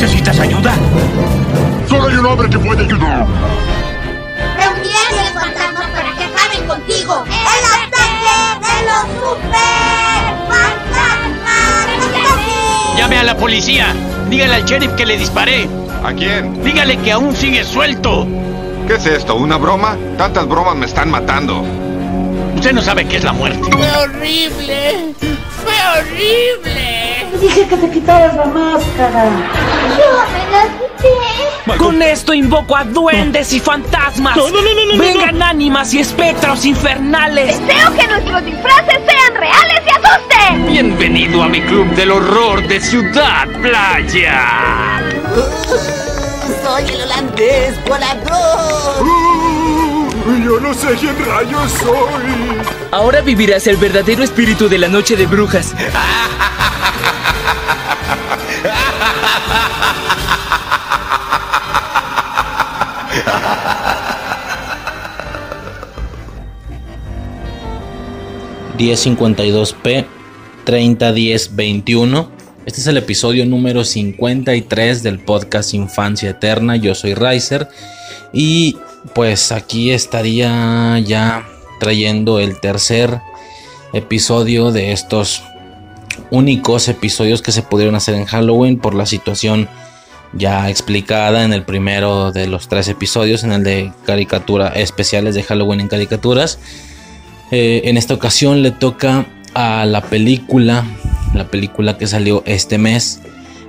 ¿Necesitas ayuda? Solo hay un hombre que puede ayudar. Reunirás los fantasmas para que acaben contigo. ¡El ataque de los super fantasmas! Llame a la policía. Dígale al sheriff que le disparé. ¿A quién? Dígale que aún sigue suelto. ¿Qué es esto? ¿Una broma? Tantas bromas me están matando. Usted no sabe qué es la muerte. ¡Fue horrible! ¡Fue horrible! Dije que te quitaras la máscara. ¡Yo me la quité! Con esto invoco a duendes y fantasmas. No, no, no, no, no, Vengan ánimas y espectros infernales. Deseo que nuestros disfraces sean reales y asusten. Bienvenido a mi club del horror de Ciudad Playa. ¡Soy el holandés volador! Yo no sé quién rayos soy. Ahora vivirás el verdadero espíritu de la noche de brujas. P 301021. Este es el episodio número 53 del podcast Infancia Eterna. Yo soy Riser y pues aquí estaría ya trayendo el tercer episodio de estos únicos episodios que se pudieron hacer en Halloween por la situación ya explicada en el primero de los tres episodios, en el de caricatura especiales de Halloween en caricaturas. Eh, en esta ocasión le toca a la película, la película que salió este mes,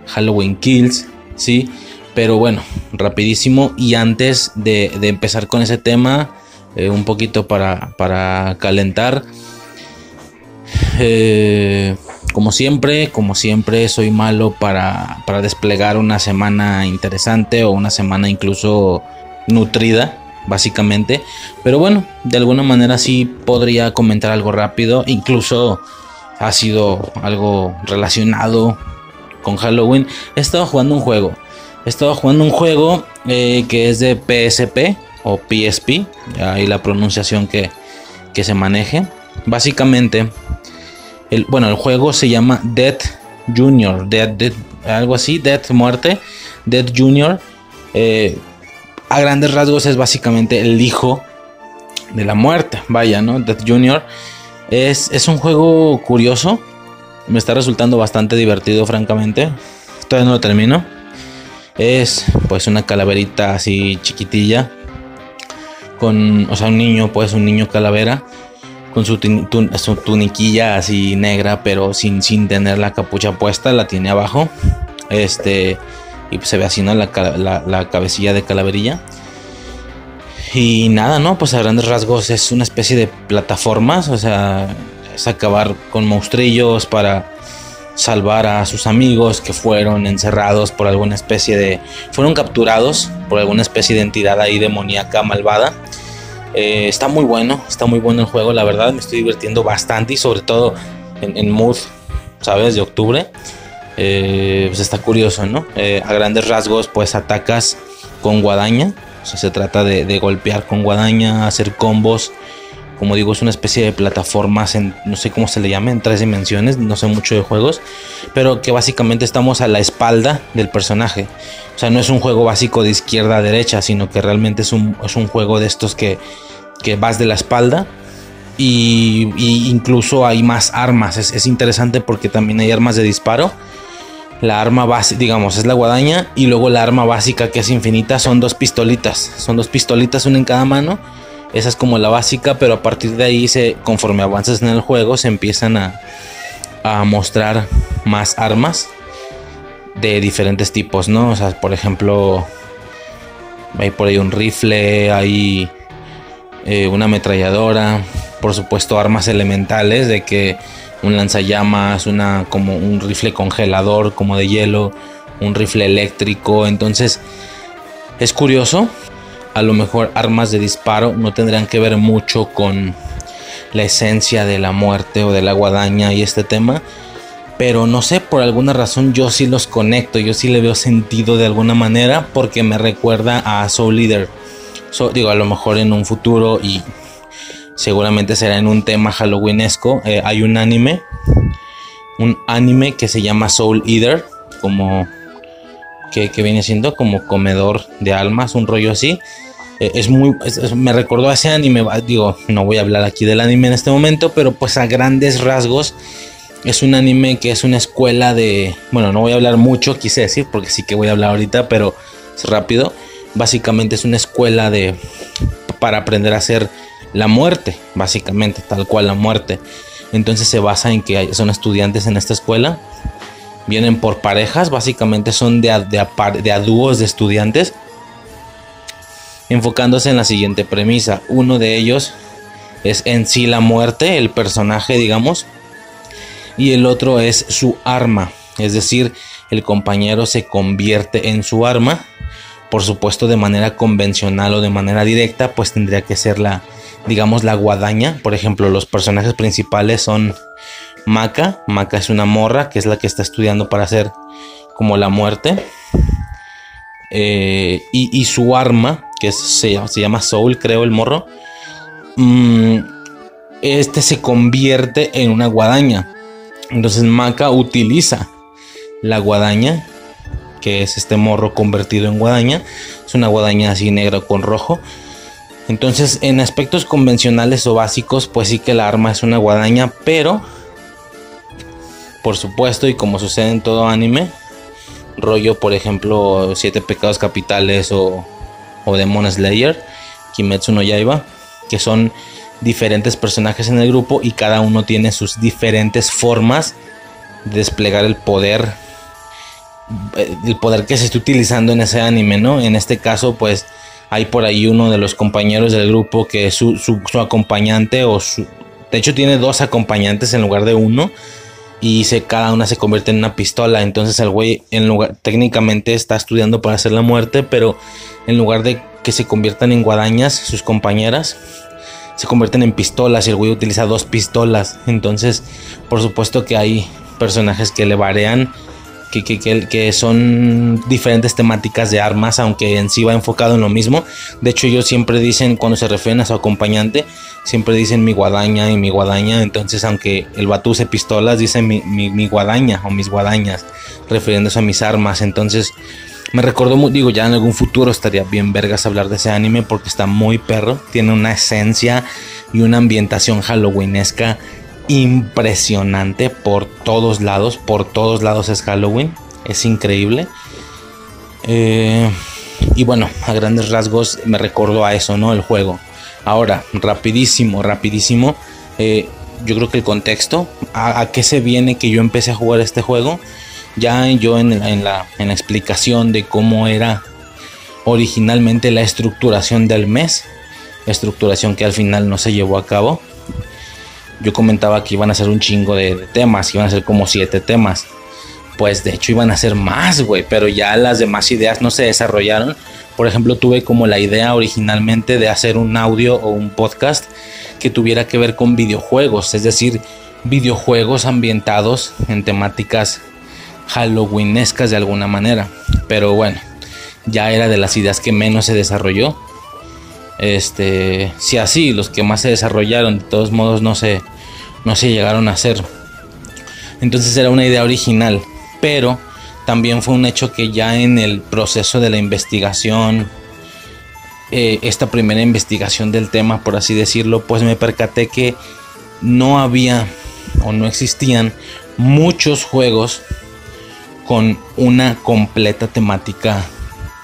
Halloween Kills, ¿sí? Pero bueno, rapidísimo. Y antes de, empezar con ese tema, eh, un poquito para, para calentar. Eh, como siempre, como siempre, soy malo para, para desplegar una semana interesante o una semana incluso nutrida básicamente. Pero bueno, de alguna manera sí podría comentar algo rápido. Incluso ha sido algo relacionado con Halloween. He estado jugando un juego. He estado jugando un juego eh, que es de PSP o PSP. Ahí la pronunciación que, que se maneje. Básicamente, el, bueno, el juego se llama Death Junior. Death, Death, algo así, Death Muerte. Death Junior. Eh, a grandes rasgos es básicamente el hijo de la muerte. Vaya, ¿no? Death Junior. Es, es un juego curioso. Me está resultando bastante divertido, francamente. Todavía no lo termino. Es pues una calaverita así chiquitilla. Con, o sea, un niño, pues un niño calavera. Con su, su tuniquilla así negra, pero sin, sin tener la capucha puesta. La tiene abajo. Este y pues se ve así, la, la, cabecilla de calaverilla. Y nada, ¿no? Pues a grandes rasgos es una especie de plataformas, o sea, es acabar con monstrillos para salvar a sus amigos que fueron encerrados por alguna especie de... fueron capturados por alguna especie de entidad ahí demoníaca malvada. Eh, está muy bueno, está muy bueno el juego, la verdad, me estoy divirtiendo bastante y sobre todo en, en mood, ¿sabes? De octubre. Eh, pues está curioso, ¿no? Eh, a grandes rasgos, pues atacas con guadaña. O sea, se trata de, golpear con guadaña, hacer combos. Como digo, es una especie de plataformas en, no sé cómo se le llama, en tres dimensiones, no sé mucho de juegos, pero que básicamente estamos a la espalda del personaje. O sea, no es un juego básico de izquierda a derecha, sino que realmente es un, es un juego de estos que, que vas de la espalda y, incluso hay más armas. Es, interesante porque también hay armas de disparo. La arma base, digamos, es la guadaña y luego la arma básica que es infinita son dos pistolitas. Son dos pistolitas, una en cada mano. Esa es como la básica, pero a partir de ahí, se, conforme avanzas en el juego, se empiezan a, a mostrar más armas de diferentes tipos, ¿no? O sea, por ejemplo, hay por ahí un rifle, hay eh, una ametralladora, por supuesto armas elementales de que un lanzallamas, una como un rifle congelador como de hielo, un rifle eléctrico, entonces es curioso, a lo mejor armas de disparo no tendrían que ver mucho con la esencia de la muerte o de la guadaña y este tema, pero no sé, por alguna razón yo sí los conecto, yo sí le veo sentido de alguna manera porque me recuerda a Soul Leader. Digo, a lo mejor en un futuro y seguramente será en un tema halloweenesco. Eh, hay un anime, un anime que se llama Soul Eater, como, que, que viene siendo como comedor de almas, un rollo así. Eh, es muy, me recordó a ese anime, digo, no voy a hablar aquí del anime en este momento, pero pues a grandes rasgos es un anime que es una escuela de, bueno, no voy a hablar mucho, quise decir, porque sí que voy a hablar ahorita, pero es rápido. Básicamente es una escuela de, para aprender a hacer la muerte, básicamente, tal cual la muerte. Entonces se basa en que son estudiantes en esta escuela, vienen por parejas, básicamente son de de de dúos de estudiantes, enfocándose en la siguiente premisa. Uno de ellos es en sí la muerte, el personaje, digamos, y el otro es su arma, es decir, el compañero se convierte en su arma, por supuesto de manera convencional o de manera directa, pues tendría que ser la, digamos, la guadaña. Por ejemplo, los personajes principales son Maka, Maka es una morra, que es la que está estudiando para hacer como la muerte. Eh, y, su arma, que se, llama- Soul, creo, el morro. mm, este se convierte en una guadaña. Entonces Maka utiliza la guadaña, que es este morro convertido en guadaña. Es una guadaña así negra con rojo. Entonces, en aspectos convencionales o básicos, pues sí que la arma es una guadaña, pero por supuesto, y como sucede en todo anime, rollo, por ejemplo, Siete Pecados Capitales o, o Demon Slayer, Kimetsu no Yaiba, que son diferentes personajes en el grupo y cada uno tiene sus diferentes formas de desplegar el poder eh, el poder que se está utilizando en ese anime, ¿no? En este caso, pues hay por ahí uno de los compañeros del grupo que es su, acompañante o su... De hecho tiene dos acompañantes en lugar de uno y se, cada una se convierte en una pistola. Entonces el güey en lugar, técnicamente está estudiando para hacer la muerte, pero en lugar de que se conviertan en guadañas, sus compañeras se convierten en pistolas y el güey utiliza dos pistolas. Entonces, por supuesto que hay personajes que le varean, que, que, que, son diferentes temáticas de armas, aunque en sí va enfocado en lo mismo. De hecho, ellos siempre dicen, cuando se refieren a su acompañante, siempre dicen mi guadaña y mi guadaña. Entonces, aunque el vato use pistolas, dicen mi, mi, guadaña o mis guadañas, refiriéndose a mis armas. Entonces, me recordó, digo, ya en algún futuro estaría bien vergas hablar de ese anime porque está muy perro. Tiene una esencia y una ambientación halloweenesca impresionante por todos lados. Por todos lados es Halloween. Es increíble. Eh, y bueno, a grandes rasgos me recordó a eso, ¿no? El juego. Ahora, rapidísimo, rapidísimo. eh, yo creo que el contexto, a, qué se viene que yo empecé a jugar este juego. Ya yo en, en la, en la explicación de cómo era originalmente la estructuración del mes. Estructuración que al final no se llevó a cabo. Yo comentaba que iban a ser un chingo de, temas, iban a ser como siete temas. Pues de hecho iban a ser más, güey, pero ya las demás ideas no se desarrollaron. Por ejemplo, tuve como la idea originalmente de hacer un audio o un podcast que tuviera que ver con videojuegos, es decir, videojuegos ambientados en temáticas halloweenescas de alguna manera. Pero bueno, ya era de las ideas que menos se desarrolló. Este, si así, los que más se desarrollaron, de todos modos no se, no se llegaron a hacer. Entonces era una idea original, pero también fue un hecho que ya en el proceso de la investigación, eh, esta primera investigación del tema, por así decirlo, pues me percaté que no había o no existían muchos juegos con una completa temática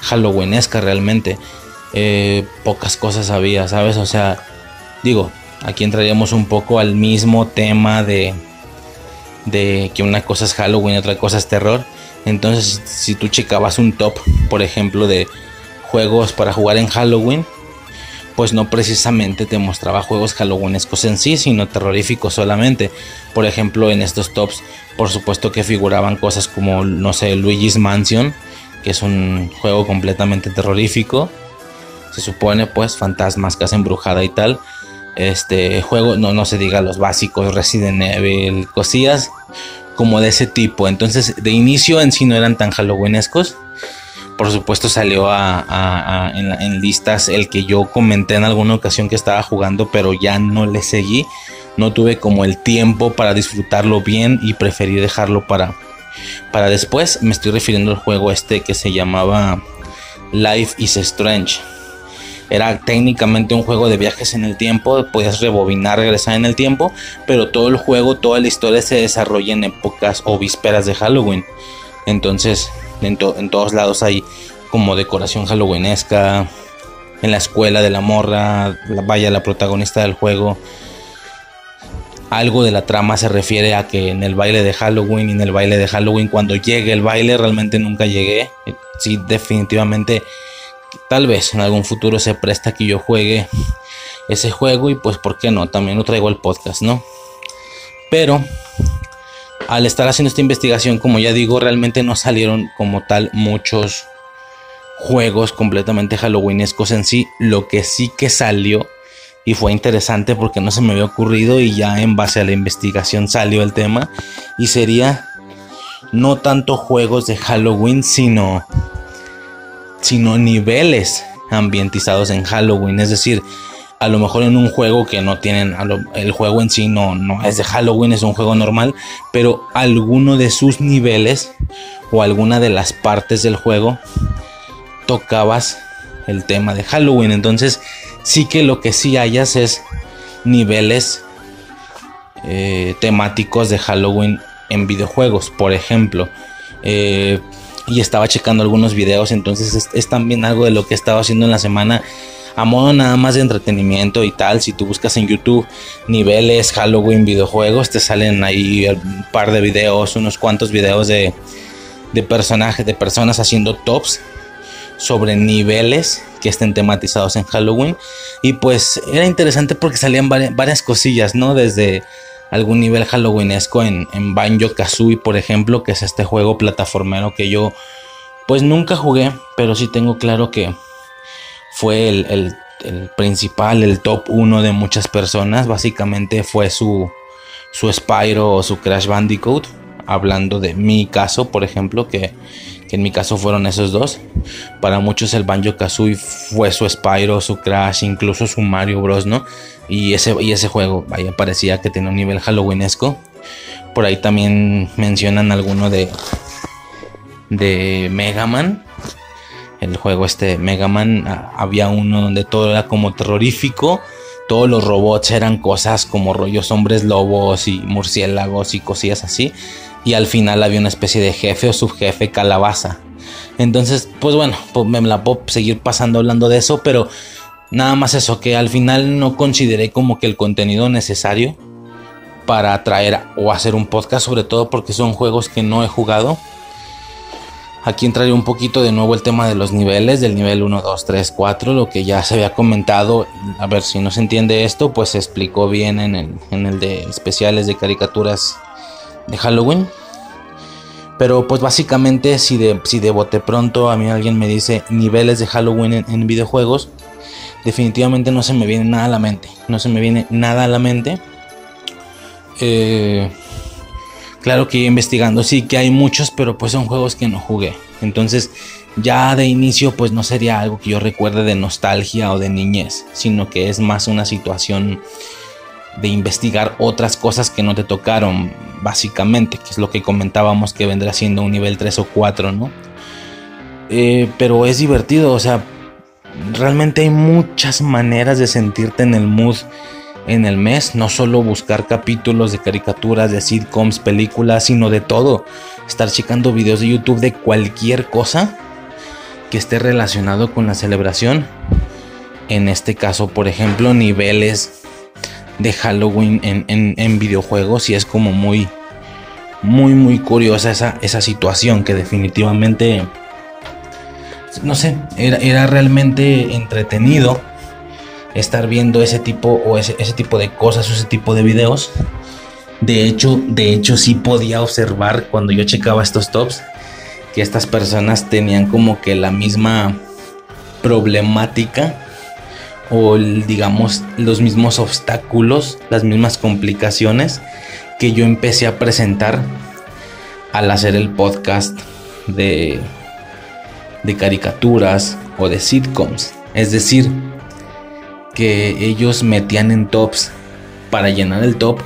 halloweenesca realmente. Eh, pocas cosas había, ¿sabes? O sea, digo, aquí entraríamos un poco al mismo tema de, de que una cosa es Halloween y otra cosa es terror. Entonces, si tú checabas un top, por ejemplo, de juegos para jugar en Halloween, pues no precisamente te mostraba juegos halloweenescos en sí, sino terroríficos solamente. Por ejemplo, en estos tops, por supuesto que figuraban cosas como, no sé, Luigi's Mansion, que es un juego completamente terrorífico. Se supone, pues, fantasmas, casa embrujada y tal. Este juego, no, no se diga los básicos, Resident Evil, cosillas como de ese tipo. Entonces, de inicio en sí no eran tan halloweenescos. Por supuesto salió a, en, en listas el que yo comenté en alguna ocasión que estaba jugando, pero ya no le seguí. No tuve como el tiempo para disfrutarlo bien y preferí dejarlo para, Para después me estoy refiriendo al juego este que se llamaba Life is Strange. Era técnicamente un juego de viajes en el tiempo, podías rebobinar, regresar en el tiempo, pero todo el juego, toda la historia se desarrolla en épocas o vísperas de Halloween. Entonces, en, todos lados hay como decoración halloweenesca. En la escuela de la morra, la, vaya la protagonista del juego. Algo de la trama se refiere a que en el baile de Halloween y en el baile de Halloween, cuando llegue el baile, realmente nunca llegué. Sí, definitivamente tal vez en algún futuro se presta que yo juegue ese juego y pues por qué no, también lo traigo al podcast, ¿no? Pero al estar haciendo esta investigación, como ya digo, realmente no salieron como tal muchos juegos completamente halloweenescos en sí. Lo que sí que salió y fue interesante porque no se me había ocurrido y ya en base a la investigación salió el tema y sería no tanto juegos de Halloween, sino sino niveles ambientizados en Halloween. Es decir, a lo mejor en un juego que no tienen, el juego en sí no, no es de Halloween, es un juego normal, pero alguno de sus niveles o alguna de las partes del juego tocabas el tema de Halloween. Entonces, sí que lo que sí hayas es niveles eh, temáticos de Halloween en videojuegos. Por ejemplo, eh, y estaba checando algunos videos, entonces es, también algo de lo que he estado haciendo en la semana a modo nada más de entretenimiento y tal. Si tú buscas en YouTube niveles Halloween videojuegos, te salen ahí un par de videos, unos cuantos videos de, de personajes, de personas haciendo tops sobre niveles que estén tematizados en Halloween. Y pues era interesante porque salían varias, varias cosillas, ¿no? Desde algún nivel halloweenesco en, en Banjo Kazooie, por ejemplo, que es este juego plataformero que yo pues nunca jugué, pero sí tengo claro que fue el, principal, el top uno de muchas personas. Básicamente fue su, su Spyro o su Crash Bandicoot. Hablando de mi caso, por ejemplo, que, que en mi caso fueron esos dos. Para muchos el Banjo Kazooie fue su Spyro, su Crash, incluso su Mario Bros, ¿no? Y ese, y ese juego, vaya, parecía que tenía un nivel halloweenesco. Por ahí también mencionan alguno de, de Mega Man. El juego este Mega Man, había uno donde todo era como terrorífico. Todos los robots eran cosas como rollos hombres lobos y murciélagos y cosillas así. Y al final había una especie de jefe o subjefe calabaza. Entonces, pues bueno, pues me la puedo seguir pasando hablando de eso, pero Nada más eso, que al final no consideré como que el contenido necesario para traer o hacer un podcast, sobre todo porque son juegos que no he jugado. Aquí entraría un poquito de nuevo el tema de los niveles, del nivel 1, 2, 3, 4, lo que ya se había comentado. A ver si no se entiende esto, pues se explicó bien en el, en el de especiales de caricaturas de Halloween. Pero pues básicamente si de, si de bote pronto a mí alguien me dice niveles de Halloween en videojuegos, definitivamente no se me viene nada a la mente. No se me viene nada a la mente. Eh, claro que investigando sí que hay muchos, pero pues son juegos que no jugué. Entonces ya de inicio pues no sería algo que yo recuerde de nostalgia o de niñez, sino que es más una situación de investigar otras cosas que no te tocaron, básicamente, que es lo que comentábamos que vendrá siendo un nivel 3 o 4, ¿no? Eh, pero es divertido, o sea, realmente hay muchas maneras de sentirte en el mood en el mes, no solo buscar capítulos de caricaturas, de sitcoms, películas, sino de todo. Estar checando videos de YouTube de cualquier cosa que esté relacionado con la celebración. En este caso, por ejemplo, niveles de Halloween en, videojuegos y es como muy, muy, muy curiosa esa, esa situación que definitivamente no sé, era, realmente entretenido estar viendo ese tipo o ese, tipo de cosas o ese tipo de videos. De hecho, de hecho sí podía observar cuando yo checaba estos tops que estas personas tenían como que la misma problemática o digamos los mismos obstáculos, las mismas complicaciones que yo empecé a presentar al hacer el podcast de de caricaturas o de sitcoms. Es decir, que ellos metían en tops para llenar el top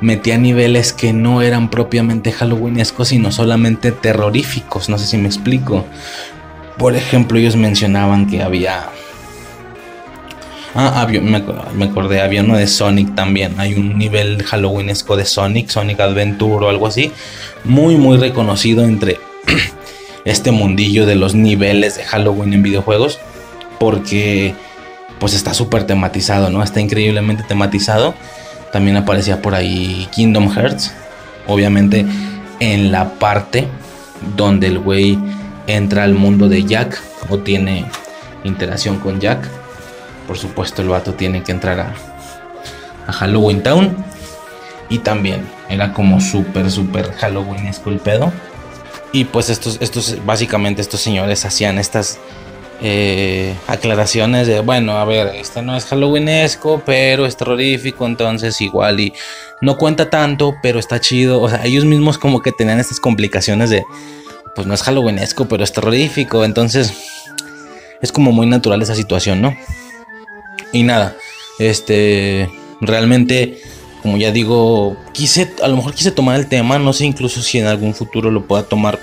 metía niveles que no eran propiamente halloweenescos, sino solamente terroríficos. No sé si me explico. Por ejemplo, ellos mencionaban que había. Ah, me, me acordé, había uno de Sonic también. Hay un nivel halloweenesco de Sonic, Sonic Adventure o algo así. Muy, muy reconocido entre este mundillo de los niveles de Halloween en videojuegos. Porque pues está súper tematizado, ¿no? Está increíblemente tematizado. También aparecía por ahí Kingdom Hearts. Obviamente en la parte donde el güey entra al mundo de Jack o tiene interacción con Jack. Por supuesto el vato tiene que entrar a, a Halloween Town. Y también era como súper, súper Halloweenesco el pedo. Y pues estos, estos, básicamente estos señores hacían estas eh, aclaraciones de, bueno, a ver, este no es halloweenesco, pero es terrorífico, entonces igual y no cuenta tanto, pero está chido. O sea, ellos mismos como que tenían estas complicaciones de, pues no es halloweenesco, pero es terrorífico, entonces es como muy natural esa situación, ¿no? Y nada, este, realmente, como ya digo, quise, a lo mejor quise tomar el tema, no sé incluso si en algún futuro lo pueda tomar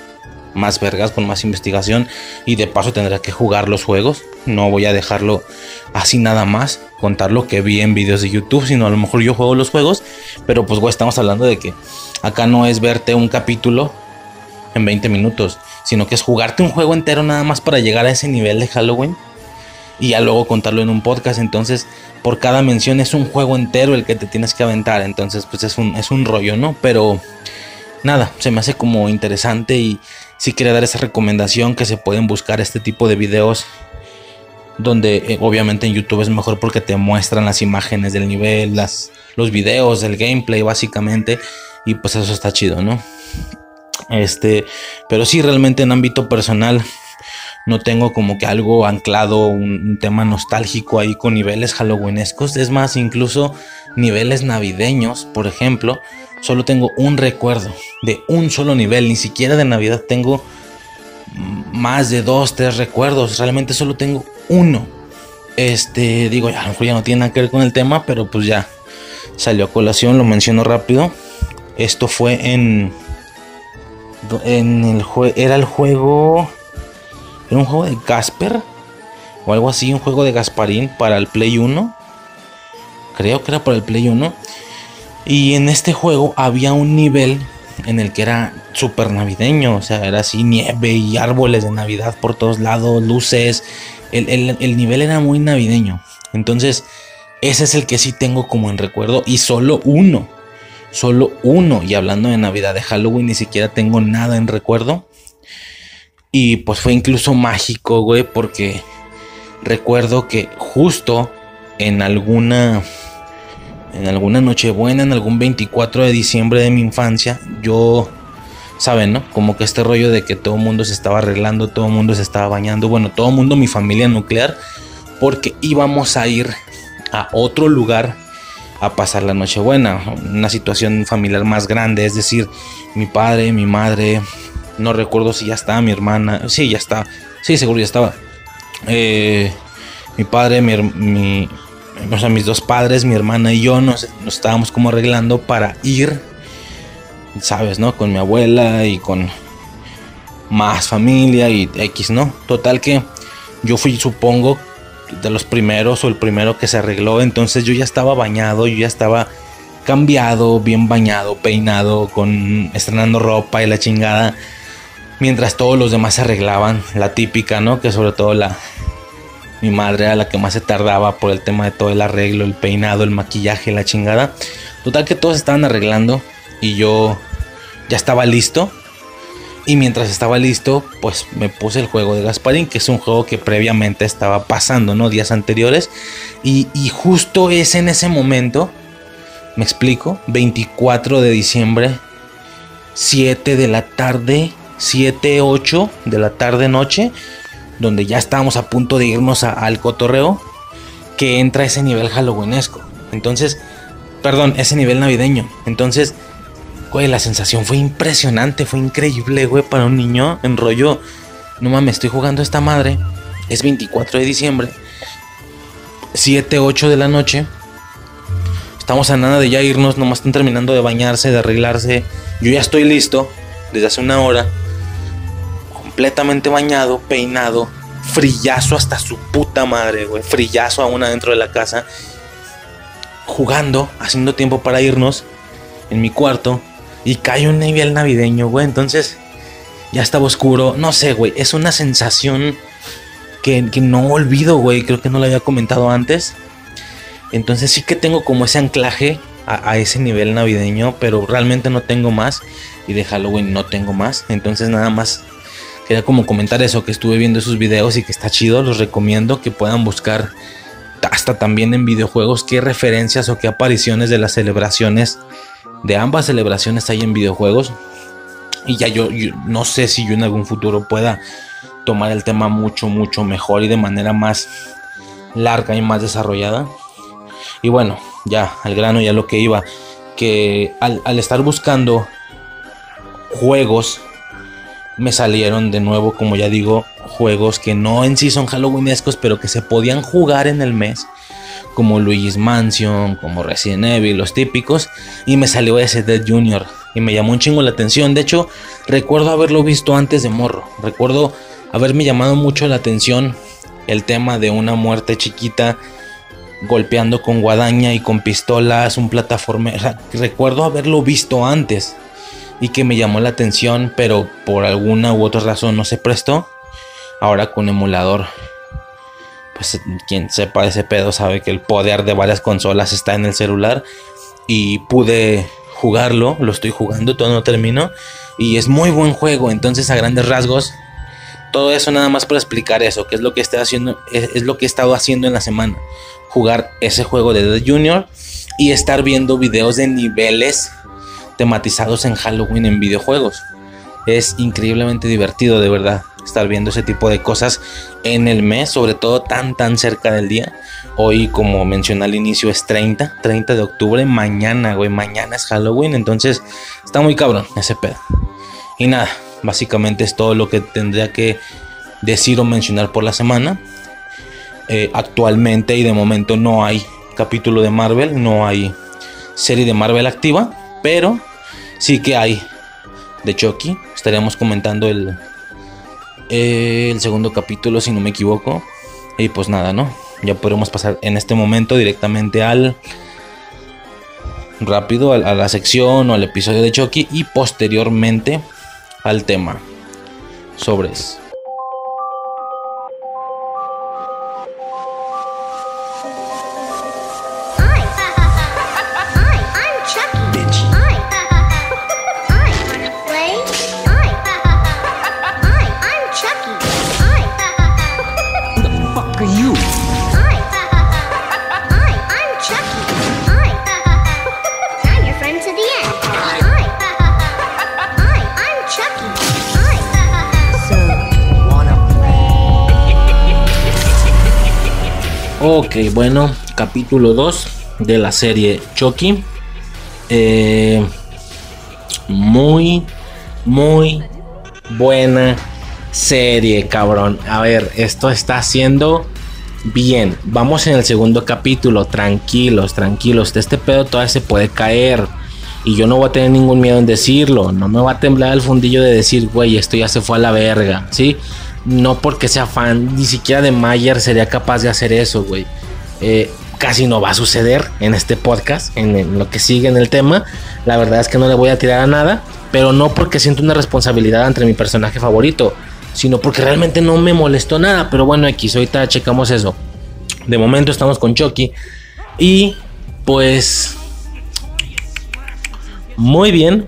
más vergas, con más investigación y de paso tendré que jugar los juegos. No voy a dejarlo así nada más, contar lo que vi en videos de YouTube, sino a lo mejor yo juego los juegos, pero pues güey, estamos hablando de que acá no es verte un capítulo en 20 minutos, sino que es jugarte un juego entero nada más para llegar a ese nivel de Halloween y ya luego contarlo en un podcast. Entonces, por cada mención es un juego entero el que te tienes que aventar. Entonces, pues es un, es un rollo, ¿no? Pero nada, se me hace como interesante y sí quería dar esa recomendación que se pueden buscar este tipo de videos. Donde eh, obviamente en YouTube es mejor porque te muestran las imágenes del nivel, las, los videos, el gameplay básicamente. Y pues eso está chido, ¿no? Este, pero sí, realmente en ámbito personal no tengo como que algo anclado, un, un tema nostálgico ahí con niveles halloweenescos. Es más, incluso niveles navideños, por ejemplo, solo tengo un recuerdo de un solo nivel, ni siquiera de Navidad tengo más de dos, tres recuerdos, realmente solo tengo uno. Este, digo, ya, lo ya no tiene nada que ver con el tema, pero pues ya salió a colación, lo menciono rápido. Esto fue en en el juego era el juego era un juego de Casper o algo así, un juego de Gasparín para el Play 1. Creo que era para el Play 1. Y en este juego había un nivel en el que era súper navideño, o sea, era así nieve y árboles de Navidad por todos lados, luces. El, el- el nivel era muy navideño. Entonces, ese es el que sí tengo como en recuerdo y solo uno. Solo uno. Y hablando de Navidad, de Halloween, ni siquiera tengo nada en recuerdo. Y pues fue incluso mágico, güey, porque recuerdo que justo en alguna en alguna nochebuena, en algún 24 de diciembre de mi infancia, yo saben, ¿no? Como que este rollo de que todo el mundo se estaba arreglando, todo el mundo se estaba bañando, bueno, todo el mundo, mi familia nuclear, porque íbamos a ir a otro lugar a pasar la Nochebuena, una situación familiar más grande, es decir, mi padre, mi madre, no recuerdo si ya estaba mi hermana, sí, ya está, sí, seguro ya estaba. Eh, mi padre, mi, mi- o sea, mis dos padres, mi hermana y yo nos, nos estábamos como arreglando para ir, sabes, ¿no? Con mi abuela y con más familia y X, ¿no? Total que yo fui, supongo, de los primeros o el primero que se arregló, entonces yo ya estaba bañado, yo ya estaba cambiado, bien bañado, peinado, con estrenando ropa y la chingada, mientras todos los demás se arreglaban, la típica, ¿no? Que sobre todo la mi madre era la que más se tardaba por el tema de todo el arreglo, el peinado, el maquillaje, la chingada. Total que todos estaban arreglando y yo ya estaba listo. Y mientras estaba listo, pues me puse el juego de Gasparín, que es un juego que previamente estaba pasando, ¿no? Días anteriores. Y, y justo es en ese momento, me explico, 24 de diciembre, 7 de la tarde, 7, 8 de la tarde noche, donde ya estábamos a punto de irnos a- al cotorreo, que entra ese nivel halloweenesco. Entonces, perdón, ese nivel navideño. Entonces, güey, la sensación fue impresionante, fue increíble, güey, para un niño en rollo. No mames, estoy jugando esta madre. Es 24 de diciembre. 7, 8 de la noche. Estamos a nada de ya irnos, nomás están terminando de bañarse, de arreglarse. Yo ya estoy listo desde hace una hora. Completamente bañado, peinado, frillazo hasta su puta madre, güey. Frillazo aún adentro de la casa. Jugando, haciendo tiempo para irnos en mi cuarto. Y cae un nivel navideño, güey. Entonces, ya estaba oscuro. No sé, güey. Es una sensación que, no olvido, güey. Creo que no lo había comentado antes. Entonces sí que tengo como ese anclaje a, a, ese nivel navideño, pero realmente no tengo más. Y de Halloween no tengo más. Entonces nada más quería como comentar eso, que estuve viendo esos videos y que está chido. Los recomiendo que puedan buscar hasta también en videojuegos qué referencias o qué apariciones de las celebraciones, de ambas celebraciones hay en videojuegos. Y ya yo, yo no sé si yo en algún futuro pueda tomar el tema mucho, mucho mejor y de manera más larga y más desarrollada. Y bueno, ya al grano, ya lo que iba, que al, al, estar buscando juegos, me salieron de nuevo, como ya digo, juegos que no en sí son Halloweenescos, pero que se podían jugar en el mes, como Luigi's Mansion, como Resident Evil, los típicos, y me salió ese Dead Junior, y me llamó un chingo la atención. De hecho, recuerdo haberlo visto antes de morro, recuerdo haberme llamado mucho la atención el tema de una muerte chiquita golpeando con guadaña y con pistolas, un plataforma. Recuerdo haberlo visto antes y que me llamó la atención, pero por alguna u otra razón no se prestó. Ahora con emulador, pues quien sepa ese pedo sabe que el poder de varias consolas está en el celular y pude jugarlo, lo estoy jugando, todo no termino y es muy buen juego, entonces a grandes rasgos todo eso nada más para explicar eso, que es lo que estoy haciendo, es, lo que he estado haciendo en la semana. Jugar ese juego de The Junior y estar viendo videos de niveles tematizados en Halloween en videojuegos. Es increíblemente divertido, de verdad, estar viendo ese tipo de cosas en el mes, sobre todo tan tan cerca del día. Hoy, como mencioné al inicio, es 30, 30 de octubre, mañana, güey, mañana es Halloween, entonces está muy cabrón ese pedo. Y nada, Básicamente es todo lo que tendría que decir o mencionar por la semana. Eh, actualmente y de momento no hay capítulo de Marvel, no hay serie de Marvel activa, pero sí que hay de Chucky. Estaríamos comentando el, el segundo capítulo, si no me equivoco. Y pues nada, ¿no? Ya podemos pasar en este momento directamente al rápido a, a la sección o al episodio de Chucky y posteriormente al tema. Sobres. Ok, bueno, capítulo 2 de la serie Chucky. Eh, muy, muy buena serie, cabrón. A ver, esto está haciendo bien. Vamos en el segundo capítulo. Tranquilos, tranquilos. De este pedo todavía se puede caer. Y yo no voy a tener ningún miedo en decirlo. No me va a temblar el fundillo de decir, güey, esto ya se fue a la verga. ¿Sí? No porque sea fan, ni siquiera de Mayer sería capaz de hacer eso, güey. Eh, casi no va a suceder en este podcast, en, en, lo que sigue en el tema. La verdad es que no le voy a tirar a nada, pero no porque siento una responsabilidad entre mi personaje favorito, sino porque realmente no me molestó nada. Pero bueno, X, ahorita checamos eso. De momento estamos con Chucky y pues muy bien,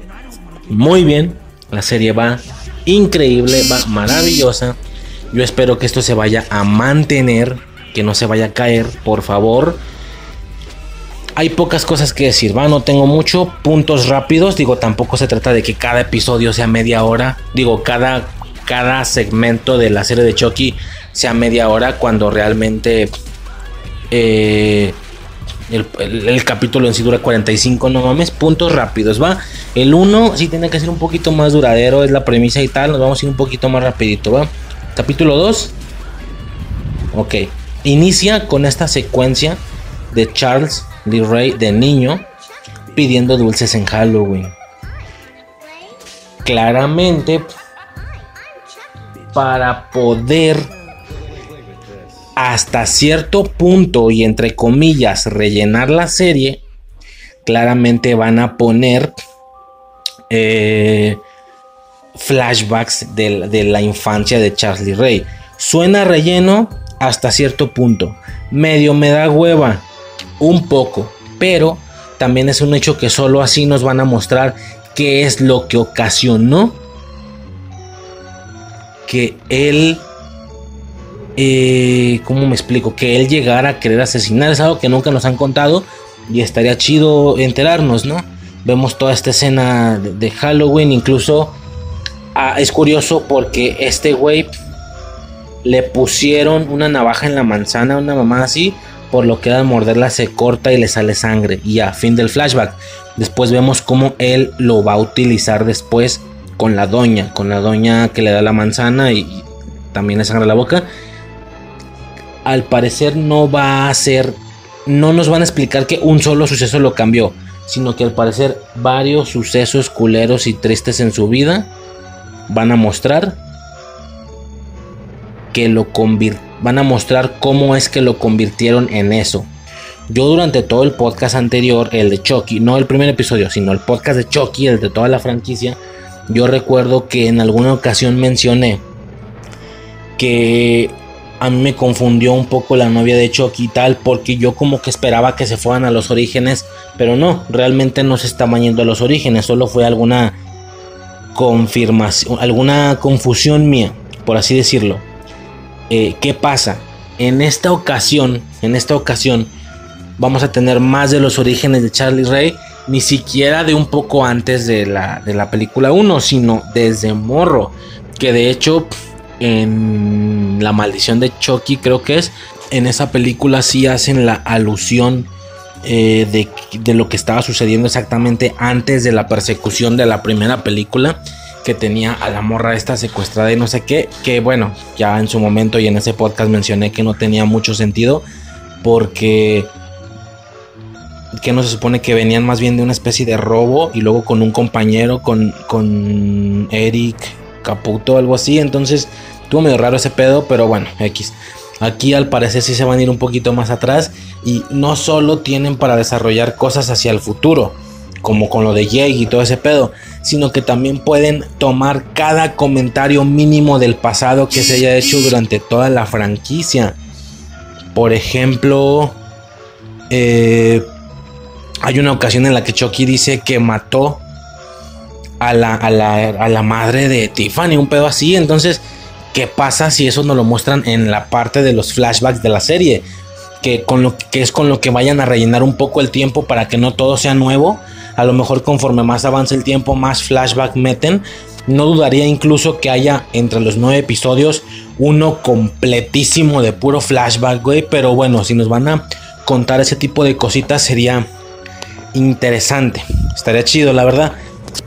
muy bien. La serie va increíble, va maravillosa. Yo espero que esto se vaya a mantener, que no se vaya a caer, por favor. Hay pocas cosas que decir, va, no tengo mucho, puntos rápidos, digo, tampoco se trata de que cada episodio sea media hora, digo, cada, cada segmento de la serie de Chucky sea media hora cuando realmente eh, el, capítulo en sí dura 45, no mames, puntos rápidos, va. El 1 sí tiene que ser un poquito más duradero, es la premisa y tal, nos vamos a ir un poquito más rapidito, va. Capítulo 2. Ok. Inicia con esta secuencia de Charles Lee Ray de niño pidiendo dulces en Halloween. Claramente, para poder hasta cierto punto y entre comillas rellenar la serie, claramente van a poner eh, flashbacks de, de, la infancia de Charlie Ray. Suena relleno hasta cierto punto. Medio me da hueva. Un poco. Pero también es un hecho que solo así nos van a mostrar qué es lo que ocasionó que él eh, ¿cómo me explico? Que él llegara a querer asesinar es algo que nunca nos han contado y estaría chido enterarnos, ¿no? Vemos toda esta escena de, Halloween, incluso ah, es curioso porque este güey le pusieron una navaja en la manzana, una mamá así, por lo que al morderla se corta y le sale sangre y ya, fin del flashback. Después vemos cómo él lo va a utilizar después con la doña, con la doña que le da la manzana y también le sangra la boca al parecer no va a ser, no nos van a explicar que un solo suceso lo cambió, sino que al parecer varios sucesos culeros y tristes en su vida van a mostrar que lo van a mostrar cómo es que lo convirtieron en eso. Yo durante todo el podcast anterior, el de Chucky, no el primer episodio, sino el podcast de Chucky, el de toda la franquicia, yo recuerdo que en alguna ocasión mencioné que a mí me confundió un poco la novia de Chucky y tal, porque yo como que esperaba que se fueran a los orígenes, pero no, realmente no se estaban yendo a los orígenes, solo fue alguna confirmación, alguna confusión mía, por así decirlo. Eh, ¿Qué pasa? En esta ocasión, en esta ocasión, vamos a tener más de los orígenes de Charlie Ray, ni siquiera de un poco antes de la, de la película 1, sino desde morro, que de hecho en La maldición de Chucky, creo que es. En esa película sí hacen la alusión eh, de, de, lo que estaba sucediendo exactamente antes de la persecución de la primera película. Que tenía a la morra esta secuestrada y no sé qué. Que bueno, ya en su momento y en ese podcast mencioné que no tenía mucho sentido. Porque que no se supone que venían más bien de una especie de robo y luego con un compañero, con, con Eric Caputo, algo así. Entonces Estuvo medio raro ese pedo, pero bueno, X. Aquí al parecer sí se van a ir un poquito más atrás y no solo tienen para desarrollar cosas hacia el futuro, como con lo de Jake y todo ese pedo, sino que también pueden tomar cada comentario mínimo del pasado que se haya hecho durante toda la franquicia. Por ejemplo, eh, hay una ocasión en la que Chucky dice que mató a la, a la, a la madre de Tiffany, un pedo así, entonces ¿Qué pasa si eso nos lo muestran en la parte de los flashbacks de la serie? Que, con lo, que es con lo que vayan a rellenar un poco el tiempo para que no todo sea nuevo. A lo mejor conforme más avance el tiempo, más flashback meten. No dudaría incluso que haya entre los nueve episodios uno completísimo de puro flashback, güey. Pero bueno, si nos van a contar ese tipo de cositas sería interesante. Estaría chido, la verdad.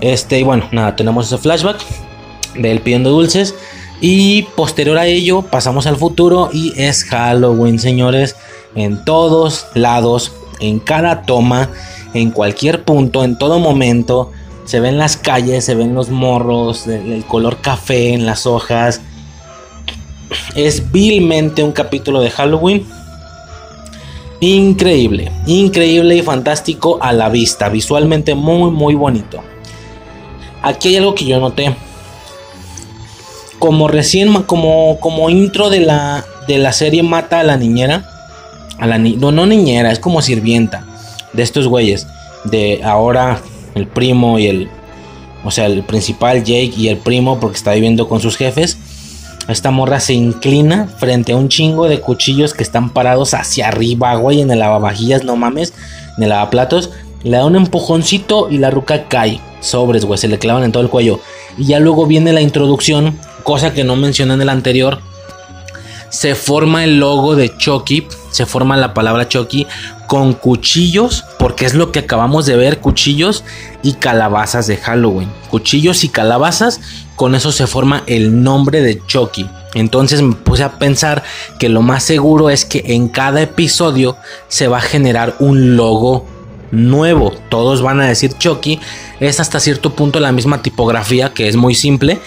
Este, y bueno, nada, tenemos ese flashback de él pidiendo dulces. Y posterior a ello pasamos al futuro y es Halloween, señores, en todos lados, en cada toma, en cualquier punto, en todo momento. Se ven las calles, se ven los morros, el color café en las hojas. Es vilmente un capítulo de Halloween. Increíble, increíble y fantástico a la vista. Visualmente muy, muy bonito. Aquí hay algo que yo noté como recién, como, como intro de la, de la serie mata a la niñera. A la no, no niñera, es como sirvienta de estos güeyes. De ahora el primo y el. O sea, el principal Jake y el primo, porque está viviendo con sus jefes. Esta morra se inclina frente a un chingo de cuchillos que están parados hacia arriba, güey, en el lavavajillas, no mames, en el lavaplatos. Le da un empujoncito y la ruca cae. Sobres, güey, se le clavan en todo el cuello. Y ya luego viene la introducción cosa que no mencioné en el anterior, se forma el logo de Chucky, se forma la palabra Chucky con cuchillos, porque es lo que acabamos de ver, cuchillos y calabazas de Halloween. Cuchillos y calabazas con eso se forma el nombre de Chucky. Entonces me puse a pensar que lo más seguro es que en cada episodio se va a generar un logo nuevo. Todos van a decir Chucky. Es hasta cierto punto la misma tipografía que es muy simple.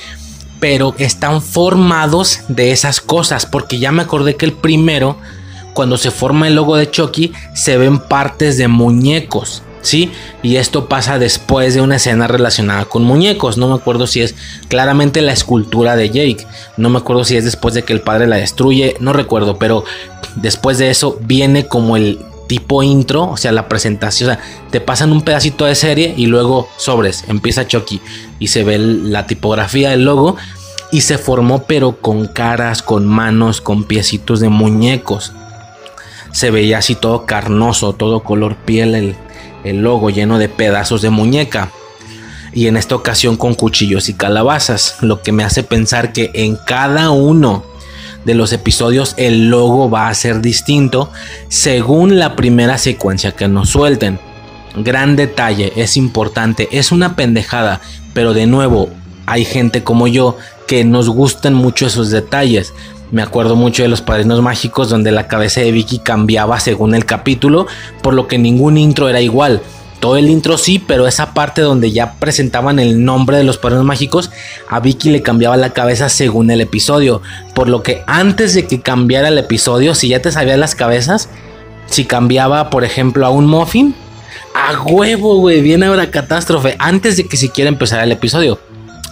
Pero están formados de esas cosas. Porque ya me acordé que el primero, cuando se forma el logo de Chucky, se ven partes de muñecos. ¿sí? Y esto pasa después de una escena relacionada con muñecos. No me acuerdo si es claramente la escultura de Jake. No me acuerdo si es después de que el padre la destruye. No recuerdo, pero después de eso viene como el tipo intro, o sea, la presentación. O sea, te pasan un pedacito de serie y luego sobres, empieza Chucky y se ve la tipografía del logo. Y se formó, pero con caras, con manos, con piecitos de muñecos. Se veía así todo carnoso, todo color piel, el, el logo lleno de pedazos de muñeca. Y en esta ocasión con cuchillos y calabazas, lo que me hace pensar que en cada uno de los episodios el logo va a ser distinto según la primera secuencia que nos suelten. Gran detalle, es importante, es una pendejada, pero de nuevo, hay gente como yo que nos gustan mucho esos detalles. Me acuerdo mucho de los padrinos mágicos donde la cabeza de Vicky cambiaba según el capítulo, por lo que ningún intro era igual. Todo el intro sí, pero esa parte donde ya presentaban el nombre de los padrinos mágicos, a Vicky le cambiaba la cabeza según el episodio. Por lo que antes de que cambiara el episodio, si ya te sabías las cabezas, si cambiaba, por ejemplo, a un muffin, a huevo, güey, viene ahora catástrofe, antes de que siquiera empezara el episodio.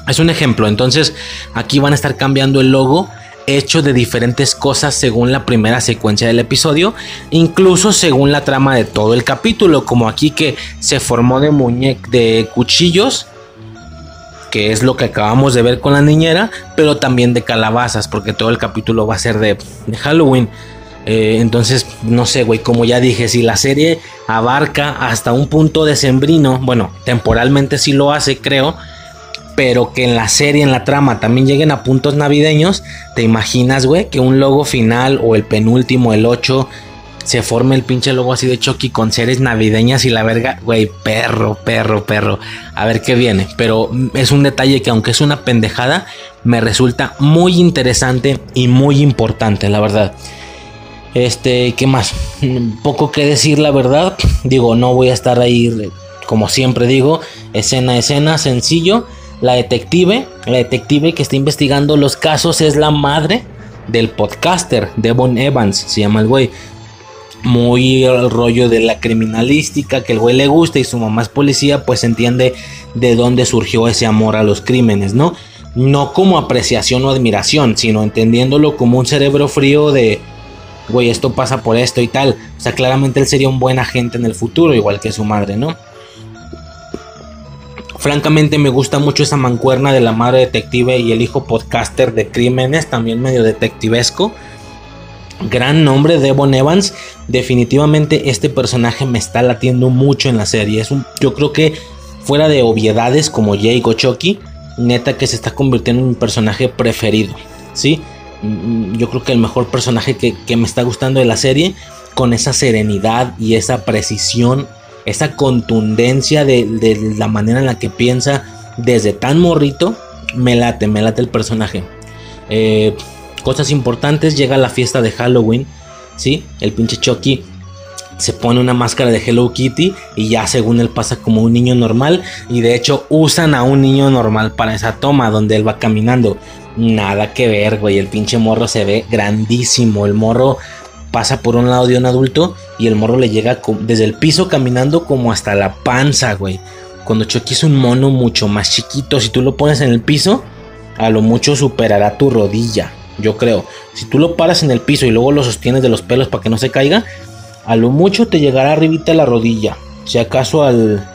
Es un ejemplo, entonces aquí van a estar cambiando el logo hecho de diferentes cosas según la primera secuencia del episodio, incluso según la trama de todo el capítulo, como aquí que se formó de muñecos de cuchillos, que es lo que acabamos de ver con la niñera, pero también de calabazas, porque todo el capítulo va a ser de, Halloween. Eh, entonces, no sé, güey, como ya dije, si la serie abarca hasta un punto decembrino, bueno, temporalmente sí lo hace, creo, pero que en la serie, en la trama, también lleguen a puntos navideños, ¿te imaginas, güey? Que un logo final o el penúltimo, el 8, se forme el pinche logo así de Chucky con series navideñas y la verga, güey, perro, perro, perro. A ver qué viene. Pero es un detalle que aunque es una pendejada, me resulta muy interesante y muy importante, la verdad. Este, ¿qué más? Poco que decir, la verdad. Digo, no voy a estar ahí, como siempre digo, escena a escena, sencillo. La detective, la detective que está investigando los casos es la madre del podcaster, Devon Evans, se llama el güey. Muy el rollo de la criminalística que el güey le gusta y su mamá es policía, pues entiende de dónde surgió ese amor a los crímenes, ¿no? No como apreciación o admiración, sino entendiéndolo como un cerebro frío de, güey, esto pasa por esto y tal. O sea, claramente él sería un buen agente en el futuro, igual que su madre, ¿no? Francamente me gusta mucho esa mancuerna de la madre detective y el hijo podcaster de crímenes, también medio detectivesco. Gran nombre, Devon Evans. Definitivamente este personaje me está latiendo mucho en la serie. Es un, yo creo que fuera de obviedades como Jake o neta que se está convirtiendo en un personaje preferido. ¿sí? Mm, yo creo que el mejor personaje que, que me está gustando de la serie, con esa serenidad y esa precisión esa contundencia de, la manera en la que piensa desde tan morrito, me late, me late el personaje. Eh, cosas importantes, llega la fiesta de Halloween, ¿sí? El pinche Chucky se pone una máscara de Hello Kitty y ya según él pasa como un niño normal y de hecho usan a un niño normal para esa toma donde él va caminando. Nada que ver, güey, el pinche morro se ve grandísimo, el morro pasa por un lado de un adulto y el morro le llega desde el piso caminando como hasta la panza, güey. Cuando Chucky es un mono mucho más chiquito, si tú lo pones en el piso, a lo mucho superará tu rodilla, yo creo. Si tú lo paras en el piso y luego lo sostienes de los pelos para que no se caiga, a lo mucho te llegará arribita la rodilla. Si acaso al...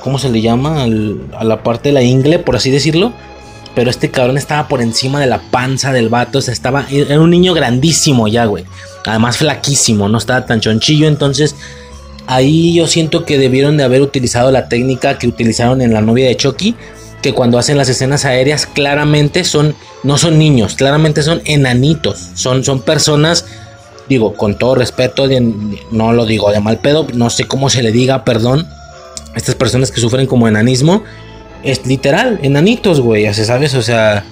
¿Cómo se le llama? a la parte de la ingle, por así decirlo pero este cabrón estaba por encima de la panza del vato. Estaba. Era un niño grandísimo ya, güey. Además, flaquísimo, no estaba tan chonchillo. Entonces, ahí yo siento que debieron de haber utilizado la técnica que utilizaron en la novia de Chucky. Que cuando hacen las escenas aéreas, claramente son. No son niños, claramente son enanitos. Son, son personas. Digo, con todo respeto, no lo digo de mal pedo, no sé cómo se le diga, perdón. Estas personas que sufren como enanismo es literal, enanitos, güey, ya se sabes, o sea,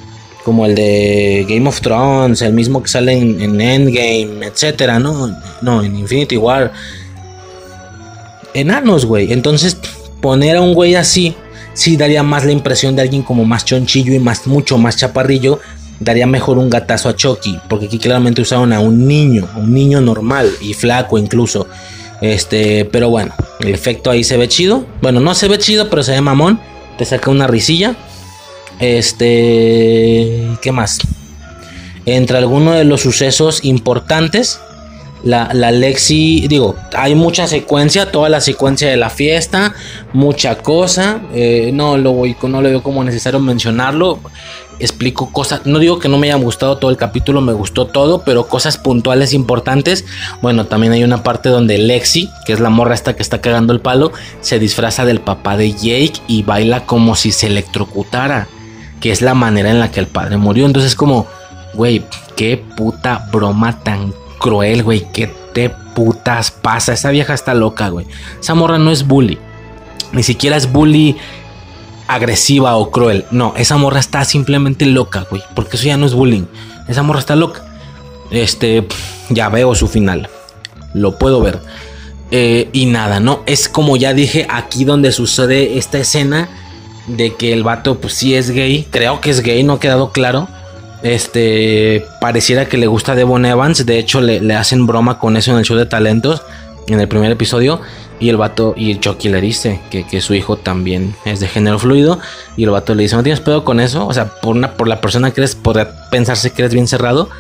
como el de Game of Thrones, el mismo que sale en, en Endgame, etcétera, ¿no? No, en Infinity War. Enanos, güey. Entonces, poner a un güey así, sí daría más la impresión de alguien como más chonchillo y más, mucho más chaparrillo. Daría mejor un gatazo a Chucky, porque aquí claramente usaron a un niño, un niño normal y flaco incluso. Este, pero bueno, el efecto ahí se ve chido. Bueno, no se ve chido, pero se ve mamón. Te saca una risilla. Este, ¿qué más? Entre algunos de los sucesos importantes, la, la, Lexi, digo, hay mucha secuencia, toda la secuencia de la fiesta, mucha cosa. Eh, no, lo voy, no lo veo como necesario mencionarlo. Explico cosas, no digo que no me haya gustado todo el capítulo, me gustó todo, pero cosas puntuales importantes. Bueno, también hay una parte donde Lexi, que es la morra esta que está cagando el palo, se disfraza del papá de Jake y baila como si se electrocutara, que es la manera en la que el padre murió. Entonces, como, güey, qué puta broma tan cruel, güey. ¿Qué te putas pasa? Esa vieja está loca, güey. Esa morra no es bully. Ni siquiera es bully agresiva o cruel. No, esa morra está simplemente loca, güey. Porque eso ya no es bullying. Esa morra está loca. Este, ya veo su final. Lo puedo ver. Eh, y nada, ¿no? Es como ya dije, aquí donde sucede esta escena de que el vato, pues sí es gay. Creo que es gay, no ha quedado claro. Este, pareciera que le gusta Devon Evans. De hecho, le, hacen broma con eso en el show de talentos. En el primer episodio. Y el vato, y el Chucky le dice que, su hijo también es de género fluido. Y el vato le dice: ¿No tienes pedo con eso? O sea, por, una, por la persona que eres, podría pensarse que eres bien cerrado.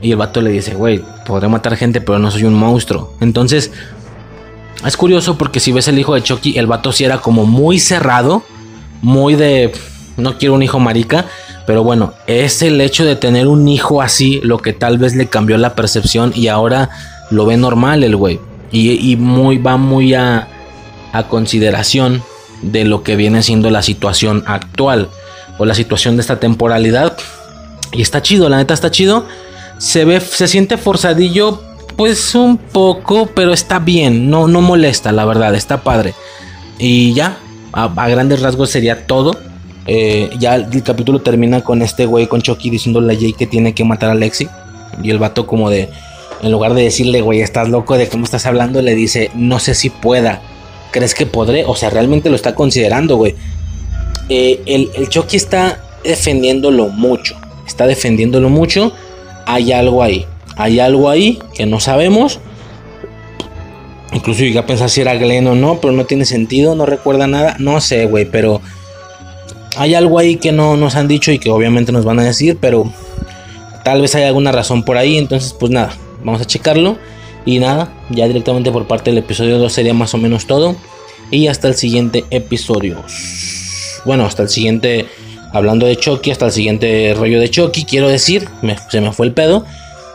Y el vato le dice: Güey, podré matar gente, pero no soy un monstruo. Entonces, es curioso porque si ves el hijo de Chucky, el vato sí era como muy cerrado. Muy de. No quiero un hijo marica. Pero bueno, es el hecho de tener un hijo así lo que tal vez le cambió la percepción y ahora lo ve normal el güey. Y, muy, va muy a, a consideración de lo que viene siendo la situación actual o la situación de esta temporalidad. Y está chido, la neta está chido. Se ve, se siente forzadillo, pues un poco, pero está bien, no, no molesta, la verdad, está padre. Y ya, a grandes rasgos sería todo. Eh, ya el capítulo termina con este güey, con Chucky, diciéndole a Jay que tiene que matar a Lexi. Y el vato como de, en lugar de decirle, güey, estás loco, de cómo estás hablando, le dice, no sé si pueda. ¿Crees que podré? O sea, realmente lo está considerando, güey. Eh, el, el Chucky está defendiéndolo mucho. Está defendiéndolo mucho. Hay algo ahí. Hay algo ahí que no sabemos. Incluso llegué a pensar si era Glenn o no, pero no tiene sentido, no recuerda nada. No sé, güey, pero hay algo ahí que no nos han dicho y que obviamente nos van a decir, pero tal vez hay alguna razón por ahí. Entonces, pues nada, vamos a checarlo. Y nada, ya directamente por parte del episodio 2 sería más o menos todo. Y hasta el siguiente episodio. Bueno, hasta el siguiente, hablando de Chucky, hasta el siguiente rollo de Chucky, quiero decir, se me fue el pedo.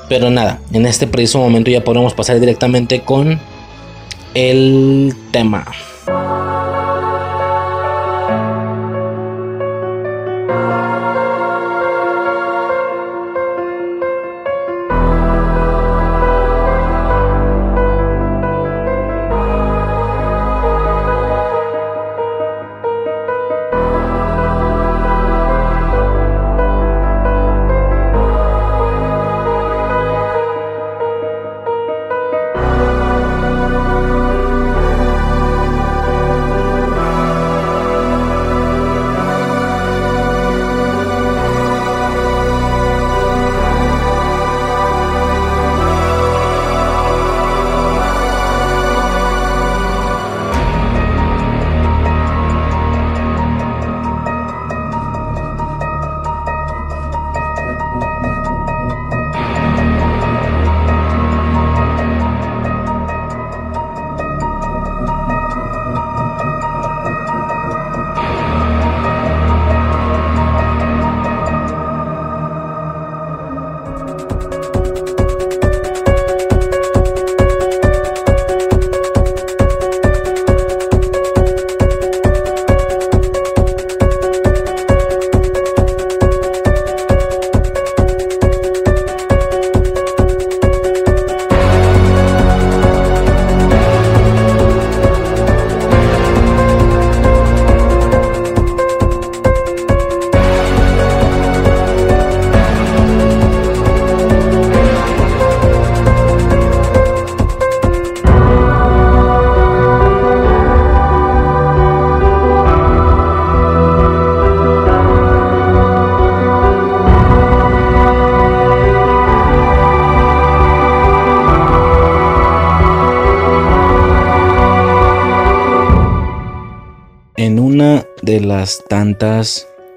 Pero nada, en este preciso momento ya podemos pasar directamente con el tema.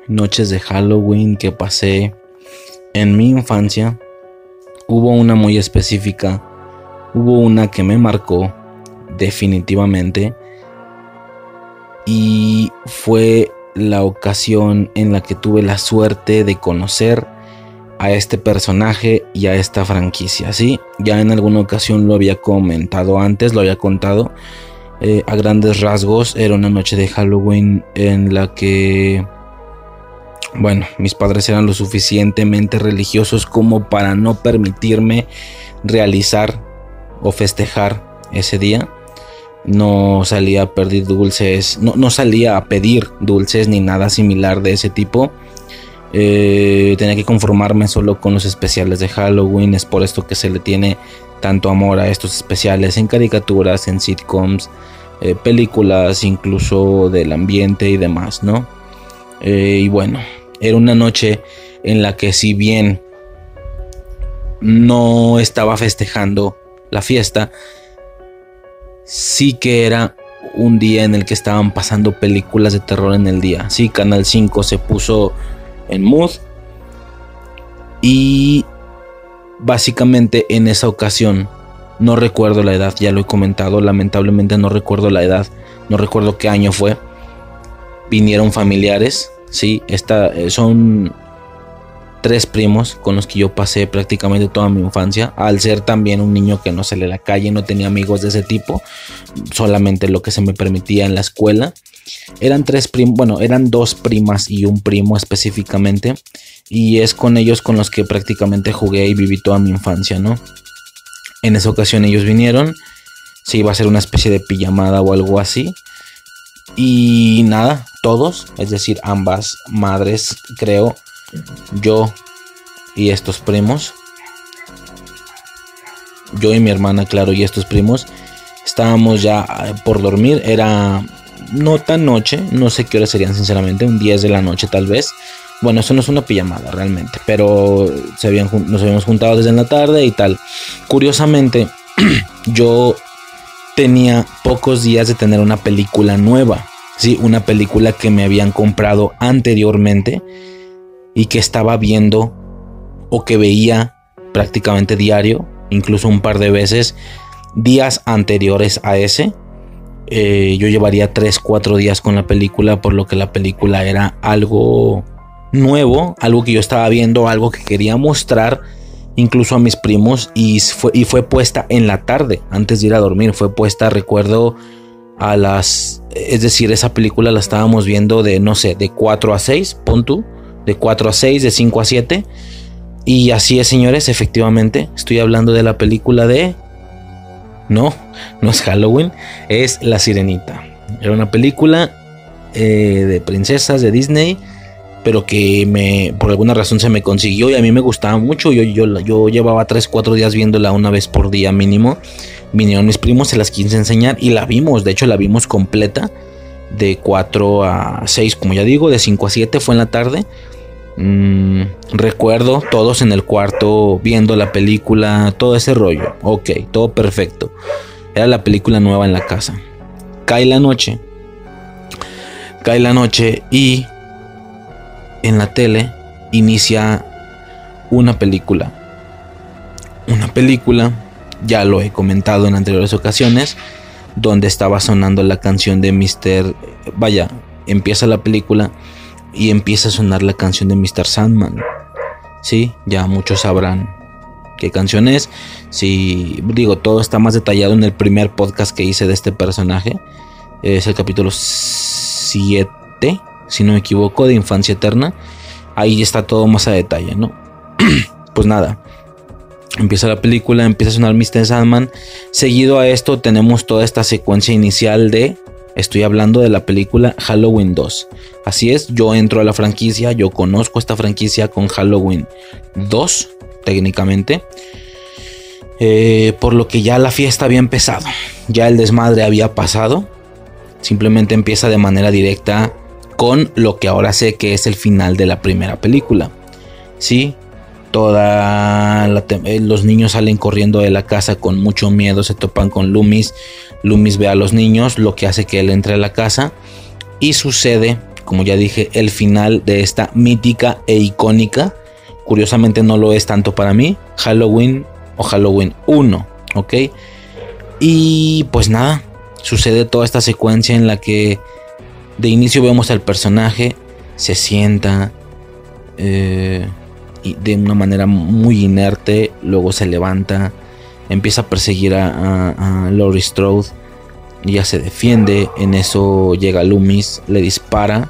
Noches de Halloween que pasé en mi infancia, hubo una muy específica, hubo una que me marcó definitivamente y fue la ocasión en la que tuve la suerte de conocer a este personaje y a esta franquicia. Sí, ya en alguna ocasión lo había comentado antes, lo había contado eh, a grandes rasgos. Era una noche de Halloween en la que, bueno, mis padres eran lo suficientemente religiosos como para no permitirme realizar o festejar ese día. No salía a pedir dulces, no, no salía a pedir dulces ni nada similar de ese tipo eh, tenía que conformarme solo con los especiales de Halloween. Es por esto que se le tiene tanto amor a estos especiales en caricaturas, en sitcoms, eh, películas, incluso del ambiente y demás, ¿no? Eh, y bueno, era una noche en la que si bien no estaba festejando la fiesta, sí que era un día en el que estaban pasando películas de terror en el día. Sí, Canal 5 se puso en Mood. Y básicamente en esa ocasión, no recuerdo la edad, ya lo he comentado, lamentablemente no recuerdo la edad, no recuerdo qué año fue. Vinieron familiares, sí, esta, eh, son tres primos con los que yo pasé prácticamente toda mi infancia. Al ser también un niño que no sale a la calle, no tenía amigos de ese tipo, solamente lo que se me permitía en la escuela. Eran tres primos, bueno, eran dos primas y un primo específicamente. Y es con ellos con los que prácticamente jugué y viví toda mi infancia, ¿no? En esa ocasión ellos vinieron. Se iba a hacer una especie de pijamada o algo así. Y nada, todos, es decir, ambas madres, creo, yo y estos primos, yo y mi hermana, claro, y estos primos, estábamos ya eh, por dormir. Era no tan noche, no sé qué hora serían sinceramente, un 10 de la noche tal vez. Bueno, eso no es una pijamada realmente, pero nos habíamos juntado desde la tarde y tal. Curiosamente, yo tenía pocos días de tener una película nueva, sí, una película que me habían comprado anteriormente y que estaba viendo o que veía prácticamente diario, incluso un par de veces días anteriores a ese eh, yo llevaría 3-4 días con la película, por lo que la película era algo nuevo, algo que yo estaba viendo, algo que quería mostrar incluso a mis primos y fue, y fue puesta en la tarde, antes de ir a dormir, fue puesta, recuerdo, a las... Es decir, esa película la estábamos viendo de, no sé, de 4 a 6, pon tú, de 4 a 6, de 5 a 7. Y así es, señores, efectivamente, estoy hablando de la película de no, no es Halloween, es La Sirenita. Era una película eh, de princesas de Disney, pero que me, por alguna razón se me consiguió y a mí me gustaba mucho. Yo, yo, yo llevaba 3, 4 días viéndola una vez por día mínimo. Vinieron mis primos, se las quise enseñar y la vimos, de hecho la vimos completa. De 4 a 6, como ya digo, de 5 a 7 fue en la tarde. Mm, recuerdo todos en el cuarto viendo la película, todo ese rollo. Ok, todo perfecto. Era la película nueva en la casa. Cae la noche. Cae la noche y en la tele inicia una película. Una película, ya lo he comentado en anteriores ocasiones, donde estaba sonando la canción de Mr. Vaya, empieza la película y empieza a sonar la canción de Mr. Sandman. Sí, ya muchos sabrán qué canción es. Si digo, todo está más detallado en el primer podcast que hice de este personaje. Es el capítulo 7, si no me equivoco, de Infancia Eterna. Ahí está todo más a detalle, ¿no? pues nada. Empieza la película, empieza a sonar Mr. Sandman. Seguido a esto tenemos toda esta secuencia inicial de Estoy hablando de la película Halloween 2. Así es, yo entro a la franquicia, yo conozco esta franquicia con Halloween 2, técnicamente. Eh, por lo que ya la fiesta había empezado, ya el desmadre había pasado. Simplemente empieza de manera directa con lo que ahora sé que es el final de la primera película. Sí, toda eh, los niños salen corriendo de la casa con mucho miedo, se topan con Loomis Loomis ve a los niños, lo que hace que él entre a la casa y sucede como ya dije, el final de esta mítica e icónica. Curiosamente no lo es tanto para mí. Halloween o Halloween 1, ¿ok? Y pues nada, sucede toda esta secuencia en la que de inicio vemos al personaje, se sienta eh, de una manera muy inerte, luego se levanta, empieza a perseguir a, a, Laurie Strode, ya se defiende, en eso llega Loomis, le dispara,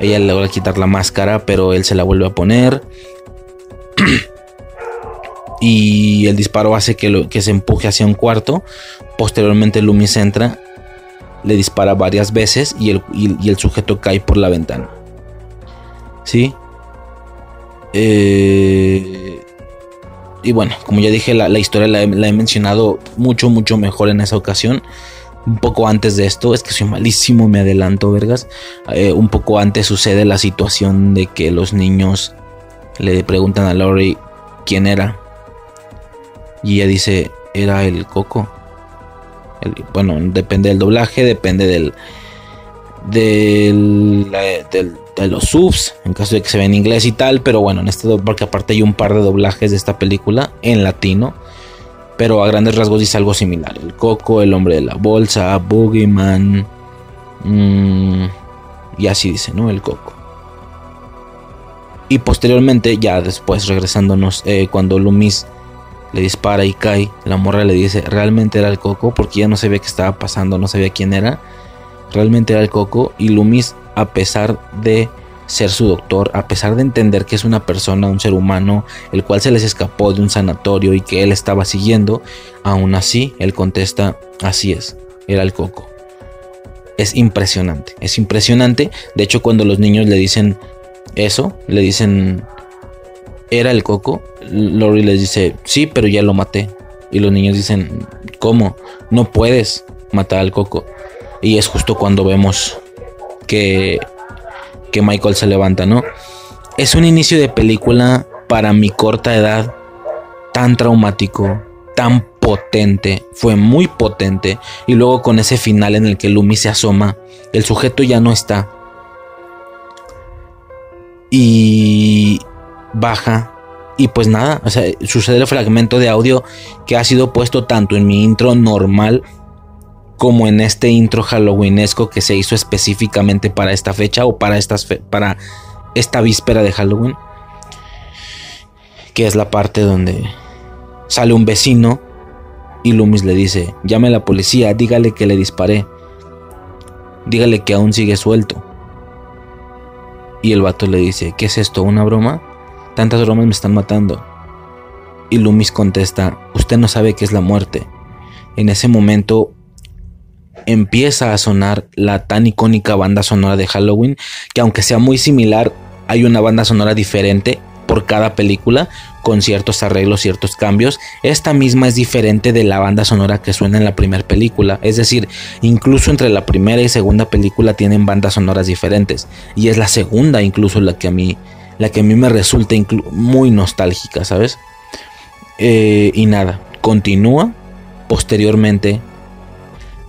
ella le logra quitar la máscara, pero él se la vuelve a poner. y el disparo hace que, que se empuje hacia un cuarto. Posteriormente Loomis entra, le dispara varias veces y el, y, el sujeto cae por la ventana. ¿Sí? Eh, y bueno, como ya dije, la, la historia la he, mencionado mucho, mucho mejor en esa ocasión. Un poco antes de esto, es que soy malísimo, me adelanto, vergas. Eh, un poco antes sucede la situación de que los niños le preguntan a Laurie quién era. Y ella dice, era el coco. Bueno, depende del doblaje, depende del, de los subs, en caso de que se vea en inglés y tal. Pero bueno, en este porque aparte hay un par de doblajes de esta película en latino. Pero a grandes rasgos dice algo similar. El coco, el hombre de la bolsa, Boogeyman. Mmm, y así dice, ¿no? El coco. Y posteriormente, ya después regresándonos, eh, cuando Loomis le dispara y cae, la morra le dice, realmente era el coco, porque ya no sabía qué estaba pasando, no sabía quién era. Realmente era el coco y Loomis, a pesar de ser su doctor, a pesar de entender que es una persona, un ser humano, el cual se les escapó de un sanatorio y que él estaba siguiendo, aún así él contesta, así es, era el coco. Es impresionante, es impresionante. De hecho, cuando los niños le dicen eso, le dicen, era el coco, Lori les dice, sí, pero ya lo maté. Y los niños dicen, ¿cómo? No puedes matar al coco. Y es justo cuando vemos que, que Michael se levanta, ¿no? Es un inicio de película para mi corta edad tan traumático, tan potente, fue muy potente. Y luego con ese final en el que Lumi se asoma, el sujeto ya no está. Y baja y pues nada, o sea, sucede el fragmento de audio que ha sido puesto tanto en mi intro normal como en este intro halloweenesco que se hizo específicamente para esta fecha o para, para esta víspera de Halloween. Que es la parte donde sale un vecino y Loomis le dice, llame a la policía, dígale que le disparé. Dígale que aún sigue suelto. Y el vato le dice, ¿qué es esto? ¿Una broma? Tantas bromas me están matando. Y Loomis contesta, usted no sabe qué es la muerte. En ese momento empieza a sonar la tan icónica banda sonora de Halloween, que aunque sea muy similar, hay una banda sonora diferente por cada película, con ciertos arreglos, ciertos cambios. Esta misma es diferente de la banda sonora que suena en la primera película. Es decir, incluso entre la primera y segunda película tienen bandas sonoras diferentes. Y es la segunda incluso la que a mí la que a mí me resulta muy nostálgica, ¿sabes? Eh, y nada, continúa posteriormente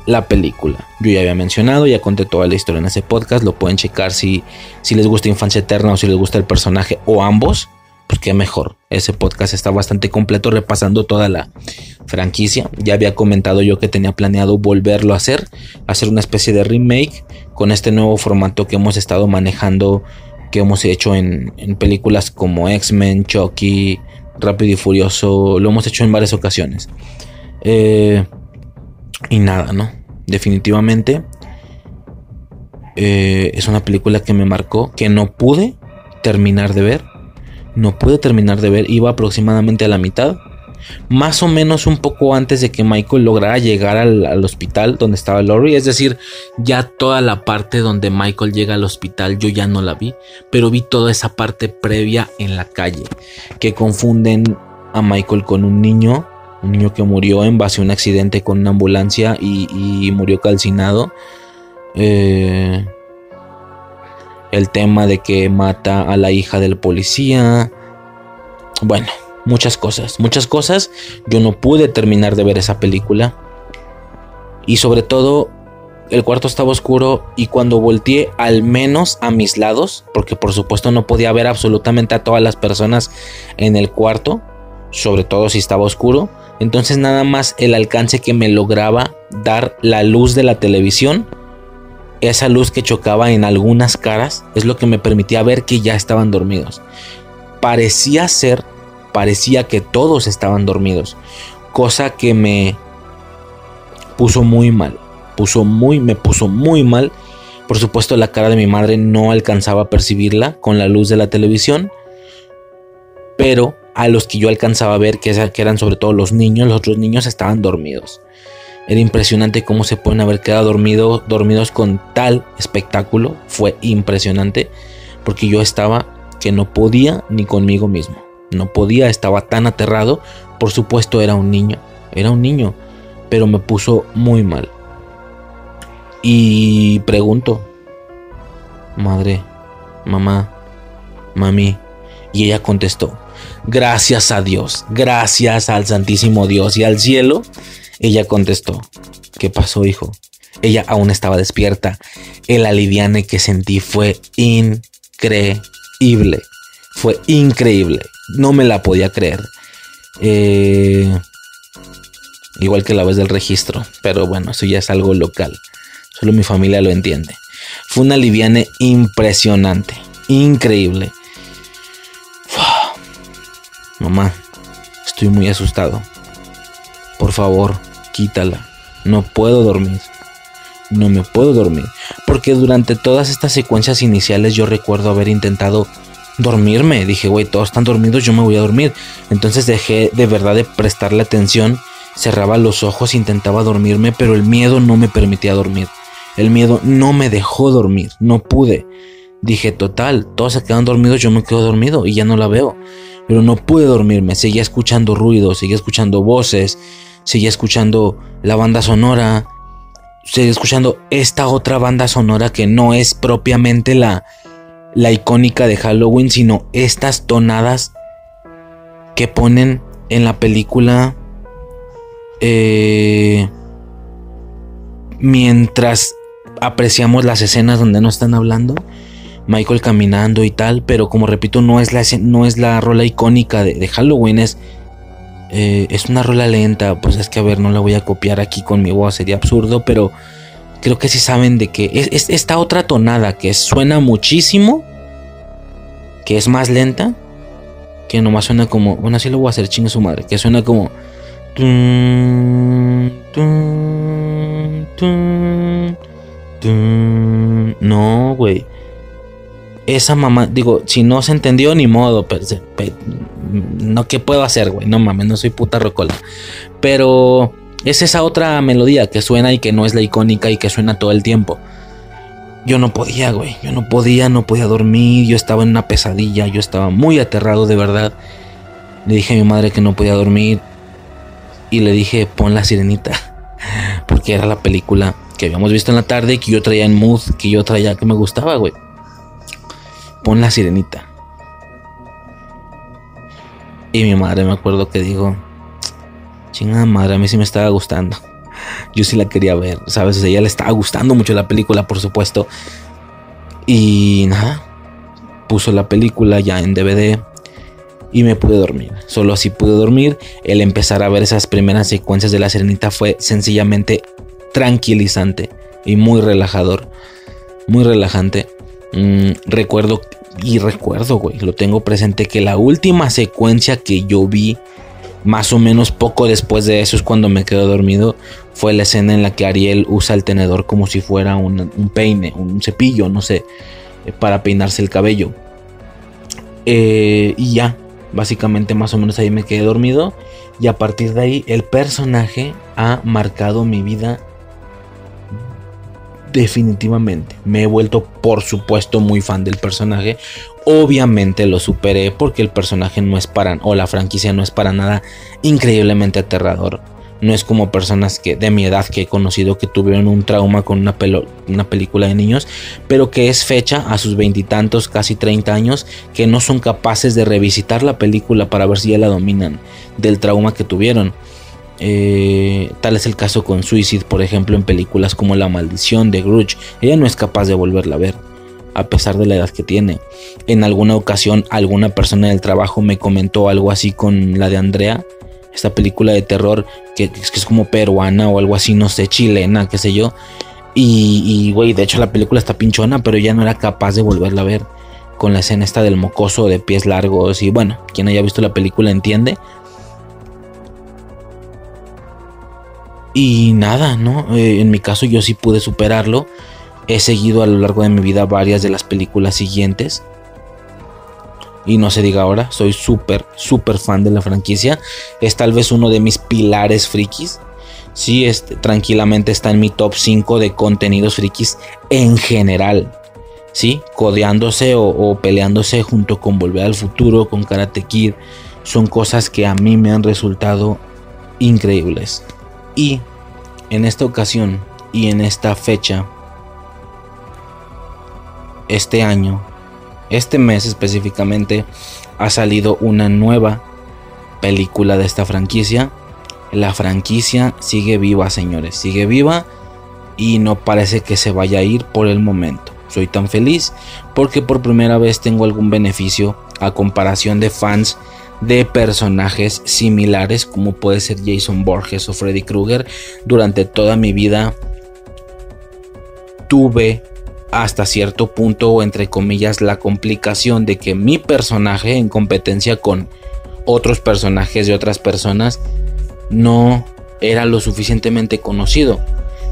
la película. Yo ya había mencionado, ya conté toda la historia en ese podcast, lo pueden checar si, si les gusta Infancia Eterna o si les gusta el personaje o ambos, pues qué mejor. Ese podcast está bastante completo repasando toda la franquicia. Ya había comentado yo que tenía planeado volverlo a hacer, hacer una especie de remake con este nuevo formato que hemos estado manejando que hemos hecho en, películas como X-Men, Chucky, Rápido y Furioso, lo hemos hecho en varias ocasiones. Eh, y nada, ¿no? Definitivamente eh, es una película que me marcó, que no pude terminar de ver. No pude terminar de ver, iba aproximadamente a la mitad más o menos un poco antes de que Michael lograra llegar al, hospital donde estaba Laurie. Es decir, ya toda la parte donde Michael llega al hospital yo ya no la vi, pero vi toda esa parte previa en la calle, que confunden a Michael con un niño, un niño que murió en base a un accidente con una ambulancia y, murió calcinado. Eh, el tema de que mata a la hija del policía. Bueno, muchas cosas, muchas cosas. Yo no pude terminar de ver esa película. Y sobre todo, el cuarto estaba oscuro y cuando volteé al menos a mis lados, porque por supuesto no podía ver absolutamente a todas las personas en el cuarto, sobre todo si estaba oscuro, entonces nada más el alcance que me lograba dar la luz de la televisión, esa luz que chocaba en algunas caras, es lo que me permitía ver que ya estaban dormidos. Parecía ser, parecía que todos estaban dormidos, cosa que me puso muy mal puso muy, me puso muy mal. Por supuesto, la cara de mi madre no alcanzaba a percibirla con la luz de la televisión. Pero a los que yo alcanzaba a ver, que, eran sobre todo los niños, los otros niños estaban dormidos. Era impresionante cómo se pueden haber quedado dormido, dormidos con tal espectáculo. Fue impresionante porque yo estaba que no podía ni conmigo mismo. No podía, estaba tan aterrado. Por supuesto era un niño, era un niño, pero me puso muy mal. Y pregunto, madre, mamá, mami. Y ella contestó, gracias a Dios, gracias al Santísimo Dios y al cielo. Ella contestó, ¿qué pasó, hijo? Ella aún estaba despierta. El aliviane que sentí fue increíble. Fue increíble. No me la podía creer. Eh, igual que la vez del registro. Pero bueno, eso ya es algo local. Solo mi familia lo entiende. Fue una liviane impresionante. Increíble. Mamá, estoy muy asustado. Por favor, quítala. No puedo dormir. No me puedo dormir. Porque durante todas estas secuencias iniciales yo recuerdo haber intentado dormirme. Dije, güey, todos están dormidos, yo me voy a dormir. Entonces dejé de verdad de prestarle atención. Cerraba los ojos, intentaba dormirme, pero el miedo no me permitía dormir. El miedo no me dejó dormir, no pude. Dije, total, todos se quedan dormidos, yo me quedo dormido y ya no la veo. Pero no pude dormirme, seguía escuchando ruidos, seguía escuchando voces, seguía escuchando la banda sonora, seguía escuchando esta otra banda sonora que no es propiamente la, la icónica de Halloween, sino estas tonadas que ponen en la película eh, mientras apreciamos las escenas donde no están hablando. Michael caminando y tal, pero como repito, no es la, no es la rola icónica de, Halloween, es, eh, es una rola lenta, pues es que a ver, no la voy a copiar aquí con mi voz, sería absurdo, pero creo que sí saben de que es, esta otra tonada que suena muchísimo, que es más lenta, que nomás suena como, bueno, así lo voy a hacer, chingue su madre, que suena como... No, güey. Esa mamá, digo, si no se entendió, ni modo. Pero, no, ¿qué puedo hacer, güey? No mames, no soy puta rocola. Pero es esa otra melodía que suena y que no es la icónica y que suena todo el tiempo. Yo no podía, güey. Yo no podía, no podía dormir. Yo estaba en una pesadilla. Yo estaba muy aterrado, de verdad. Le dije a mi madre que no podía dormir. Y le dije, pon la sirenita. Porque era la película que habíamos visto en la tarde, que yo traía en mood, que yo traía, que me gustaba, güey. Pon la sirenita. Y mi madre me acuerdo que dijo, chingada madre, a mí sí me estaba gustando. Yo sí la quería ver, ¿sabes? O ella le estaba gustando mucho la película, por supuesto. Y nada, puso la película ya en DVD y me pude dormir. Solo así pude dormir. El empezar a ver esas primeras secuencias de la Serenita fue sencillamente tranquilizante y muy relajador. Muy relajante. Mm, recuerdo y recuerdo, güey, lo tengo presente que la última secuencia que yo vi, más o menos poco después de eso es cuando me quedo dormido, fue la escena en la que Ariel usa el tenedor como si fuera un, peine, un cepillo, no sé, eh, para peinarse el cabello. Eh, y ya, básicamente más o menos ahí me quedé dormido. Y a partir de ahí el personaje ha marcado mi vida definitivamente. Me he vuelto, por supuesto, muy fan del personaje. Obviamente lo superé porque el personaje no es para, o la franquicia no es para nada increíblemente aterrador. No es como personas que de mi edad que he conocido que tuvieron un trauma con una, una película de niños, pero que es fecha a sus veintitantos, casi 30 años, que no son capaces de revisitar la película para ver si ya la dominan del trauma que tuvieron. Eh, tal es el caso con Suicide, por ejemplo, en películas como La Maldición de Grudge. Ella no es capaz de volverla a ver, a pesar de la edad que tiene. En alguna ocasión, alguna persona del trabajo me comentó algo así con la de Andrea, esta película de terror que, es como peruana o algo así, no sé, chilena, qué sé yo. Y, güey, de hecho la película está pinchona, pero ella no era capaz de volverla a ver con la escena esta del mocoso de pies largos. Y bueno, quien haya visto la película entiende. Y nada, ¿no? Eh, en mi caso yo sí pude superarlo. He seguido a lo largo de mi vida varias de las películas siguientes. Y no se diga ahora, soy súper, súper fan de la franquicia. Es tal vez uno de mis pilares frikis. Sí, tranquilamente está en mi top 5 de contenidos frikis en general. Sí, codeándose o peleándose junto con Volver al Futuro, con Karate Kid. Son cosas que a mí me han resultado increíbles. Y en esta ocasión y en esta fecha, este año, este mes específicamente, ha salido una nueva película de esta franquicia. La franquicia sigue viva, señores, sigue viva y no parece que se vaya a ir por el momento. Soy tan feliz porque por primera vez tengo algún beneficio a comparación de fans de personajes similares como puede ser Jason Borges o Freddy Krueger. Durante toda mi vida tuve hasta cierto punto entre comillas la complicación de que mi personaje en competencia con otros personajes de otras personas no era lo suficientemente conocido.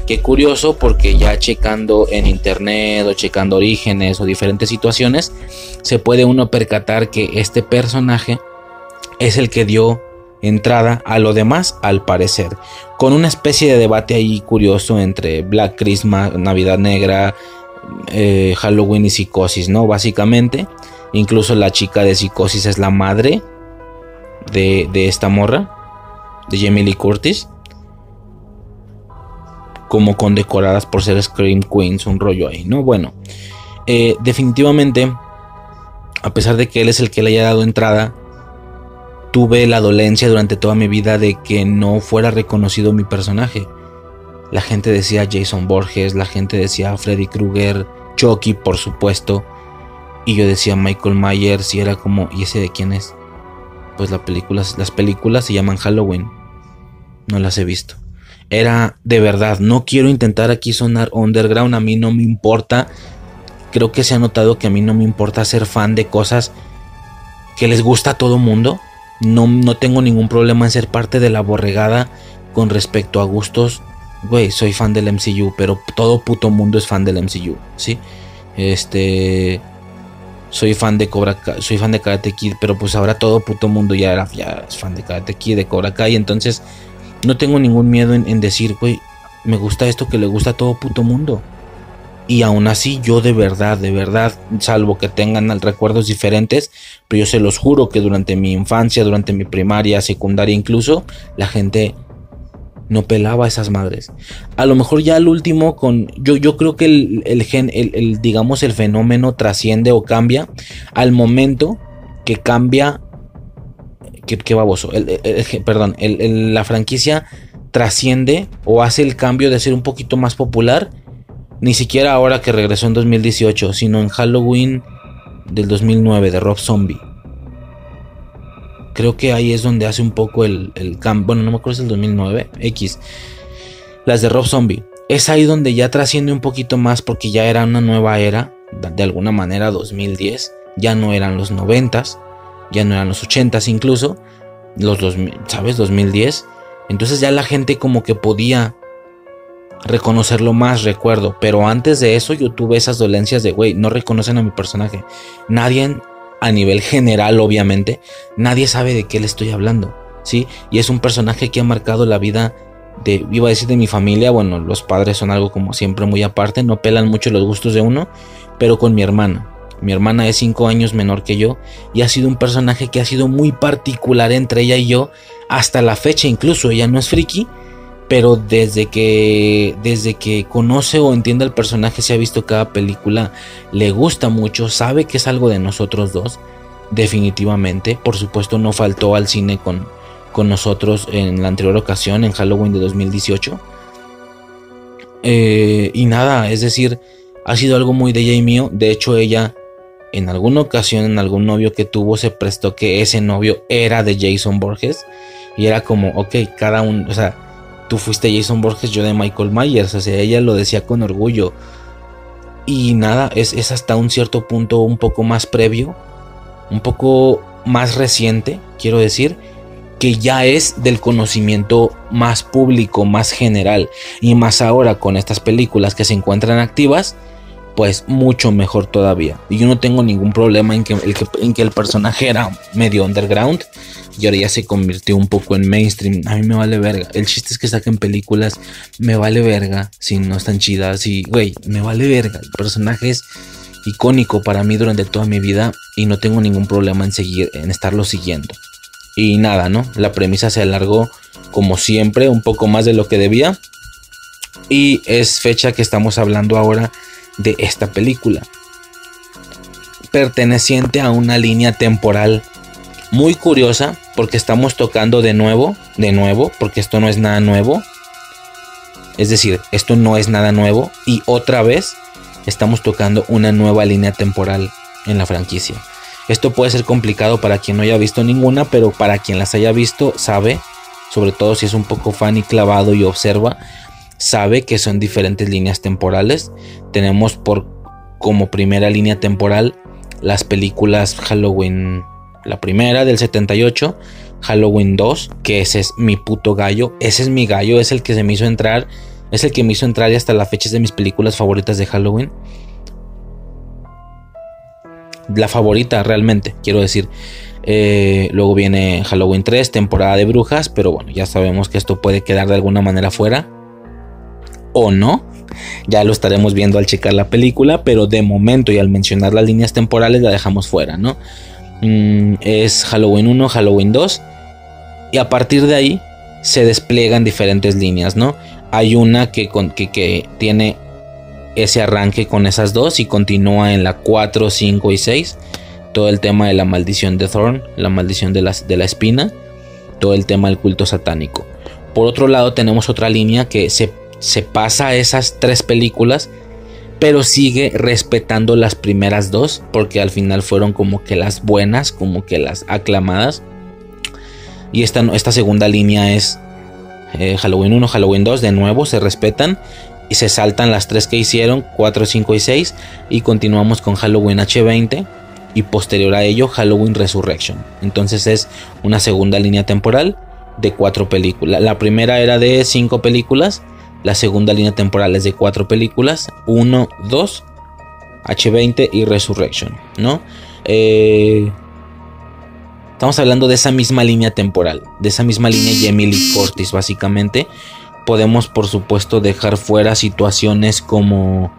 Qué curioso porque ya checando en internet o checando orígenes o diferentes situaciones se puede uno percatar que este personaje es el que dio entrada a lo demás al parecer, con una especie de debate ahí curioso entre Black Christmas, Navidad Negra, eh, Halloween y Psicosis, ¿no? Básicamente, incluso la chica de Psicosis es la madre de, esta morra, de Jamie Lee Curtis, como condecoradas por ser Scream Queens, un rollo ahí, ¿no? Bueno, eh, definitivamente, a pesar de que él es el que le haya dado entrada, tuve la dolencia durante toda mi vida de que no fuera reconocido mi personaje. La gente decía Jason Borges, la gente decía Freddy Krueger, Chucky, por supuesto. Y yo decía Michael Myers y era como, ¿y ese de quién es? Pues las películas, las películas se llaman Halloween. No las he visto. Era de verdad, no quiero intentar aquí sonar underground, a mí no me importa. Creo que se ha notado que a mí no me importa ser fan de cosas que les gusta a todo mundo no, tengo ningún problema en ser parte de la borregada con respecto a gustos. Güey, soy fan del MCU, pero todo puto mundo es fan del MCU, ¿sí? Este soy fan de Cobra soy fan de Karate Kid, pero pues ahora todo puto mundo ya era ya es fan de Karate Kid, de Cobra Kai, entonces no tengo ningún miedo en, en decir, güey, me gusta esto que le gusta a todo puto mundo. Y aún así yo de verdad, de verdad, salvo que tengan recuerdos diferentes, pero yo se los juro que durante mi infancia, durante mi primaria, secundaria incluso, la gente no pelaba a esas madres. A lo mejor ya al último con yo yo creo que el, el gen el, digamos el fenómeno trasciende o cambia al momento que cambia qué, baboso, perdón, la franquicia trasciende o hace el cambio de ser un poquito más popular ni siquiera ahora que regresó en 2018, sino en Halloween del 2009 de Rob Zombie. Creo que ahí es donde hace un poco el, cambio. Bueno, no me acuerdo si es el 2009. X. Las de Rob Zombie. Es ahí donde ya trasciende un poquito más porque ya era una nueva era. De alguna manera 2010. Ya no eran los 90 Ya no eran los 80 incluso. Los 2000, ¿sabes? 2010. Entonces ya la gente como que podía reconocerlo más, recuerdo. Pero antes de eso yo tuve esas dolencias de, güey, no reconocen a mi personaje. Nadie, a nivel general, obviamente, nadie sabe de qué le estoy hablando. ¿Sí? Y es un personaje que ha marcado la vida de, iba a decir de mi familia, bueno, los padres son algo como siempre muy aparte, no pelan mucho los gustos de uno, pero con mi hermana. Mi hermana es cinco años menor que yo y ha sido un personaje que ha sido muy particular entre ella y yo hasta la fecha incluso. Ella no es friki, pero desde que desde que conoce o entiende el personaje, se ha visto cada película, le gusta mucho, sabe que es algo de nosotros dos, definitivamente. Por supuesto, no faltó al cine con, con nosotros en la anterior ocasión, en Halloween de 2018. Eh, y nada, es decir, ha sido algo muy de ella y mío. De hecho, ella en alguna ocasión, en algún novio que tuvo, se prestó que ese novio era de Jason Borges. Y era como, ok, cada uno, o sea, tú fuiste Jason Borges, yo de Michael Myers. O sea, ella lo decía con orgullo. Y nada, es, es hasta un cierto punto un poco más previo, un poco más reciente, quiero decir, que ya es del conocimiento más público, más general, y más ahora con estas películas que se encuentran activas, pues mucho mejor todavía. Y yo no tengo ningún problema en que el, en que el personaje era medio underground y ahora ya se convirtió un poco en mainstream. A mí me vale verga. El chiste es que saquen películas, me vale verga si no están chidas. Y, güey, me vale verga. El personaje es icónico para mí durante toda mi vida y no tengo ningún problema en seguir, en estarlo siguiendo. Y nada, ¿no? La premisa se alargó como siempre, un poco más de lo que debía. Y es fecha que estamos hablando ahora de esta película. Perteneciente a una línea temporal muy curiosa porque estamos tocando de nuevo, de nuevo, porque esto no es nada nuevo. Es decir, esto no es nada nuevo y otra vez estamos tocando una nueva línea temporal en la franquicia. Esto puede ser complicado para quien no haya visto ninguna, pero para quien las haya visto sabe, sobre todo si es un poco fan y clavado y observa, sabe que son diferentes líneas temporales. Tenemos por como primera línea temporal las películas Halloween, la primera del 78, Halloween 2, que ese es mi puto gallo, ese es mi gallo, es el que se me hizo entrar, es el que me hizo entrar y hasta la fecha es de mis películas favoritas de Halloween la favorita realmente, quiero decir. Eh, luego viene Halloween 3, temporada de brujas, pero bueno, ya sabemos que esto puede quedar de alguna manera fuera. O no. Ya lo estaremos viendo al checar la película, pero de momento y al mencionar las líneas temporales la dejamos fuera, ¿no? Mm, es Halloween 1, Halloween 2. Y a partir de ahí se despliegan diferentes líneas, ¿no? Hay una que, que, que tiene ese arranque con esas dos y continúa en la 4, 5 y 6. Todo el tema de la maldición de Thorn, la maldición de la, de la espina, todo el tema del culto satánico. Por otro lado tenemos otra línea que se, se pasa a esas tres películas, pero sigue respetando las primeras dos, porque al final fueron como que las buenas, como que las aclamadas. Y esta, esta segunda línea es eh, Halloween 1, Halloween 2, de nuevo se respetan y se saltan las tres que hicieron, 4, 5 y 6, y continuamos con Halloween H20 y posterior a ello Halloween Resurrection. Entonces es una segunda línea temporal de cuatro películas. La primera era de cinco películas, la segunda línea temporal es de cuatro películas, 1, 2, H20 y Resurrection, ¿no? Eh, estamos hablando de esa misma línea temporal, de esa misma línea y Emily Cortis básicamente podemos por supuesto dejar fuera situaciones como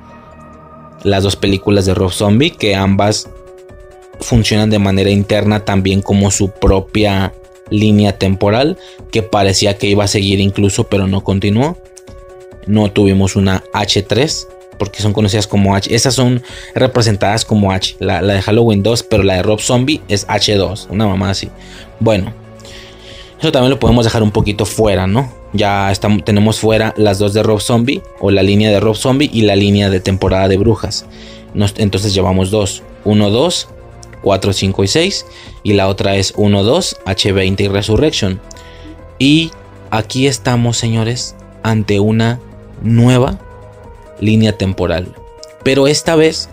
las dos películas de Rob Zombie, que ambas funcionan de manera interna también como su propia línea temporal, que parecía que iba a seguir incluso, pero no continuó. No tuvimos una H3, porque son conocidas como H. Esas son representadas como H. La, de Halloween 2, pero la de Rob Zombie es H2, una mamá así. Bueno, eso también lo podemos dejar un poquito fuera, ¿no? Ya estamos, tenemos fuera las dos de Rob Zombie o la línea de Rob Zombie y la línea de temporada de brujas. entonces llevamos dos. 1, 2, 4, 5 y 6. Y la otra es 1, 2, H20 y Resurrection. Y aquí estamos, señores, ante una nueva línea temporal. Pero esta vez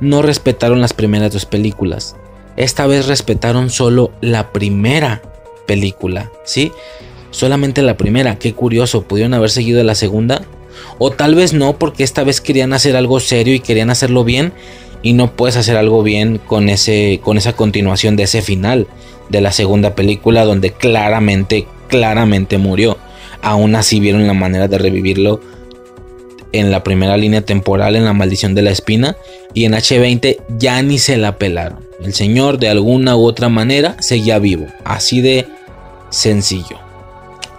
no respetaron las primeras dos películas. Esta vez respetaron solo la primera película, ¿sí? solamente la primera. Qué curioso, pudieron haber seguido la segunda. O tal vez no, porque esta vez querían hacer algo serio y querían hacerlo bien. Y no puedes hacer algo bien con, ese, con esa continuación de ese final de la segunda película donde claramente, claramente murió. Aún así vieron la manera de revivirlo en la primera línea temporal en la maldición de la espina y en H20 ya ni se la pelaron. El señor de alguna u otra manera seguía vivo, así de sencillo.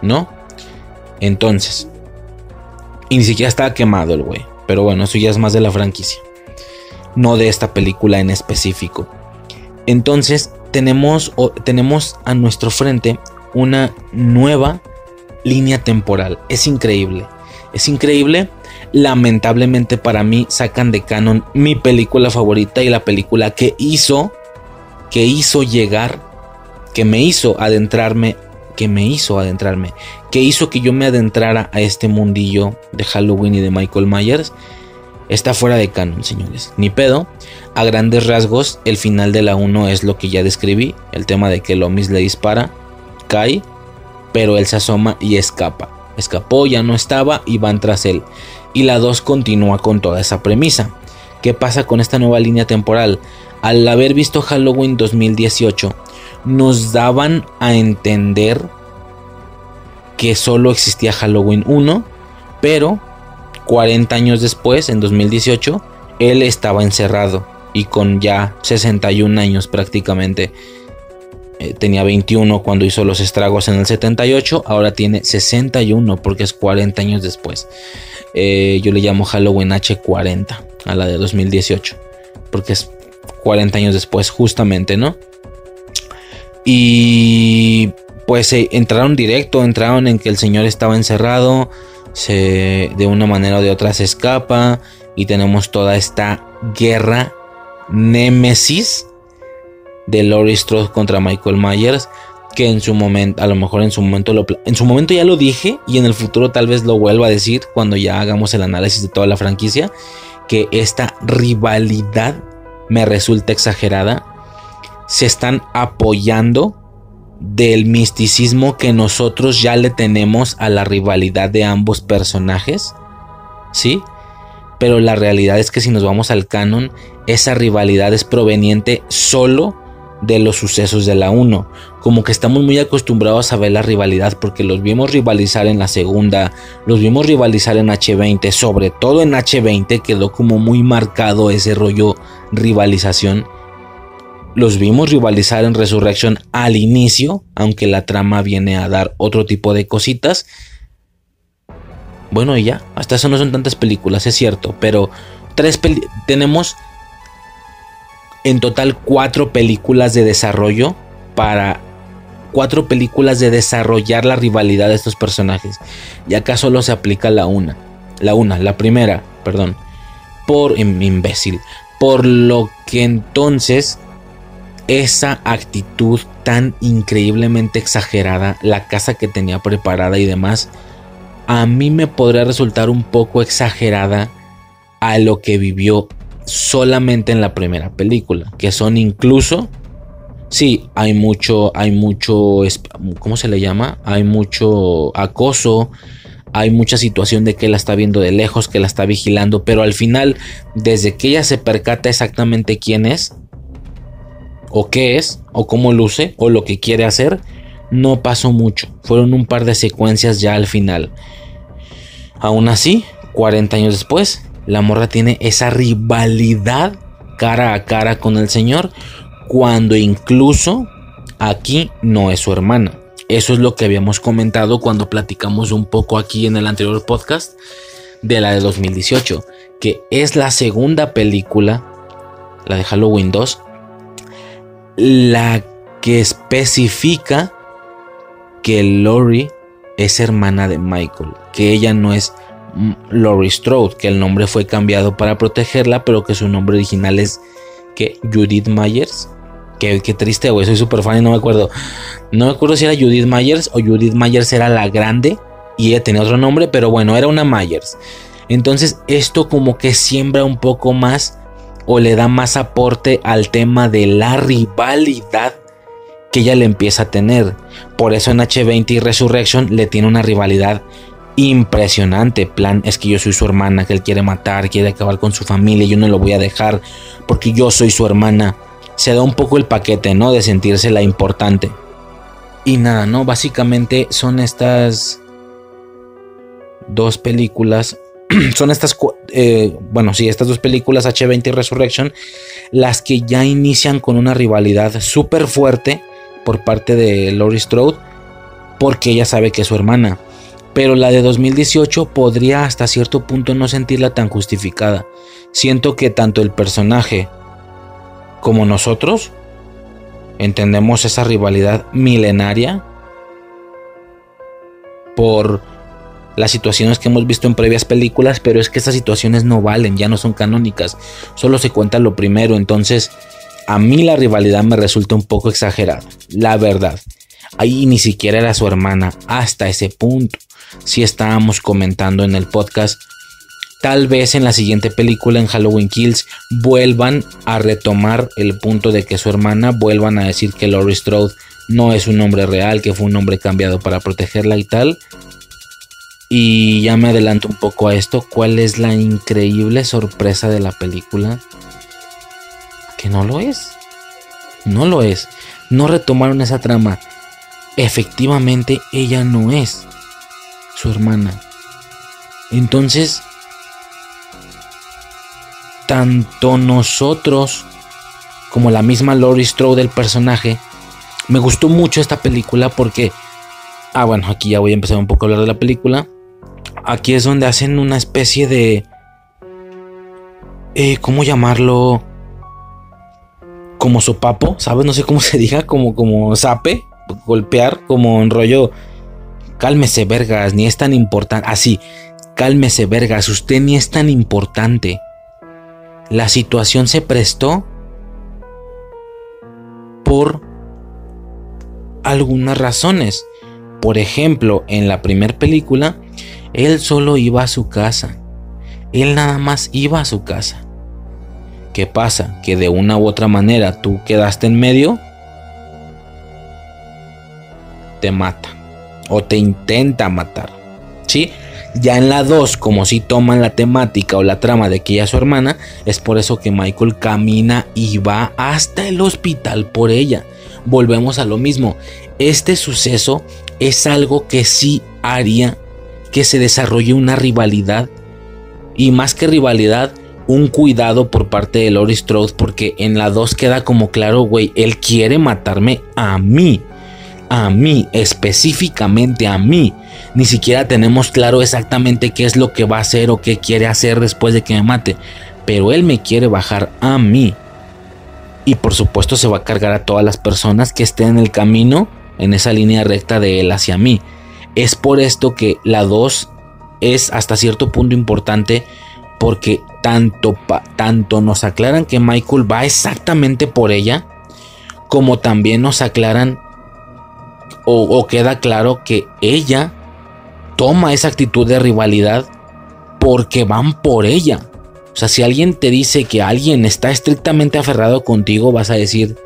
¿no? Entonces, y ni siquiera estaba quemado el güey. Pero bueno, eso ya es más de la franquicia. No de esta película en específico. Entonces, tenemos, tenemos a nuestro frente una nueva línea temporal. Es increíble. Es increíble. Lamentablemente para mí sacan de canon mi película favorita y la película que hizo, que hizo llegar, que me hizo adentrarme, que me hizo adentrarme, que hizo que yo me adentrara a este mundillo de Halloween y de Michael Myers. Está fuera de canon, señores. Ni pedo. A grandes rasgos, el final de la 1 es lo que ya describí. El tema de que Lomis le dispara, cae, pero él se asoma y escapa. Escapó, ya no estaba y van tras él. Y la 2 continúa con toda esa premisa. ¿Qué pasa con esta nueva línea temporal? Al haber visto Halloween 2018, nos daban a entender que solo existía Halloween 1, pero 40 años después, en 2018, él estaba encerrado y con ya 61 años prácticamente. Eh, tenía 21 cuando hizo los estragos en el 78, ahora tiene 61 porque es 40 años después. Eh, yo le llamo Halloween H40 a la de 2018 porque es 40 años después justamente, ¿no? Y pues eh, entraron directo, entraron en que el señor estaba encerrado, de una manera o de otra se escapa y tenemos toda esta guerra némesis de Laurie Strode contra Michael Myers que en su momento, a lo mejor en su momento lo, en su momento ya lo dije y en el futuro tal vez lo vuelva a decir cuando ya hagamos el análisis de toda la franquicia, que esta rivalidad me resulta exagerada. Se están apoyando del misticismo que nosotros ya le tenemos a la rivalidad de ambos personajes. ¿Sí? Pero la realidad es que si nos vamos al canon, esa rivalidad es proveniente solo de los sucesos de la 1. Como que estamos muy acostumbrados a ver la rivalidad porque los vimos rivalizar en la segunda, los vimos rivalizar en H20, sobre todo en H20 quedó como muy marcado ese rollo rivalización. Los vimos rivalizar en Resurrection al inicio, aunque la trama viene a dar otro tipo de cositas. Bueno, y ya, hasta eso no son tantas películas, es cierto, pero tres tenemos en total cuatro películas de desarrollo para cuatro películas de desarrollar la rivalidad de estos personajes. Y acá solo se aplica la una. La una, la primera, perdón. Por imbécil. Por lo que entonces esa actitud tan increíblemente exagerada, la casa que tenía preparada y demás, a mí me podría resultar un poco exagerada a lo que vivió solamente en la primera película, que son incluso, sí, hay mucho, hay mucho, ¿cómo se le llama? Hay mucho acoso, hay mucha situación de que la está viendo de lejos, que la está vigilando, pero al final, desde que ella se percata exactamente quién es, o qué es, o cómo luce, o lo que quiere hacer, no pasó mucho. Fueron un par de secuencias ya al final. Aún así, 40 años después, la morra tiene esa rivalidad cara a cara con el Señor, cuando incluso aquí no es su hermana. Eso es lo que habíamos comentado cuando platicamos un poco aquí en el anterior podcast de la de 2018, que es la segunda película, la de Halloween 2, la que especifica que Lori es hermana de Michael, que ella no es Laurie Strode, que el nombre fue cambiado para protegerla, pero que su nombre original es que Judith Myers. Qué, triste, güey, soy súper fan y no me acuerdo. No me acuerdo si era Judith Myers o Judith Myers era la grande y ella tenía otro nombre, pero bueno, era una Myers. Entonces esto como que siembra un poco más o le da más aporte al tema de la rivalidad que ella le empieza a tener. Por eso en H20 y Resurrection le tiene una rivalidad impresionante. Plan es que yo soy su hermana, que él quiere matar, quiere acabar con su familia, yo no lo voy a dejar porque yo soy su hermana. Se da un poco el paquete, ¿no? De sentirse la importante. Y nada, ¿no? Básicamente son estas dos películas. son estas, eh, bueno, sí, estas dos películas, H20 y Resurrection, las que ya inician con una rivalidad súper fuerte por parte de Laurie Strode, porque ella sabe que es su hermana pero la de 2018 podría hasta cierto punto no sentirla tan justificada. Siento que tanto el personaje como nosotros Entendemos esa rivalidad milenaria por las situaciones que hemos visto en previas películas, pero es que esas situaciones no valen, ya no son canónicas, solo se cuenta lo primero, entonces a mí la rivalidad me resulta un poco exagerada, la verdad. Ahí ni siquiera era su hermana, hasta ese punto. Si estábamos comentando en el podcast, tal vez en la siguiente película, en Halloween Kills, vuelvan a retomar el punto de que su hermana, vuelvan a decir que Laurie Strode no es un nombre real, que fue un nombre cambiado para protegerla y tal. Y ya me adelanto un poco a esto. ¿Cuál es la increíble sorpresa de la película? Que no lo es. No lo es. No retomaron esa trama. Efectivamente, ella no es su hermana. Entonces, tanto nosotros como la misma Laurie Strode del personaje, me gustó mucho esta película porque, ah bueno, aquí ya voy a empezar un poco a hablar de la película aquí es donde hacen una especie de... Eh, ¿Cómo llamarlo? Como sopapo, ¿sabes? No sé cómo se diga, como, como zape, golpear, como en rollo... Cálmese, vergas, ni es tan importante. Así, cálmese, vergas, usted ni es tan importante. La situación se prestó por algunas razones. Por ejemplo, en la primera película, él solo iba a su casa. Él nada más iba a su casa. ¿Qué pasa? Que de una u otra manera tú quedaste en medio. Te mata. O te intenta matar. ¿Sí? Ya en la 2, como si toman la temática o la trama de que ella es su hermana, es por eso que Michael camina y va hasta el hospital por ella. Volvemos a lo mismo. Este suceso es algo que sí haría que se desarrolle una rivalidad y más que rivalidad, un cuidado por parte de Laurie Strode porque en la 2 queda como claro, güey, él quiere matarme a mí. A mí, específicamente a mí. Ni siquiera tenemos claro exactamente qué es lo que va a hacer o qué quiere hacer después de que me mate. Pero él me quiere bajar a mí. Y por supuesto se va a cargar a todas las personas que estén en el camino, en esa línea recta de él hacia mí. Es por esto que la 2 es hasta cierto punto importante porque tanto, tanto nos aclaran que Michael va exactamente por ella, como también nos aclaran o, queda claro que ella toma esa actitud de rivalidad porque van por ella. O sea, si alguien te dice que alguien está estrictamente aferrado contigo, vas a decir,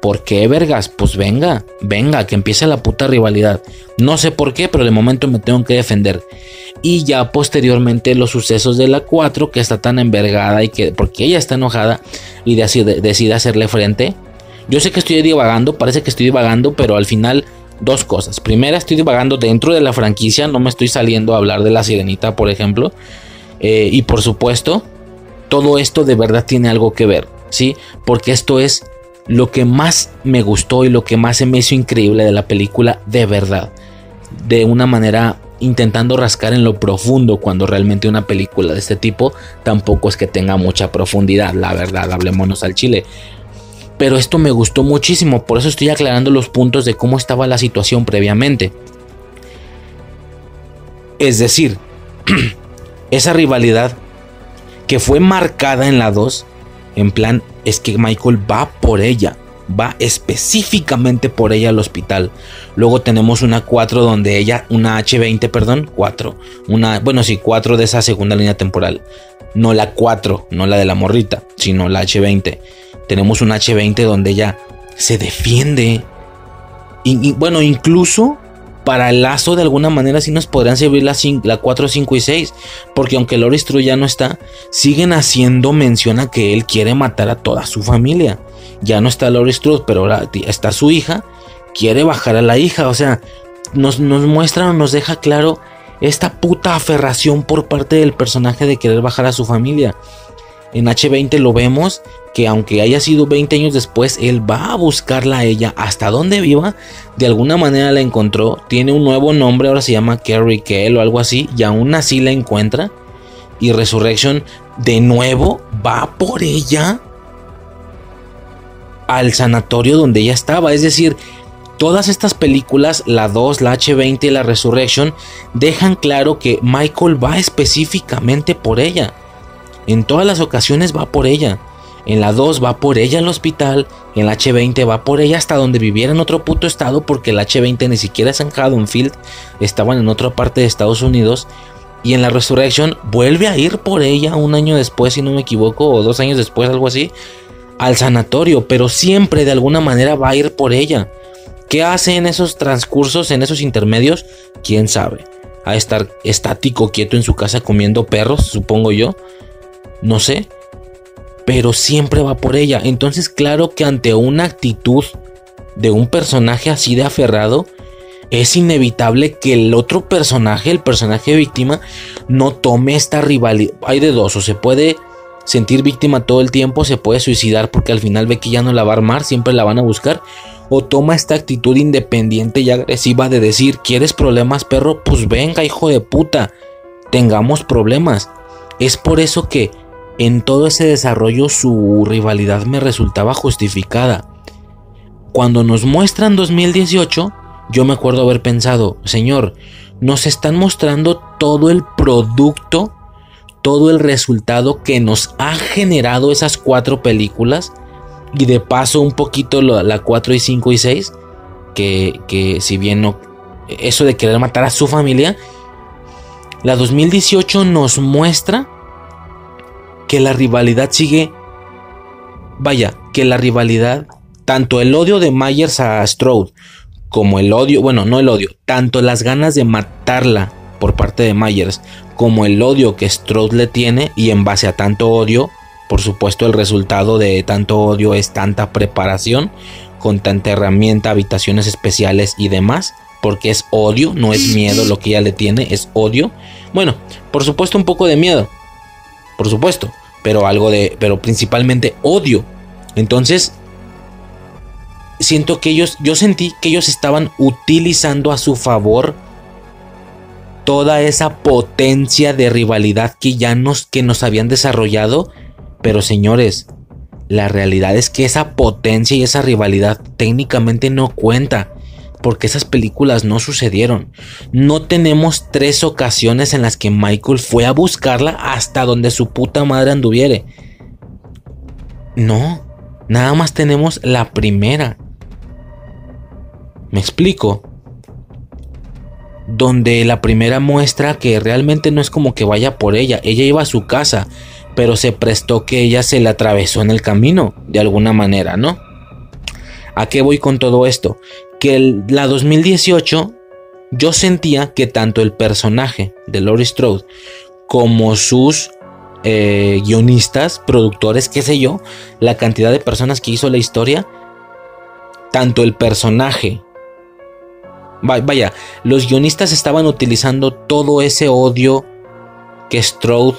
¿Por qué, vergas? Pues venga, venga, que empiece la puta rivalidad. No sé por qué, pero de momento me tengo que defender. Y ya posteriormente los sucesos de la 4, que está tan envergada y que, porque ella está enojada y decide hacerle frente. Yo sé que estoy divagando, parece que estoy divagando, pero al final dos cosas. Primera, estoy divagando dentro de la franquicia, no me estoy saliendo a hablar de la sirenita, por ejemplo. Eh, y por supuesto, todo esto de verdad tiene algo que ver, ¿sí? Porque esto es lo que más me gustó y lo que más se me hizo increíble de la película de verdad. De una manera intentando rascar en lo profundo cuando realmente una película de este tipo tampoco es que tenga mucha profundidad, la verdad, hablémonos al chile. Pero esto me gustó muchísimo, por eso estoy aclarando los puntos de cómo estaba la situación previamente. Es decir, esa rivalidad que fue marcada en la 2 en plan, es que Michael va por ella. Va específicamente por ella al hospital. Luego tenemos una 4 donde ella, una H20, perdón, 4. Una, bueno, sí, 4 de esa segunda línea temporal. No la 4, no la de la morrita, sino la H20. Tenemos una H20 donde ella se defiende. Y, bueno, incluso para el lazo de alguna manera sí nos podrían servir la, la 4, 5 y 6. Porque aunque Loris True ya no está, siguen haciendo mención a que él quiere matar a toda su familia. Ya no está Loris True, pero ahora está su hija. Quiere bajar a la hija. O sea, nos, nos muestra o nos deja claro esta puta aferración por parte del personaje de querer bajar a su familia. En H20 lo vemos que aunque haya sido 20 años después, él va a buscarla a ella hasta donde viva. De alguna manera la encontró. Tiene un nuevo nombre, ahora se llama Carrie Kell o algo así. Y aún así la encuentra. Y Resurrection de nuevo va por ella. al sanatorio donde ella estaba. Es decir, todas estas películas, la 2, la H20 y la Resurrection, dejan claro que Michael va específicamente por ella. En todas las ocasiones va por ella. En la 2 va por ella al hospital. En la H20 va por ella hasta donde viviera en otro puto estado. Porque el H20 ni siquiera es en Haddonfield. Estaban en otra parte de Estados Unidos. Y en la Resurrection vuelve a ir por ella un año después, si no me equivoco, o dos años después, algo así, al sanatorio. Pero siempre de alguna manera va a ir por ella. ¿Qué hace en esos transcursos, en esos intermedios? ¿Quién sabe? A estar estático, quieto en su casa comiendo perros, supongo yo. No sé pero siempre va por ella. Entonces, claro que ante una actitud de un personaje así de aferrado, es inevitable que el otro personaje, el personaje víctima, no tome esta rivalidad. Hay de dos, o se puede sentir víctima todo el tiempo, se puede suicidar porque al final ve que ya no la va a armar, siempre la van a buscar, o toma esta actitud independiente y agresiva de decir, ¿quieres problemas, perro? Pues venga, hijo de puta, tengamos problemas. Es por eso que en todo ese desarrollo su rivalidad me resultaba justificada. Cuando nos muestran 2018, yo me acuerdo haber pensado, Señor, nos están mostrando todo el producto, todo el resultado que nos ha generado esas cuatro películas y de paso un poquito la 4 y 5 y 6, que, que si bien no, eso de querer matar a su familia, la 2018 nos muestra que la rivalidad sigue... Vaya, que la rivalidad, tanto el odio de Myers a Strode, como el odio, bueno, no el odio, tanto las ganas de matarla por parte de Myers, como el odio que Strode le tiene, y en base a tanto odio, por supuesto el resultado de tanto odio es tanta preparación, con tanta herramienta, habitaciones especiales y demás, porque es odio, no es miedo lo que ella le tiene, es odio. Bueno, por supuesto un poco de miedo, por supuesto, pero algo de, pero principalmente odio. Entonces, siento que ellos, yo sentí que ellos estaban utilizando a su favor toda esa potencia de rivalidad que ya nos, que nos habían desarrollado. Pero señores, la realidad es que esa potencia y esa rivalidad técnicamente no cuenta porque esas películas no sucedieron. No tenemos tres ocasiones en las que Michael fue a buscarla hasta donde su puta madre anduviere. No, nada más tenemos la primera. ¿Me explico? Donde la primera muestra que realmente no es como que vaya por ella, ella iba a su casa, pero se prestó que ella se le atravesó en el camino, de alguna manera, ¿no? ¿A qué voy con todo esto? Que la 2018 yo sentía que tanto el personaje de Laurie Strode como sus eh, guionistas, productores, qué sé yo, la cantidad de personas que hizo la historia, tanto el personaje, vaya, los guionistas estaban utilizando todo ese odio que Strode,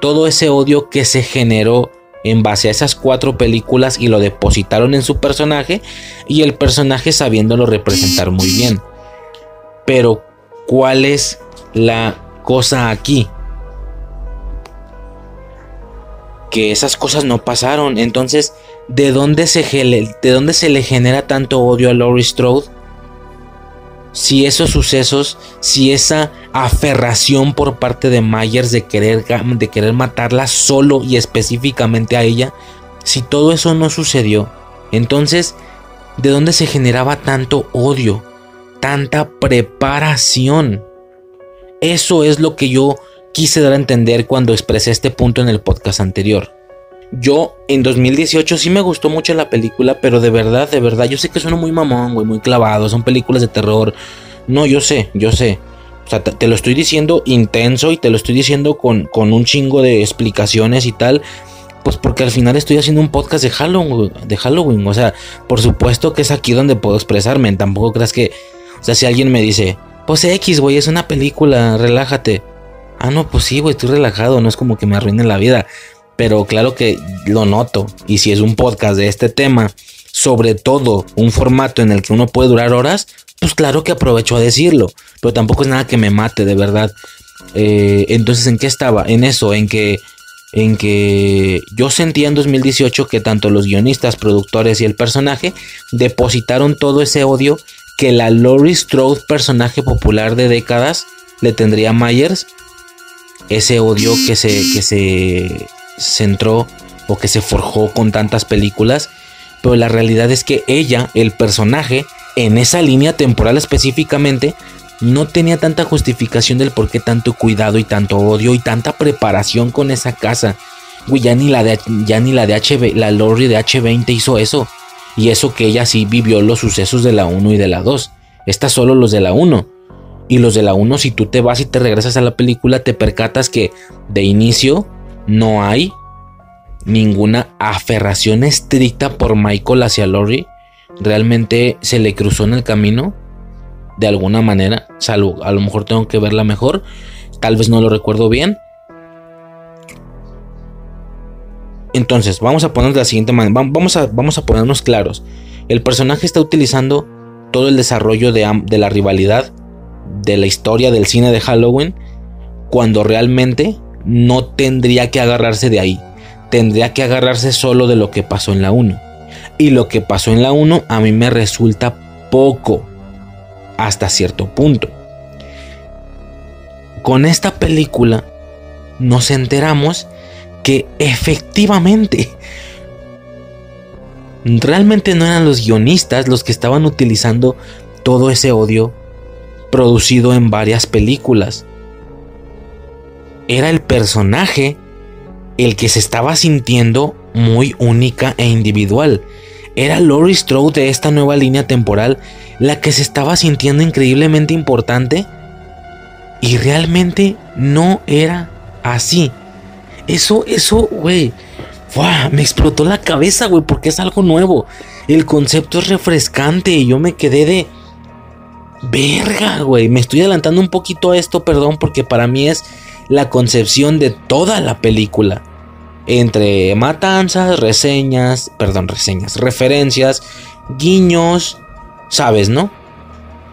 todo ese odio que se generó en base a esas cuatro películas y lo depositaron en su personaje y el personaje sabiéndolo representar muy bien. Pero, ¿cuál es la cosa aquí? Que esas cosas no pasaron. Entonces, ¿de dónde se, de dónde se le genera tanto odio a Laurie Strode? Si esos sucesos, si esa aferración por parte de Myers de querer, de querer matarla solo y específicamente a ella, si todo eso no sucedió, entonces, ¿de dónde se generaba tanto odio, tanta preparación? Eso es lo que yo quise dar a entender cuando expresé este punto en el podcast anterior. Yo en 2018 sí me gustó mucho la película, pero de verdad, de verdad, yo sé que suena muy mamón, güey, muy clavado, son películas de terror. No, yo sé, yo sé. O sea, te, lo estoy diciendo intenso y te lo estoy diciendo con, con un chingo de explicaciones y tal. Pues porque al final estoy haciendo un podcast de Halloween, de Halloween. O sea, por supuesto que es aquí donde puedo expresarme. Tampoco creas que. O sea, si alguien me dice, pues X, güey, es una película, relájate. Ah, no, pues sí, güey, estoy relajado. No es como que me arruine la vida pero claro que lo noto. Y si es un podcast de este tema, sobre todo un formato en el que uno puede durar horas, pues claro que aprovecho a decirlo. Pero tampoco es nada que me mate, de verdad. Eh, entonces, ¿en qué estaba? En eso, en que en que yo sentía en 2018 que tanto los guionistas, productores y el personaje depositaron todo ese odio que la Laurie Strode, personaje popular de décadas, le tendría a Myers. Ese odio que se, que se centró o que se forjó con tantas películas. Pero la realidad es que ella, el personaje, en esa línea temporal específicamente, no tenía tanta justificación del por qué tanto cuidado y tanto odio y tanta preparación con esa casa. Güey, ya ni la de, ya ni la de la Lori de H20 hizo eso. Y eso que ella sí vivió los sucesos de la 1 y de la 2. Está solo los de la 1. Y los de la 1, si tú te vas y te regresas a la película, te percatas que de inicio no hay ninguna aferración estricta por Michael hacia Lori. Realmente se le cruzó en el camino de alguna manera, salvo a lo mejor tengo que verla mejor, tal vez no lo recuerdo bien. Entonces, vamos a poner de la siguiente manera, vamos a, vamos a ponernos claros. El personaje está utilizando todo el desarrollo de, de la rivalidad, de la historia del cine de Halloween, cuando realmente no tendría que agarrarse de ahí. Tendría que agarrarse solo de lo que pasó en la 1. Y lo que pasó en la 1 a mí me resulta poco hasta cierto punto. Con esta película nos enteramos que efectivamente realmente no eran los guionistas los que estaban utilizando todo ese odio producido en varias películas. Era el personaje el que se estaba sintiendo muy única e individual. Era Laurie Strode de esta nueva línea temporal la que se estaba sintiendo increíblemente importante y realmente no era así. Eso, eso, güey, me explotó la cabeza, güey, porque es algo nuevo. El concepto es refrescante y yo me quedé de... Verga, güey, me estoy adelantando un poquito a esto, perdón, porque para mí es la concepción de toda la película. Entre matanzas, reseñas, perdón, reseñas, referencias, guiños, sabes, ¿no?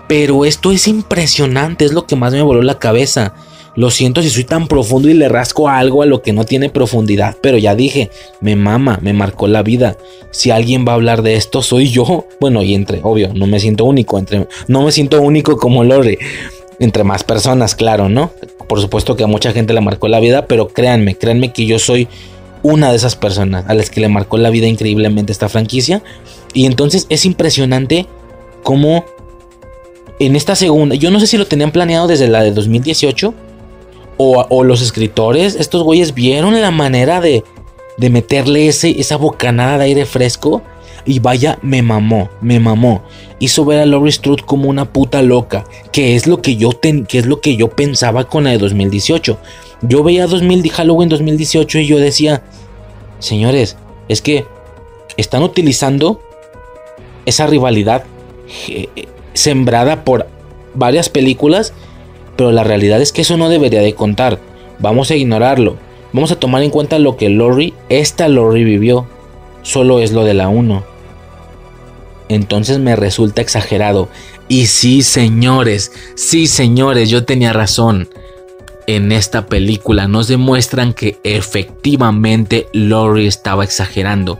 Pero esto es impresionante, es lo que más me voló la cabeza. Lo siento si soy tan profundo y le rasco algo a lo que no tiene profundidad, pero ya dije, me mama, me marcó la vida. Si alguien va a hablar de esto, soy yo. Bueno, y entre, obvio, no me siento único, entre, no me siento único como Lore. Entre más personas, claro, ¿no? Por supuesto que a mucha gente le marcó la vida, pero créanme, créanme que yo soy una de esas personas a las que le marcó la vida increíblemente esta franquicia. Y entonces es impresionante como en esta segunda, yo no sé si lo tenían planeado desde la de 2018 o, los escritores, estos güeyes vieron la manera de, de meterle ese, esa bocanada de aire fresco y vaya, me mamó, me mamó. Hizo ver a Laurie Strode como una puta loca, que es lo que yo que es lo que yo pensaba con la de 2018. Yo veía 2000 Halloween 2018 y yo decía, señores, es que están utilizando esa rivalidad eh, sembrada por varias películas, pero la realidad es que eso no debería de contar. Vamos a ignorarlo. Vamos a tomar en cuenta lo que Lori, esta Lori vivió. Solo es lo de la 1. Entonces me resulta exagerado. Y sí, señores, sí, señores, yo tenía razón. En esta película nos demuestran que efectivamente Lori estaba exagerando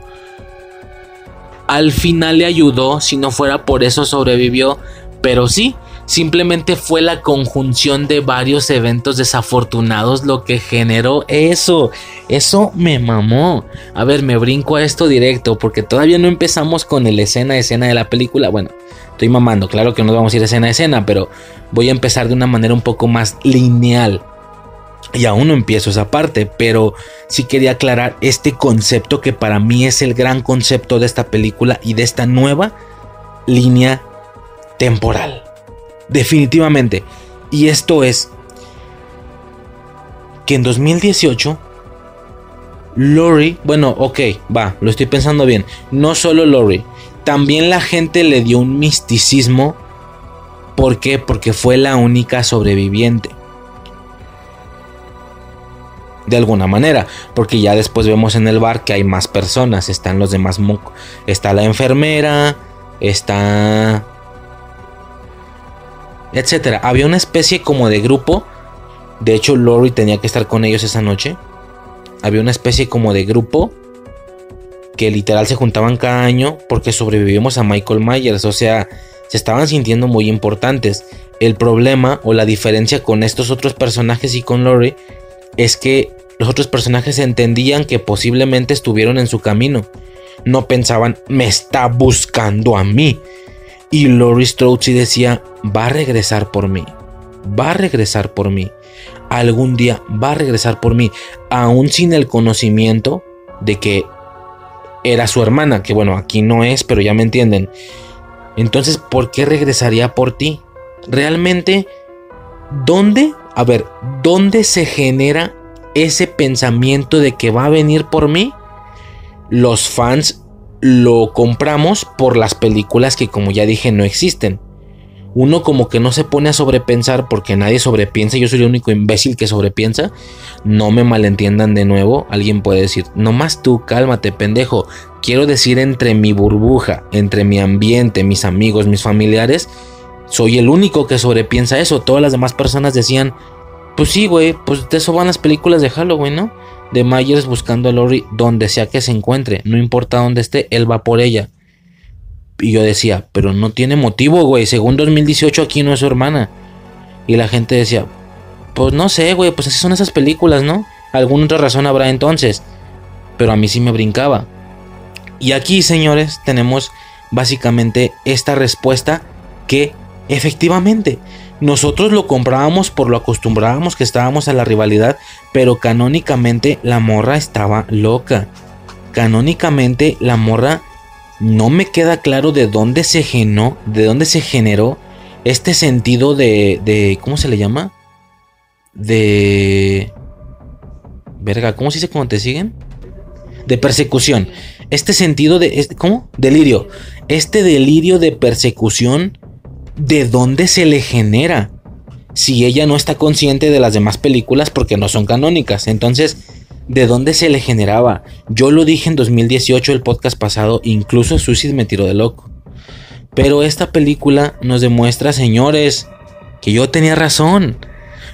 al final le ayudó, si no fuera por eso sobrevivió, pero sí, simplemente fue la conjunción de varios eventos desafortunados lo que generó eso. Eso me mamó. A ver, me brinco a esto directo porque todavía no empezamos con el escena a escena de la película. Bueno, estoy mamando, claro que no vamos a ir escena a escena, pero voy a empezar de una manera un poco más lineal. Y aún no empiezo esa parte, pero sí quería aclarar este concepto que para mí es el gran concepto de esta película y de esta nueva línea temporal. Definitivamente. Y esto es que en 2018 Lori, bueno, ok, va, lo estoy pensando bien. No solo Lori, también la gente le dio un misticismo. ¿Por qué? Porque fue la única sobreviviente de alguna manera, porque ya después vemos en el bar que hay más personas, están los demás, está la enfermera, está etcétera. Había una especie como de grupo, de hecho Lori tenía que estar con ellos esa noche había una especie como de grupo que literal se juntaban cada año porque sobrevivimos a Michael Myers, o sea, se estaban sintiendo muy importantes. El problema o la diferencia con estos otros personajes y con Lori es que los otros personajes entendían que posiblemente estuvieron en su camino. No pensaban, me está buscando a mí. Y Lori Strode sí decía, va a regresar por mí. Va a regresar por mí. Algún día va a regresar por mí. Aún sin el conocimiento de que era su hermana, que bueno, aquí no es, pero ya me entienden. Entonces, ¿por qué regresaría por ti? Realmente, ¿dónde? A ver, ¿dónde se genera ese pensamiento de que va a venir por mí? Los fans lo compramos por las películas que como ya dije no existen uno como que no se pone a sobrepensar porque nadie sobrepiensa, yo soy el único imbécil que sobrepiensa. No me malentiendan de nuevo, alguien puede decir, nomás tú, cálmate, pendejo. Quiero decir entre mi burbuja, entre mi ambiente, mis amigos, mis familiares, soy el único que sobrepiensa eso. Todas las demás personas decían, pues sí, güey, pues de eso van las películas de Halloween, ¿no? De Myers buscando a Lori donde sea que se encuentre, no importa dónde esté, él va por ella. Y yo decía, pero no tiene motivo, güey. Según 2018 aquí no es su hermana. Y la gente decía, pues no sé, güey, pues así son esas películas, ¿no? Alguna otra razón habrá entonces. Pero a mí sí me brincaba. Y aquí, señores, tenemos básicamente esta respuesta que efectivamente nosotros lo comprábamos por lo acostumbrábamos que estábamos a la rivalidad, pero canónicamente la morra estaba loca. Canónicamente la morra no me queda claro de dónde se generó, de dónde se generó este sentido de, de ¿cómo se le llama? De verga, ¿cómo se dice cuando te siguen? De persecución. Este sentido de ¿cómo? Delirio. Este delirio de persecución ¿de dónde se le genera? Si ella no está consciente de las demás películas porque no son canónicas. Entonces, de dónde se le generaba. Yo lo dije en 2018, el podcast pasado, incluso Suicide me tiró de loco. Pero esta película nos demuestra, señores, que yo tenía razón.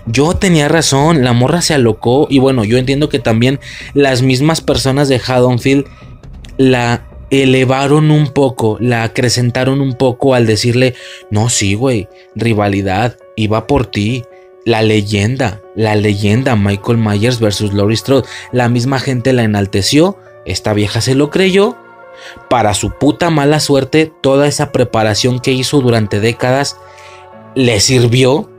Yo tenía razón, la morra se alocó y bueno, yo entiendo que también las mismas personas de Haddonfield la elevaron un poco, la acrecentaron un poco al decirle, no, sí, güey, rivalidad, iba por ti, la leyenda, la leyenda Michael Myers versus Laurie Strode. La misma gente la enalteció, esta vieja se lo creyó. Para su puta mala suerte, toda esa preparación que hizo durante décadas le sirvió.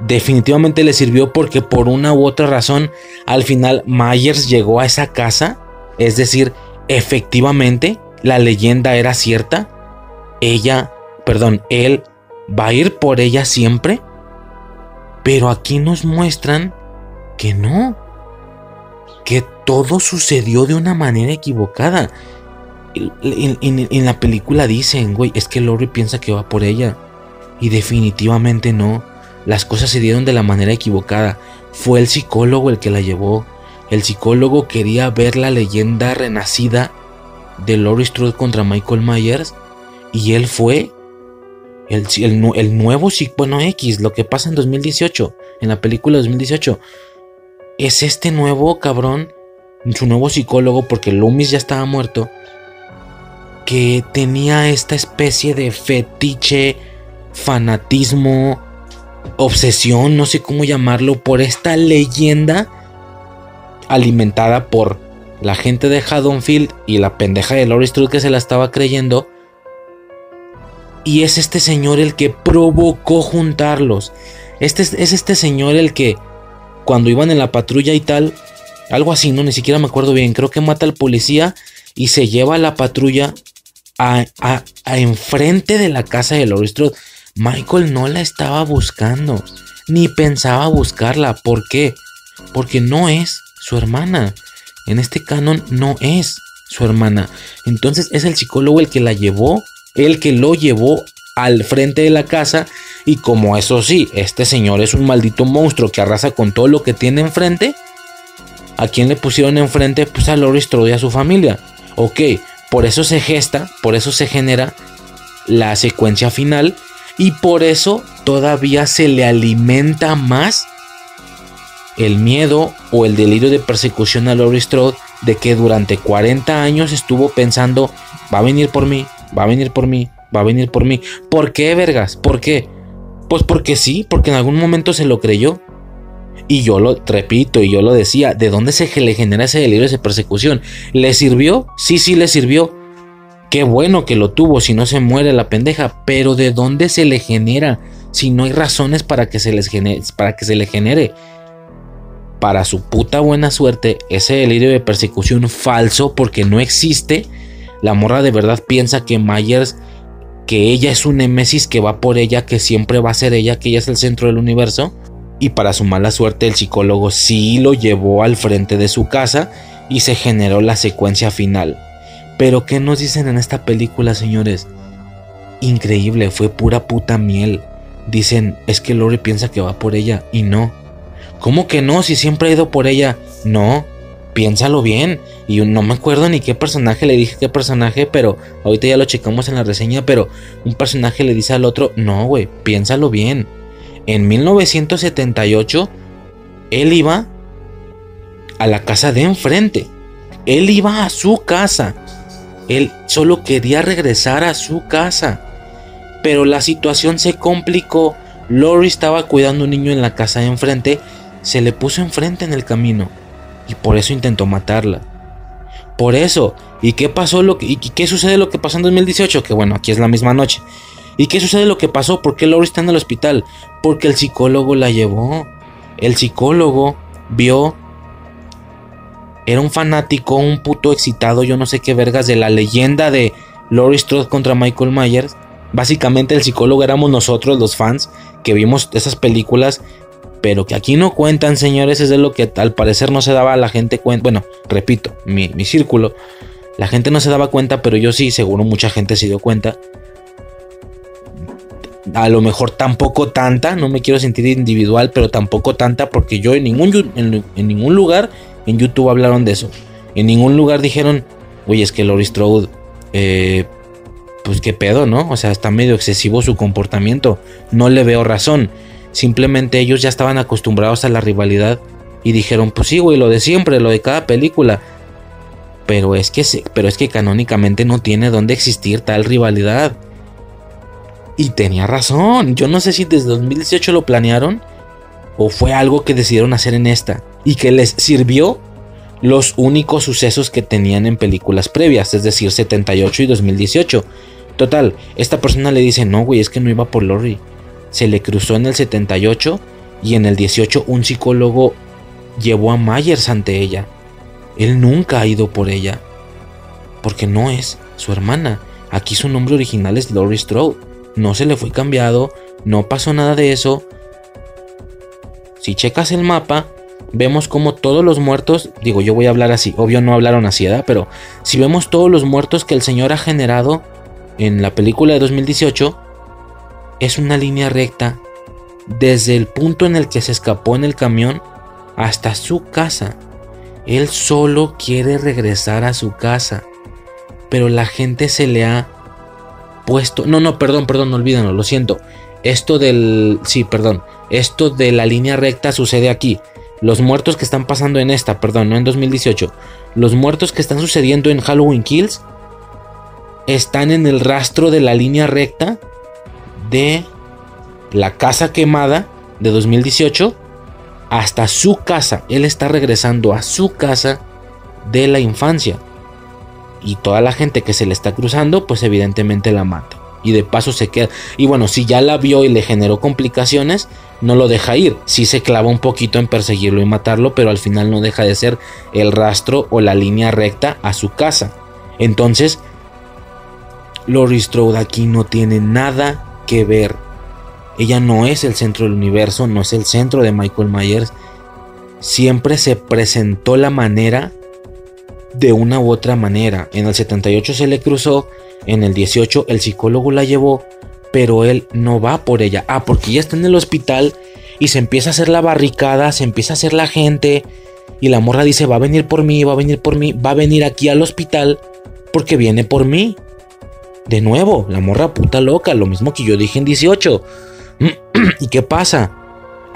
Definitivamente le sirvió porque por una u otra razón al final Myers llegó a esa casa. Es decir, efectivamente la leyenda era cierta. Ella, perdón, él va a ir por ella siempre. Pero aquí nos muestran que no, que todo sucedió de una manera equivocada. En, la película dicen, güey, es que Lori piensa que va por ella. Y definitivamente no. Las cosas se dieron de la manera equivocada. Fue el psicólogo el que la llevó. El psicólogo quería ver la leyenda renacida de Lori Strode contra Michael Myers. Y él fue el, el, nuevo, bueno, X, lo que pasa en 2018, en la película 2018, es este nuevo cabrón, su nuevo psicólogo, porque Loomis ya estaba muerto, que tenía esta especie de fetiche, fanatismo, obsesión, no sé cómo llamarlo, por esta leyenda alimentada por la gente de Haddonfield y la pendeja de Laurie Strode que se la estaba creyendo y es este señor el que provocó juntarlos. Este es este señor el que cuando iban en la patrulla y tal, algo así, no, ni siquiera me acuerdo bien, creo que mata al policía y se lleva a la patrulla a, enfrente de la casa de Laurie Strode. Michael no la estaba buscando, ni pensaba buscarla. ¿Por qué? Porque no es su hermana. En este canon no es su hermana. Entonces es el psicólogo el que la llevó el que lo llevó al frente de la casa y como eso sí, este señor es un maldito monstruo que arrasa con todo lo que tiene enfrente, ¿a quién le pusieron enfrente? Pues a Loris Strode y a su familia. Ok, por eso se gesta, por eso se genera la secuencia final y por eso todavía se le alimenta más el miedo o el delirio de persecución a Laurie Strode de que durante 40 años estuvo pensando, va a venir por mí, va a venir por mí, va a venir por mí. ¿Por qué, vergas? ¿Por qué? Pues porque sí, porque en algún momento se lo creyó. Y yo lo repito y yo lo decía, ¿de dónde se le genera ese delirio, esa persecución? ¿Le sirvió? Sí, sí, le sirvió. Qué bueno que lo tuvo, si no se muere la pendeja, pero ¿de dónde se le genera? Si no hay razones para que se, les genere, para que se le genere. Para su puta buena suerte, ese delirio de persecución falso, porque no existe, la morra de verdad piensa que Myers, que ella es un Nemesis que va por ella, que siempre va a ser ella, que ella es el centro del universo. Y para su mala suerte, el psicólogo sí lo llevó al frente de su casa y se generó la secuencia final. Pero ¿qué nos dicen en esta película, señores? Increíble, fue pura puta miel. Dicen, es que Lori piensa que va por ella y no. ¿Cómo que no? Si siempre ha ido por ella. No, piénsalo bien. Y no me acuerdo ni qué personaje le dije qué personaje, pero ahorita ya lo checamos en la reseña, pero un personaje le dice al otro, no, güey, piénsalo bien en 1978, él iba a la casa de enfrente. Él iba a su casa. Él solo quería regresar a su casa. Pero la situación se complicó. Lori estaba cuidando a un niño en la casa de enfrente. Se le puso enfrente en el camino. Y por eso intentó matarla. Por eso. ¿Y qué pasó? ¿Y qué sucede lo que pasó en 2018? Que bueno, aquí es la misma noche. ¿Y qué sucede lo que pasó? ¿Por qué Lori está en el hospital? Porque el psicólogo la llevó. El psicólogo vio. Era un fanático, un puto excitado, yo no sé qué vergas, de la leyenda de Laurie Strode contra Michael Myers. Básicamente el psicólogo éramos nosotros los fans que vimos esas películas, pero que aquí no cuentan, señores, es de lo que al parecer no se daba a la gente cuenta. Bueno, repito, mi, mi círculo, la gente no se daba cuenta, pero yo sí, seguro mucha gente se dio cuenta a lo mejor tampoco tanta, no me quiero sentir individual, pero tampoco tanta porque yo en ningún, en, ningún lugar en YouTube hablaron de eso. En ningún lugar dijeron, oye, es que Laurie Strode, eh, pues qué pedo, ¿no? O sea, está medio excesivo su comportamiento, no le veo razón. Simplemente ellos ya estaban acostumbrados a la rivalidad y dijeron, pues sí, güey, lo de siempre, lo de cada película. Pero es que, pero es que canónicamente no tiene dónde existir tal rivalidad. Y tenía razón. Yo no sé si desde 2018 lo planearon o fue algo que decidieron hacer en esta y que les sirvió los únicos sucesos que tenían en películas previas, es decir, 78 y 2018. Total, esta persona le dice, no, güey, es que no iba por Lori. Se le cruzó en el 78 y en el 18 un psicólogo llevó a Myers ante ella. Él nunca ha ido por ella. Porque no es su hermana. Aquí su nombre original es Lori Strode no se le fue cambiado, no pasó nada de eso. Si checas el mapa, vemos como todos los muertos, digo yo voy a hablar así, obvio no hablaron así, ¿verdad? Pero si vemos todos los muertos que el Señor ha generado en la película de 2018, es una línea recta desde el punto en el que se escapó en el camión hasta su casa. Él solo quiere regresar a su casa, pero la gente se le ha puesto. No, no, perdón, perdón, olvídenlo, lo siento. Esto del. Sí, perdón. Esto de la línea recta sucede aquí. Los muertos que están pasando en esta, perdón, no en 2018. Los muertos que están sucediendo en Halloween Kills están en el rastro de la línea recta de la casa quemada de 2018 hasta su casa. Él está regresando a su casa de la infancia y toda la gente que se le está cruzando, pues evidentemente la mata. Y de paso se queda. Y bueno, si ya la vio y le generó complicaciones, no lo deja ir. Sí se clava un poquito en perseguirlo y matarlo, pero al final no deja de ser el rastro o la línea recta a su casa. Entonces, Laurie Strode aquí no tiene nada que ver. Ella no es el centro del universo, no es el centro de Michael Myers. Siempre se presentó la manera de una u otra manera. En el 78 se le cruzó, en el 18 el psicólogo la llevó, pero él no va por ella. Ah, porque ya está en el hospital y se empieza a hacer la barricada, se empieza a hacer la gente y la morra dice, va a venir por mí, va a venir por mí, va a venir aquí al hospital porque viene por mí. De nuevo, la morra puta loca, lo mismo que yo dije en 18. ¿Y qué pasa?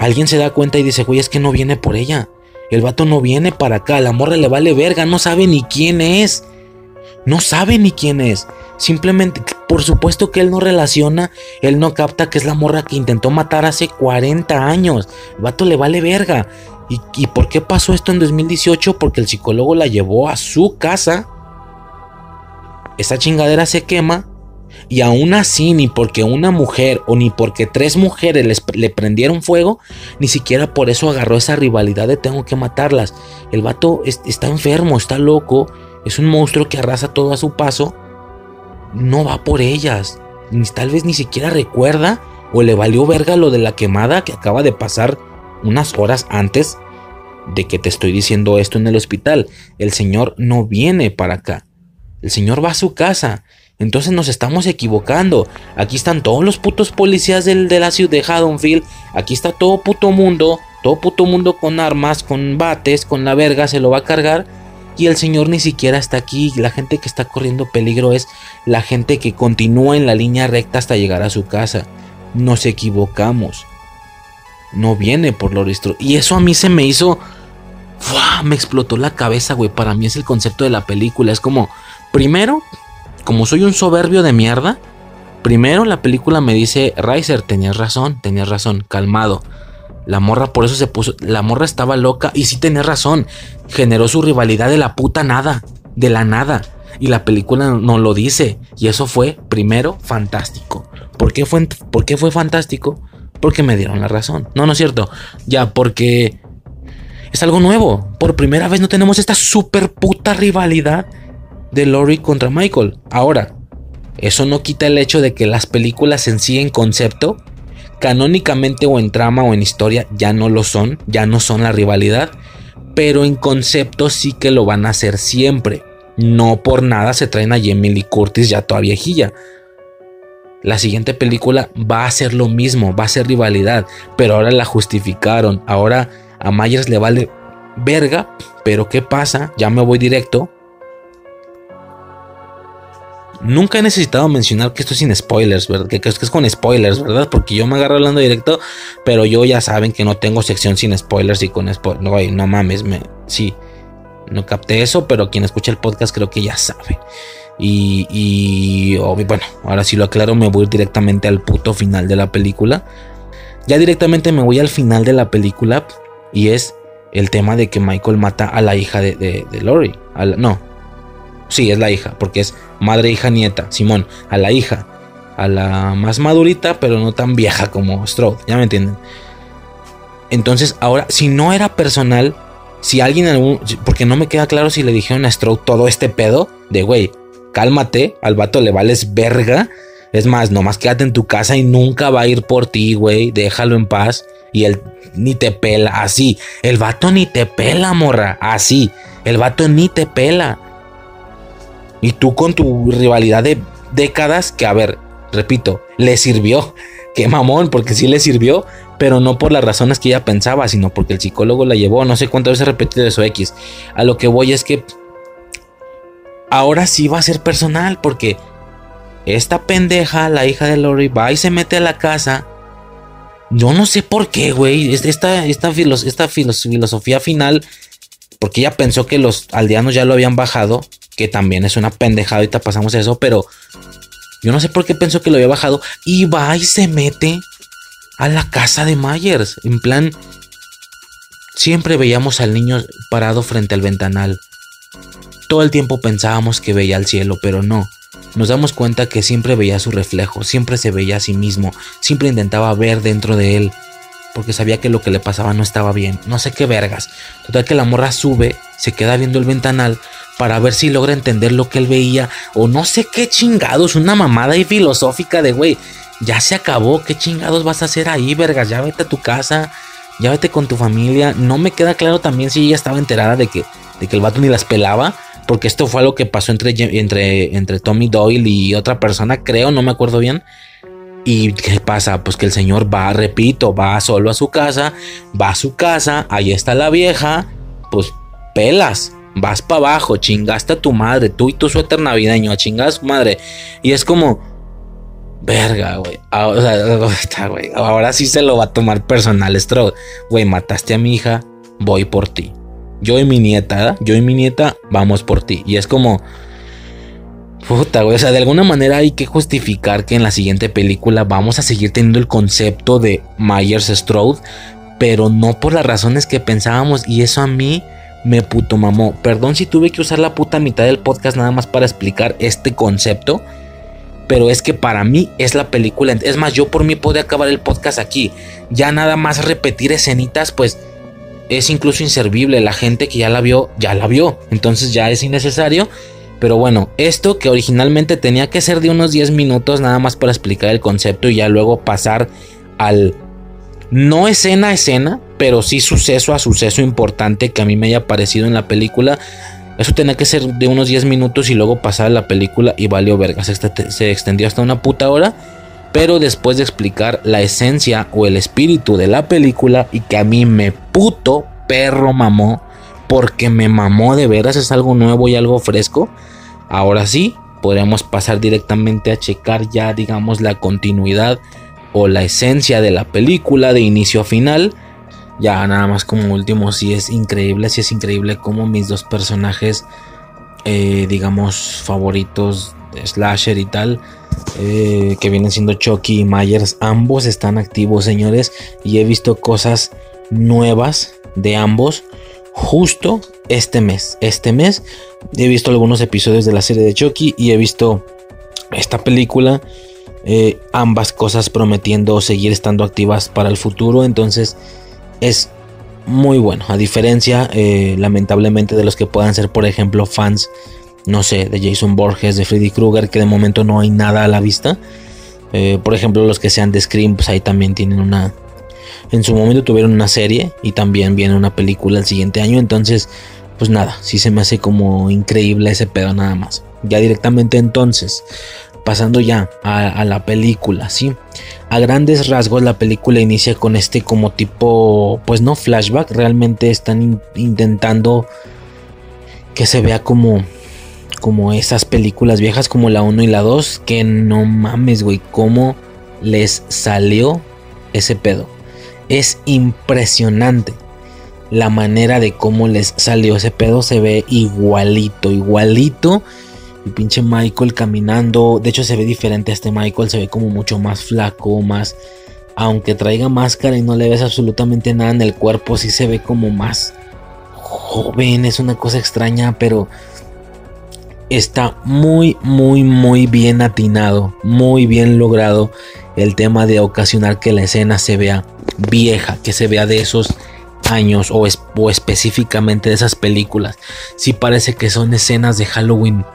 alguien se da cuenta y dice, güey, es que no viene por ella. El vato no viene para acá, la morra le vale verga, no sabe ni quién es. No sabe ni quién es. Simplemente, por supuesto que él no relaciona, él no capta que es la morra que intentó matar hace 40 años. El vato le vale verga. ¿Y, y por qué pasó esto en 2018? Porque el psicólogo la llevó a su casa. Esa chingadera se quema. Y aún así, ni porque una mujer o ni porque tres mujeres les- le prendieron fuego, ni siquiera por eso agarró esa rivalidad de tengo que matarlas. El vato es- está enfermo, está loco, es un monstruo que arrasa todo a su paso. No va por ellas. Ni, tal vez ni siquiera recuerda o le valió verga lo de la quemada que acaba de pasar unas horas antes de que te estoy diciendo esto en el hospital. El señor no viene para acá. El señor va a su casa. Entonces nos estamos equivocando. Aquí están todos los putos policías del- de la ciudad de Haddonfield. Aquí está todo puto mundo. Todo puto mundo con armas, con bates, con la verga, se lo va a cargar. Y el señor ni siquiera está aquí. La gente que está corriendo peligro es la gente que continúa en la línea recta hasta llegar a su casa. Nos equivocamos. No viene por Loristro. Y eso a mí se me hizo. ¡Fua! Me explotó la cabeza, güey. Para mí es el concepto de la película. Es como, primero, como soy un soberbio de mierda, primero la película me dice, Riser, tenías razón, tenías razón, calmado. La morra por eso se puso, la morra estaba loca y sí tenía razón. Generó su rivalidad de la puta nada, de la nada. Y la película no lo dice. Y eso fue, primero, fantástico. ¿Por qué fue, por qué fue fantástico? Porque me dieron la razón. No, no es cierto. Ya, porque es algo nuevo. Por primera vez no tenemos esta super puta rivalidad de Lori contra Michael. Ahora, eso no quita el hecho de que las películas en sí en concepto, canónicamente o en trama o en historia, ya no lo son, ya no son la rivalidad, pero en concepto sí que lo van a hacer siempre. No por nada se traen a Jamie Lee Curtis ya toda viejilla. La siguiente película va a ser lo mismo, va a ser rivalidad, pero ahora la justificaron. Ahora a Myers le vale verga, pero ¿qué pasa? Ya me voy directo. Nunca he necesitado mencionar que esto es sin spoilers, ¿verdad? Que, que es que es con spoilers, ¿verdad? Porque yo me agarro hablando directo, pero yo ya saben que no tengo sección sin spoilers y con spoilers. No, no mames, me, sí, no capté eso, pero quien escucha el podcast creo que ya sabe. Y, y oh, bueno, ahora sí lo aclaro, me voy directamente al puto final de la película. Ya directamente me voy al final de la película y es el tema de que Michael mata a la hija de, de, de Lori. A la- no, sí, es la hija, porque es madre, hija, nieta. Simón, a la hija. A la más madurita, pero no tan vieja como Strode. Ya me entienden. Entonces, ahora, si no era personal, si alguien, algún, porque no me queda claro si le dijeron a Strode todo este pedo de, güey, cálmate, al vato le vales verga. Es más, nomás quédate en tu casa y nunca va a ir por ti, güey. Déjalo en paz. Y él ni te pela, así. El vato ni te pela, morra, así. El vato ni te pela. Y tú con tu rivalidad de décadas, que a ver, repito, le sirvió. Qué mamón, porque sí le sirvió, pero no por las razones que ella pensaba, sino porque el psicólogo la llevó. No sé cuántas veces repetido eso X. A lo que voy es que ahora sí va a ser personal, porque esta pendeja, la hija de Lori, va y se mete a la casa. Yo no sé por qué, güey. es- Esta, esta, filos- esta filos- filosofía final, porque ella pensó que los aldeanos ya lo habían bajado, que también es una pendejada, ahorita pasamos eso, pero yo no sé por qué pensó que lo había bajado. Y va y se mete a la casa de Myers. En plan, siempre veíamos al niño parado frente al ventanal. Todo el tiempo pensábamos que veía al cielo, pero no. Nos damos cuenta que siempre veía su reflejo, siempre se veía a sí mismo, siempre intentaba ver dentro de él, porque sabía que lo que le pasaba no estaba bien. No sé qué vergas. Total que la morra sube, se queda viendo el ventanal para ver si logra entender lo que él veía, o no sé qué chingados, una mamada y filosófica de güey. Ya se acabó, ¿qué chingados vas a hacer ahí, vergas? Ya vete a tu casa, ya vete con tu familia. No me queda claro también si ella estaba enterada de que, de que el vato ni las pelaba. Porque esto fue algo que pasó entre, entre, entre Tommy Doyle y otra persona, creo, no me acuerdo bien. ¿Y qué pasa? Pues que el señor va, repito, va solo a su casa, va a su casa, ahí está la vieja, pues pelas, vas para abajo, chingaste a tu madre, tú y tu suéter navideño, a chingar a madre. Y es como, verga, güey. Ah, güey. Ahora sí se lo va a tomar personal, Stroud. Güey, mataste a mi hija, voy por ti. Yo y mi nieta, yo y mi nieta, vamos por ti. Y es como, puta, güey. O sea, de alguna manera hay que justificar que en la siguiente película vamos a seguir teniendo el concepto de Myers Stroud, pero no por las razones que pensábamos. Y eso a mí me puto mamó. Perdón si tuve que usar la puta mitad del podcast nada más para explicar este concepto. Pero es que para mí es la película. Es más, yo por mí podría acabar el podcast aquí. Ya nada más repetir escenitas, pues es incluso inservible. La gente que ya la vio, ya la vio. Entonces ya es innecesario. Pero bueno, esto que originalmente tenía que ser de unos 10 minutos nada más para explicar el concepto y ya luego pasar al no escena a escena, pero sí suceso a suceso importante que a mí me haya parecido en la película. Eso tenía que ser de unos 10 minutos y luego pasar la película y valió verga. Se, extendió hasta una puta hora. Pero después de explicar la esencia o el espíritu de la película y que a mí me puto perro mamó, porque me mamó de veras, es algo nuevo y algo fresco. Ahora sí, podríamos pasar directamente a checar ya, digamos, la continuidad o la esencia de la película de inicio a final. Ya nada más como último, si es increíble, si es increíble como mis dos personajes, eh, digamos, favoritos de slasher y tal, eh, que vienen siendo Chucky y Myers, ambos están activos, señores, y he visto cosas nuevas de ambos justo este mes. Este mes he visto algunos episodios de la serie de Chucky y he visto esta película eh, ambas cosas prometiendo seguir estando activas para el futuro. Entonces es muy bueno. A diferencia, eh, lamentablemente, de los que puedan ser, por ejemplo, fans, no sé, de Jason Borges, de Freddy Krueger, que de momento no hay nada a la vista. Eh, por ejemplo, los que sean de Scream, pues ahí también tienen una. En su momento tuvieron una serie y también viene una película el siguiente año. Entonces, pues nada, sí se me hace como increíble ese pedo nada más. Ya directamente entonces, pasando ya a, la película, ¿sí? A grandes rasgos la película inicia con este como tipo, pues no flashback, realmente están intentando que se vea como como esas películas viejas como la 1 y la 2, que no mames, güey, cómo les salió ese pedo. Es impresionante la manera de cómo les salió ese pedo, se ve igualito, igualito el pinche Michael caminando. De hecho, se ve diferente a este Michael. Se ve como mucho más flaco, más. Aunque traiga máscara y no le ves absolutamente nada en el cuerpo, sí se ve como más joven. Es una cosa extraña, pero está muy, muy, muy bien atinado. Muy bien logrado el tema de ocasionar que la escena se vea vieja, que se vea de esos años o, o específicamente de esas películas. Sí parece que son escenas de Halloween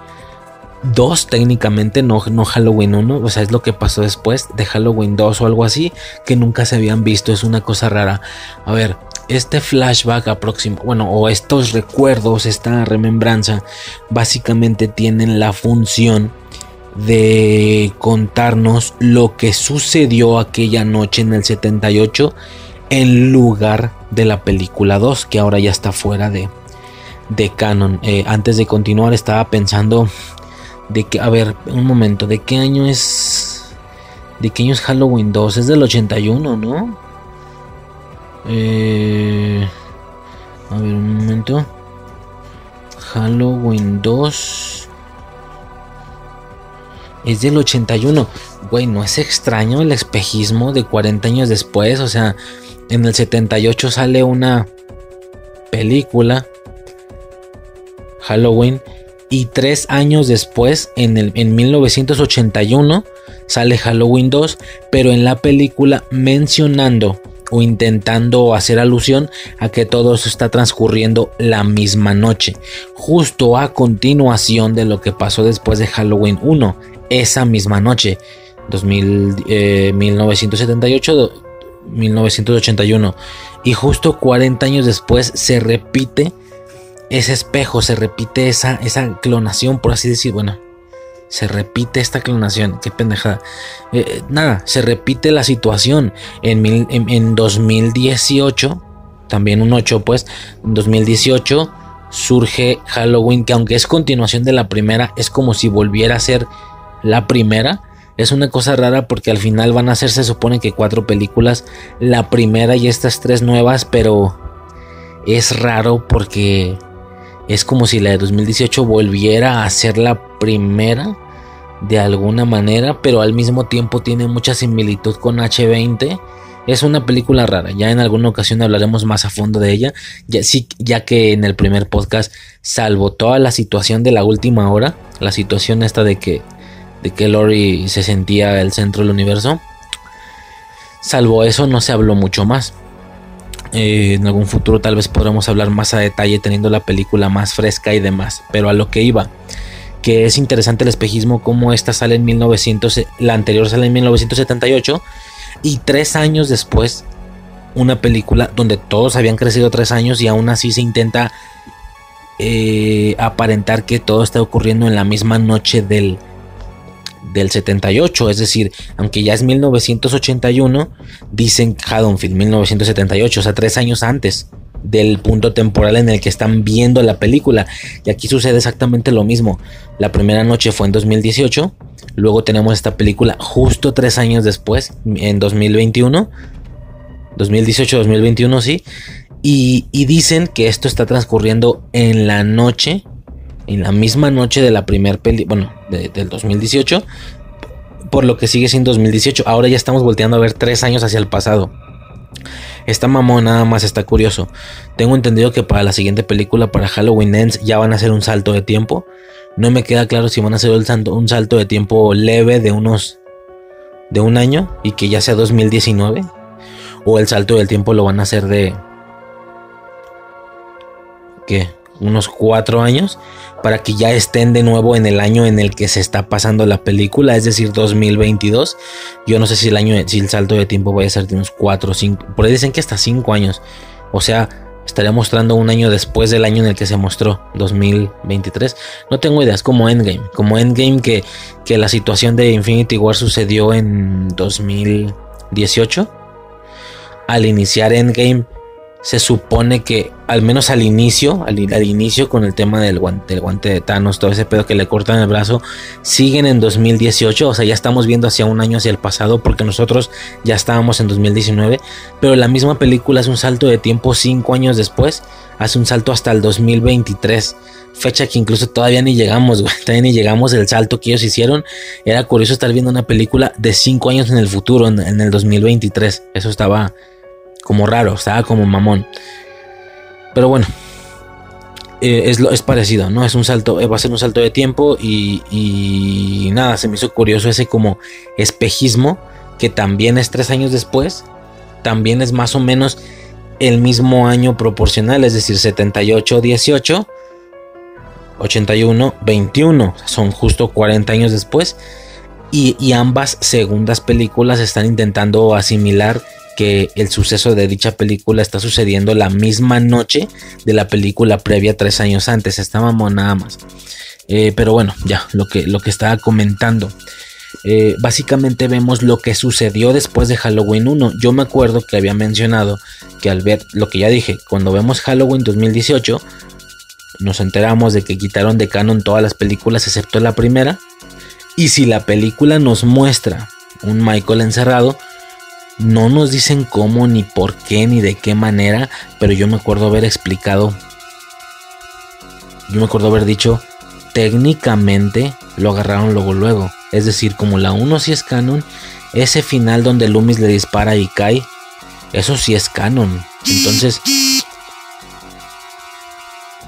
2 técnicamente, no, no Halloween 1, o sea, es lo que pasó después de Halloween 2 o algo así, que nunca se habían visto, es una cosa rara. A ver, este flashback aproximado, bueno, o estos recuerdos, esta remembranza, básicamente tienen la función de contarnos lo que sucedió aquella noche en el 78 en lugar de la película 2, que ahora ya está fuera de, de canon. Eh, antes de continuar estaba pensando de que, a ver, un momento, ¿de qué año es? ¿De qué año es Halloween 2? Es del 81, ¿no? Eh, a ver, un momento. Halloween 2 es del 81. Güey, no es extraño el espejismo de 40 años después. O sea, en el 78 sale una película. Halloween y tres años después, en, el, en 1981, sale Halloween 2, pero en la película mencionando o intentando hacer alusión a que todo eso está transcurriendo la misma noche, justo a continuación de lo que pasó después de Halloween 1, esa misma noche, 2000, 1978, 1981, y justo 40 años después se repite ese espejo, se repite esa, esa clonación, por así decir, bueno, se repite esta clonación, qué pendejada. Eh, eh, nada, se repite la situación en, en, 2018, también un 8 pues, en 2018 surge Halloween, que aunque es continuación de la primera, es como si volviera a ser la primera. Es una cosa rara porque al final van a ser, se supone que cuatro películas. La primera y estas tres nuevas, pero es raro porque es como si la de 2018 volviera a ser la primera de alguna manera, pero al mismo tiempo tiene mucha similitud con H20. Es una película rara, ya en alguna ocasión hablaremos más a fondo de ella, ya, sí, ya que en el primer podcast, salvo toda la situación de la última hora, la situación esta de que, de que Lori se sentía el centro del universo, salvo eso no se habló mucho más. Eh, en algún futuro tal vez podremos hablar más a detalle teniendo la película más fresca y demás, pero a lo que iba que es interesante el espejismo como esta sale en 1900, la anterior sale en 1978 y tres años después una película donde todos habían crecido tres años y aún así se intenta eh, aparentar que todo está ocurriendo en la misma noche del, del 78, es decir, aunque ya es 1981, dicen Haddonfield 1978, o sea, tres años antes del punto temporal en el que están viendo la película. Y aquí sucede exactamente lo mismo. La primera noche fue en 2018, luego tenemos esta película justo tres años después, en 2021, 2018-2021, sí. Y, dicen que esto está transcurriendo en la noche, en la misma noche de la primera película, bueno, del 2018, por lo que sigue siendo 2018. Ahora ya estamos volteando a ver tres años hacia el pasado. Está mamón, nada más está curioso. Tengo entendido que para la siguiente película, para Halloween Ends, ya van a hacer un salto de tiempo. No me queda claro si van a hacer un salto de tiempo leve de unos. de un año y que ya sea 2019. O el salto del tiempo lo van a hacer de. ¿Qué? Unos cuatro años para que ya estén de nuevo en el año en el que se está pasando la película, es decir, 2022. Yo no sé si el año, si el salto de tiempo va a ser de unos 4 o 5, por ahí dicen que hasta 5 años. O sea, estaría mostrando un año después del año en el que se mostró, 2023. No tengo ideas, como Endgame. Como Endgame que, que la situación de Infinity War sucedió en 2018. Al iniciar Endgame se supone que al menos al inicio, al, inicio con el tema del guante, guante de Thanos, todo ese pedo que le cortan el brazo, siguen en 2018, o sea, ya estamos viendo hacia un año hacia el pasado porque nosotros ya estábamos en 2019, pero la misma película hace un salto de tiempo cinco años después, hace un salto hasta el 2023 fecha que incluso todavía ni llegamos, todavía ni llegamos el salto que ellos hicieron. Era curioso estar viendo una película de cinco años en el futuro, en el 2023. Eso estaba, como raro, estaba como mamón. Pero bueno, eh, es, es, parecido, ¿no? Es un salto, eh, va a ser un salto de tiempo y, nada, se me hizo curioso ese como espejismo que también es tres años después, también es más o menos el mismo año proporcional, es decir, 78, 18, 81, 21, son justo 40 años después y ambas segundas películas están intentando asimilar que el suceso de dicha película está sucediendo la misma noche de la película previa tres años antes. Estábamos nada más. Eh, pero bueno, ya, lo que, lo que estaba comentando. Eh, básicamente vemos lo que sucedió después de Halloween 1. Yo me acuerdo que había mencionado que al ver lo que ya dije, cuando vemos Halloween 2018, nos enteramos de que quitaron de canon todas las películas excepto la primera. Y si la película nos muestra un Michael encerrado, no nos dicen cómo, ni por qué, ni de qué manera, pero yo me acuerdo haber explicado. Yo me acuerdo haber dicho, técnicamente lo agarraron luego luego. Es decir, como la 1 sí es canon, ese final donde Loomis le dispara y cae, eso sí es canon. Entonces,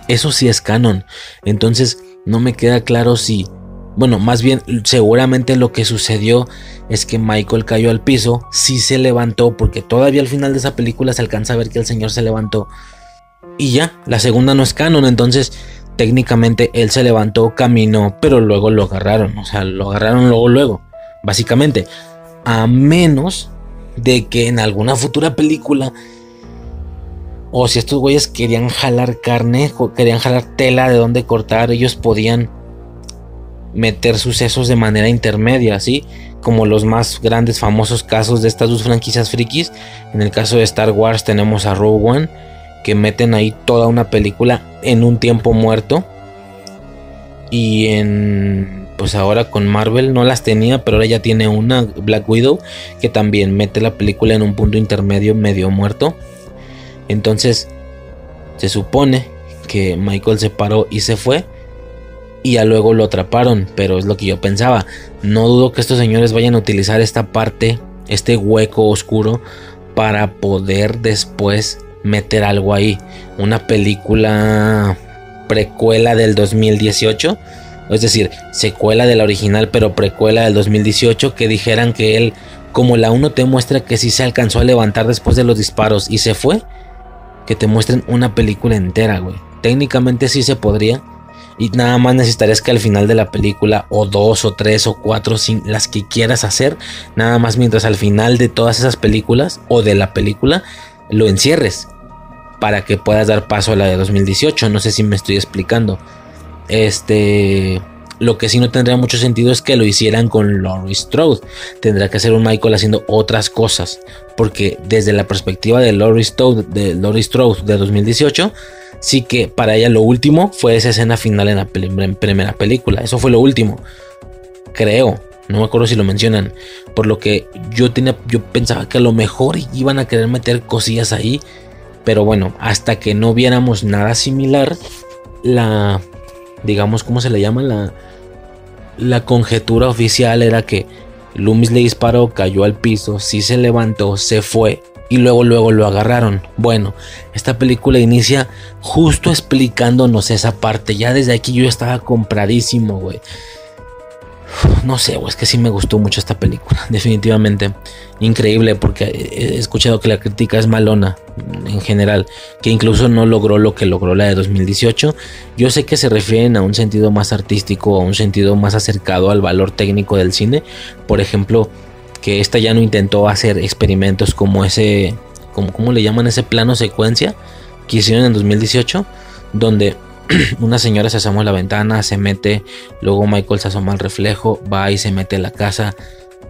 eso sí es canon. Entonces, no me queda claro si, bueno, más bien seguramente lo que sucedió es que Michael cayó al piso, sí se levantó, porque todavía al final de esa película se alcanza a ver que el señor se levantó. Y ya, la segunda no es canon, entonces técnicamente él se levantó, caminó, pero luego lo agarraron, o sea, lo agarraron luego, luego, básicamente. A menos de que en alguna futura película, o si estos güeyes querían jalar carne, querían jalar tela de donde cortar, ellos podían meter sucesos de manera intermedia, ¿sí? como los más grandes famosos casos de estas dos franquicias frikis. En el caso de Star Wars tenemos a Rogue One, que meten ahí toda una película en un tiempo muerto. Y en pues ahora con Marvel no las tenía, pero ahora ya tiene una Black Widow que también mete la película en un punto intermedio medio muerto. Entonces, se supone que Michael se paró y se fue y ya luego lo atraparon, pero es lo que yo pensaba. No dudo que estos señores vayan a utilizar esta parte, este hueco oscuro para poder después meter algo ahí. Una película precuela del 2018. Es decir, secuela de la original, pero precuela del 2018. Que dijeran que él, como la 1 te muestra que sí se alcanzó a levantar después de los disparos y se fue. Que te muestren una película entera, güey. Técnicamente sí se podría. Y nada más necesitarías que al final de la película, o dos, o tres, o cuatro, las que quieras hacer, nada más mientras al final de todas esas películas, o de la película, lo encierres para que puedas dar paso a la de 2018. No sé si me estoy explicando. Este. Lo que sí no tendría mucho sentido es que lo hicieran con Laurie Strode. Tendrá que ser un Michael haciendo otras cosas. Porque desde la perspectiva de Laurie Strode de, Laurie Strode de 2018, sí que para ella lo último fue esa escena final en la primera película. Eso fue lo último. Creo. No me acuerdo si lo mencionan. Por lo que yo tenía. Yo pensaba que a lo mejor iban a querer meter cosillas ahí pero bueno, hasta que no viéramos nada similar, la, digamos, ¿cómo se le llama? La, la conjetura oficial era que Loomis le disparó, cayó al piso, sí se levantó, se fue y luego luego lo agarraron. Bueno, esta película inicia justo explicándonos esa parte. Ya desde aquí yo estaba compradísimo, güey. No sé, es que sí me gustó mucho esta película, definitivamente. Increíble porque he escuchado que la crítica es malona en general, que incluso no logró lo que logró la de 2018. Yo sé que se refieren a un sentido más artístico, a un sentido más acercado al valor técnico del cine. Por ejemplo, que esta ya no intentó hacer experimentos como ese, como, ¿cómo le llaman ese plano secuencia que hicieron en 2018? Donde una señora se asoma a la ventana, se mete, luego Michael se asoma al reflejo, va y se mete en la casa,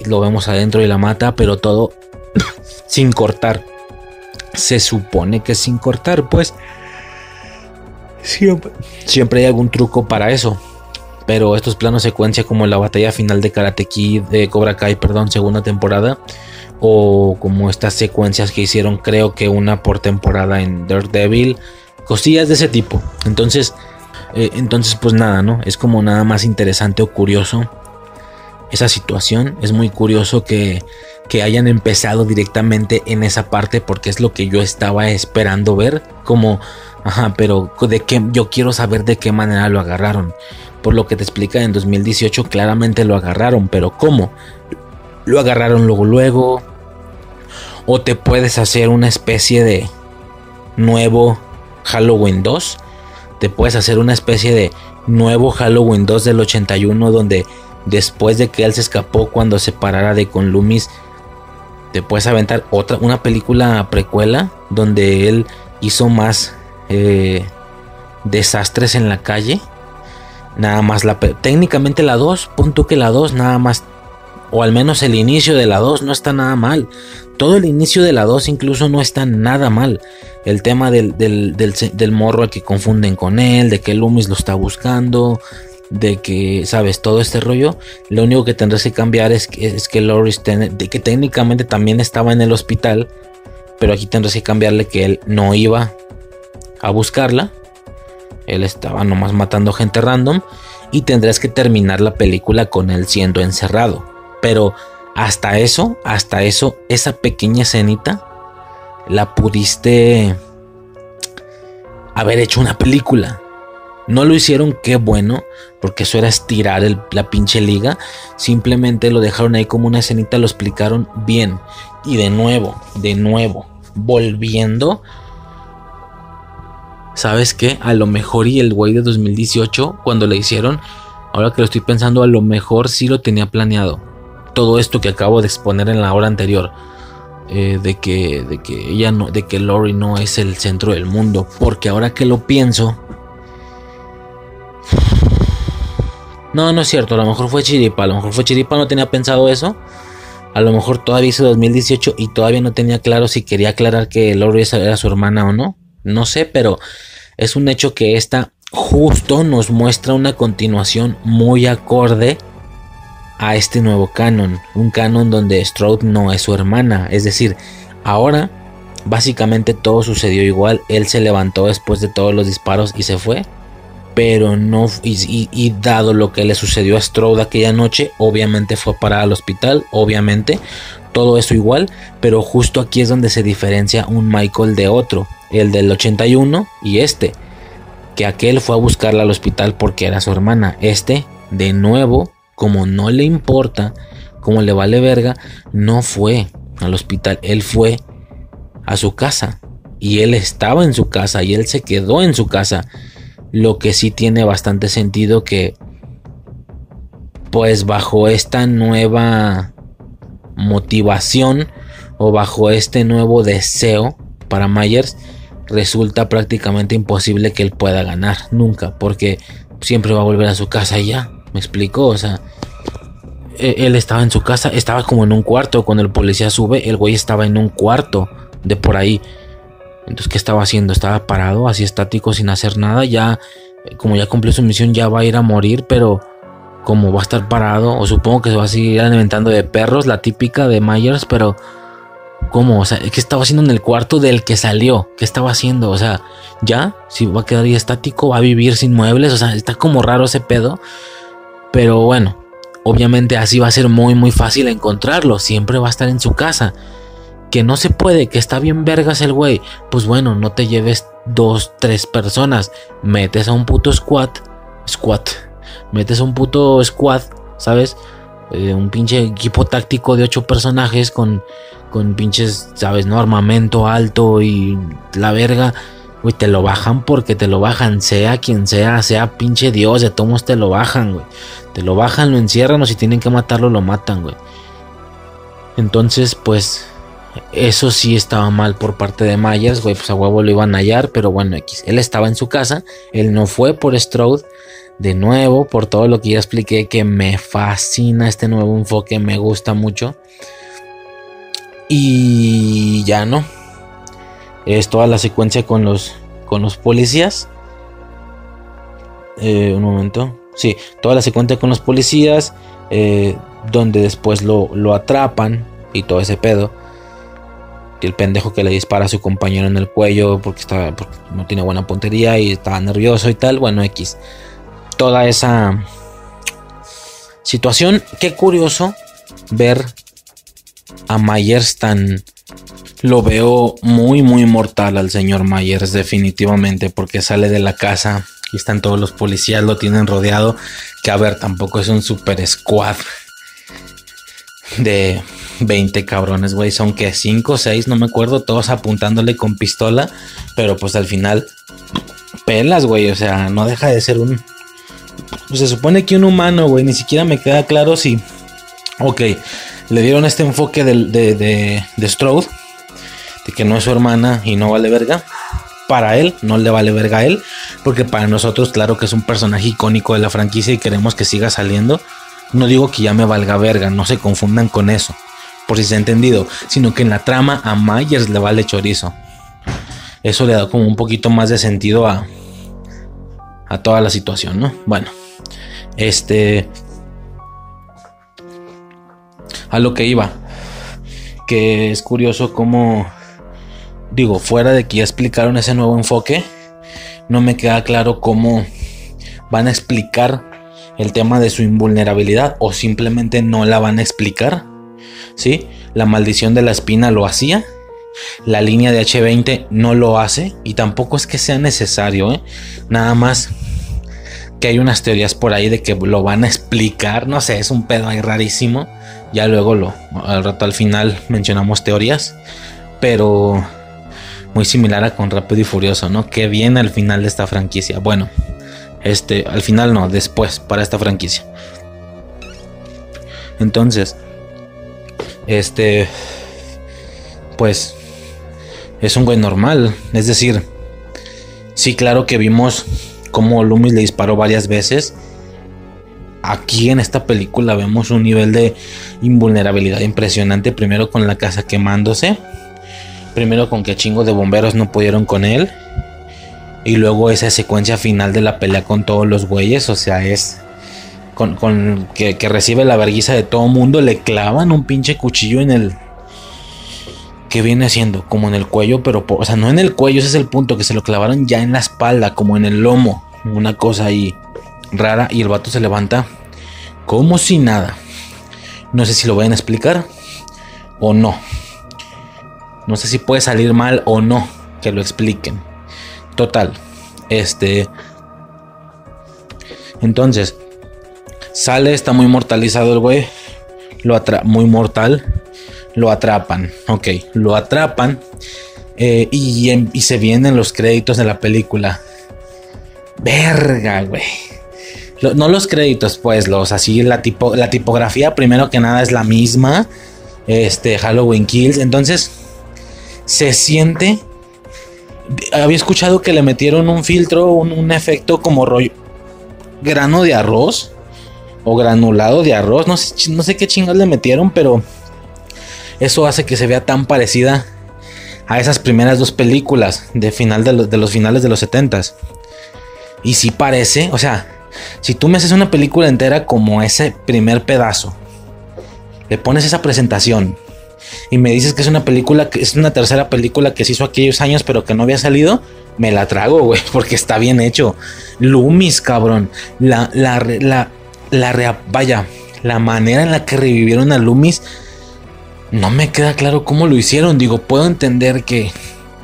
lo vemos adentro y la mata, pero todo sin cortar. Se supone que sin cortar, pues siempre, siempre hay algún truco para eso. Pero estos planos secuencia como la batalla final de Karate Kid, de Cobra Kai, perdón, segunda temporada, o como estas secuencias que hicieron, creo que una por temporada en Daredevil, cosillas de ese tipo. Entonces, eh, entonces pues nada, ¿no? Es como nada más interesante o curioso esa situación. Es muy curioso que, que hayan empezado directamente en esa parte porque es lo que yo estaba esperando ver. Como, ajá, pero de qué, yo quiero saber de qué manera lo agarraron. Por lo que te explica en 2018, claramente lo agarraron, pero ¿cómo? Lo agarraron luego, luego. O te puedes hacer una especie de nuevo Halloween 2. Te puedes hacer una especie de nuevo Halloween 2 del 81 donde después de que él se escapó cuando se parara de con Loomis, te puedes aventar otra, una película precuela donde él hizo más eh, desastres en la calle. Nada más la técnicamente la 2, punto que la 2 nada más o al menos el inicio de la 2 no está nada mal. Todo el inicio de la 2 incluso no está nada mal. El tema del, del, morro al que confunden con él, de que Loomis lo está buscando, de que, sabes, todo este rollo. Lo único que tendrás que cambiar es, es que Loris, de que técnicamente también estaba en el hospital, pero aquí tendrás que cambiarle que él no iba a buscarla. Él estaba nomás matando gente random. Y tendrás que terminar la película con él siendo encerrado. Pero hasta eso, hasta eso, esa pequeña escenita, la pudiste haber hecho una película. No lo hicieron, qué bueno, porque eso era estirar la pinche liga. Simplemente lo dejaron ahí como una escenita, lo explicaron bien. Y de nuevo, de nuevo, volviendo. ¿Sabes qué? A lo mejor y el güey de 2018, cuando le hicieron, ahora que lo estoy pensando, a lo mejor sí lo tenía planeado todo esto que acabo de exponer en la hora anterior. Eh, de que de que ella no de que Lori no es el centro del mundo porque ahora que lo pienso no no es cierto a lo mejor fue Chiripa a lo mejor fue Chiripa no tenía pensado eso a lo mejor todavía hizo 2018 y todavía no tenía claro si quería aclarar que Lori era su hermana o no no sé pero es un hecho que esta justo nos muestra una continuación muy acorde a este nuevo canon. Un canon donde Strode no es su hermana. Es decir, ahora básicamente todo sucedió igual. Él se levantó después de todos los disparos y se fue. Pero no, y, dado lo que le sucedió a Strode aquella noche, obviamente fue para el hospital, obviamente, todo eso igual, pero justo aquí es donde se diferencia un Michael de otro, el del 81 y este, que aquel fue a buscarla al hospital porque era su hermana, este, de nuevo, como no le importa, como le vale verga, no fue al hospital, él fue a su casa y él estaba en su casa y él se quedó en su casa lo que sí tiene bastante sentido que pues bajo esta nueva motivación o bajo este nuevo deseo para Myers resulta prácticamente imposible que él pueda ganar nunca porque siempre va a volver a su casa ya me explicó o sea e-, él estaba en su casa estaba como en un cuarto cuando el policía sube el güey estaba en un cuarto de por ahí entonces, ¿qué estaba haciendo? Estaba parado, así estático, sin hacer nada. Ya, como ya cumplió su misión, ya va a ir a morir, pero como va a estar parado, o supongo que se va a seguir alimentando de perros, la típica de Myers, pero ¿cómo? O sea, ¿qué estaba haciendo en el cuarto del que salió? ¿Qué estaba haciendo? O sea, ya, si va a quedar ahí estático, va a vivir sin muebles, o sea, está como raro ese pedo. Pero bueno, obviamente así va a ser muy, muy fácil encontrarlo. Siempre va a estar en su casa que no se puede, que está bien vergas el güey, pues bueno, no te lleves dos, tres personas, metes a un puto squad, squad, metes un puto squad, ¿sabes? Eh, un pinche equipo táctico de ocho personajes con, con pinches, ¿sabes? No, armamento alto y la verga. Güey, te lo bajan porque te lo bajan, sea quien sea, sea pinche Dios, de todos te lo bajan, güey. Te lo bajan, lo encierran o si tienen que matarlo, lo matan, güey. Entonces, pues, eso sí estaba mal por parte de Myers, güey, pues a huevo lo iban a hallar, pero bueno, X. Él estaba en su casa, él no fue por Strode. De nuevo, por todo lo que ya expliqué, que me fascina este nuevo enfoque, me gusta mucho. Y ya no. Es toda la secuencia con los, con los policías. Eh, un momento. Sí, toda la secuencia con los policías. Eh, donde después lo, lo atrapan y todo ese pedo el pendejo que le dispara a su compañero en el cuello porque, está, no tiene buena puntería y estaba nervioso y tal. Bueno, X. Toda esa situación. Qué curioso ver a Myers tan... Lo veo muy, muy mortal al señor Myers definitivamente porque sale de la casa y están todos los policías, lo tienen rodeado. Que a ver, tampoco es un super squad de 20 cabrones, güey. Son que 5 o 6, no me acuerdo. Todos apuntándole con pistola. Pero pues al final, pelas, güey. O sea, no deja de ser un. Se supone que un humano, güey. Ni siquiera me queda claro si. Ok, le dieron este enfoque de, de, de, de Strode. De que no es su hermana y no vale verga. Para él, no le vale verga a él. Porque para nosotros, claro que es un personaje icónico de la franquicia y queremos que siga saliendo. No digo que ya me valga verga, no se confundan con eso por si se ha entendido, sino que en la trama a Myers le vale chorizo. Eso le da como un poquito más de sentido a, a toda la situación, ¿no? Bueno, este. A lo que iba. Que es curioso cómo. Digo, fuera de que ya explicaron ese nuevo enfoque, no me queda claro cómo van a explicar el tema de su invulnerabilidad o simplemente no la van a explicar ¿sí? La maldición de la espina lo hacía. La línea de H20 no lo hace y tampoco es que sea necesario, ¿eh? Nada más que hay unas teorías por ahí de que lo van a explicar, no sé, es un pedo ahí rarísimo. Ya luego lo al rato al final mencionamos teorías, pero muy similar a con Rápido y Furioso, ¿no? Que viene al final de esta franquicia. Bueno, este al final no, después para esta franquicia. Entonces, este, pues, es un güey normal. Es decir, sí, claro que vimos cómo Loomis le disparó varias veces. Aquí en esta película vemos un nivel de invulnerabilidad impresionante. Primero con la casa quemándose. Primero con que chingos de bomberos no pudieron con él. Y luego esa secuencia final de la pelea con todos los güeyes, o sea, es con, con que, que recibe la verguiza de todo mundo, le clavan un pinche cuchillo en el, que viene siendo como en el cuello, pero o sea, no en el cuello, ese es el punto, que se lo clavaron ya en la espalda, como en el lomo, una cosa ahí rara y el vato se levanta como si nada. No sé si lo vayan a explicar o no. No sé si puede salir mal o no que lo expliquen. Total, este entonces sale, está muy mortalizado el güey, lo atra muy mortal lo atrapan. Ok, lo atrapan. Eh, y, se vienen los créditos de la película. Verga, güey. no los créditos, pues, los así, la, tipo, la tipografía, primero que nada, es la misma. Este, Halloween Kills. Entonces, se siente. Había escuchado que le metieron un filtro, un, efecto como rollo. Grano de arroz. O granulado de arroz. No sé, no sé qué chingas le metieron, pero eso hace que se vea tan parecida a esas primeras dos películas de, final de, los finales de los 70 Y si parece, o sea, si tú me haces una película entera como ese primer pedazo, le pones esa presentación y me dices que es una película, que es una tercera película que se hizo aquellos años pero que no había salido, me la trago, güey, porque está bien hecho. Loomis, cabrón. La, la, la, la, vaya, la manera en la que revivieron a Loomis no me queda claro cómo lo hicieron. Digo, puedo entender que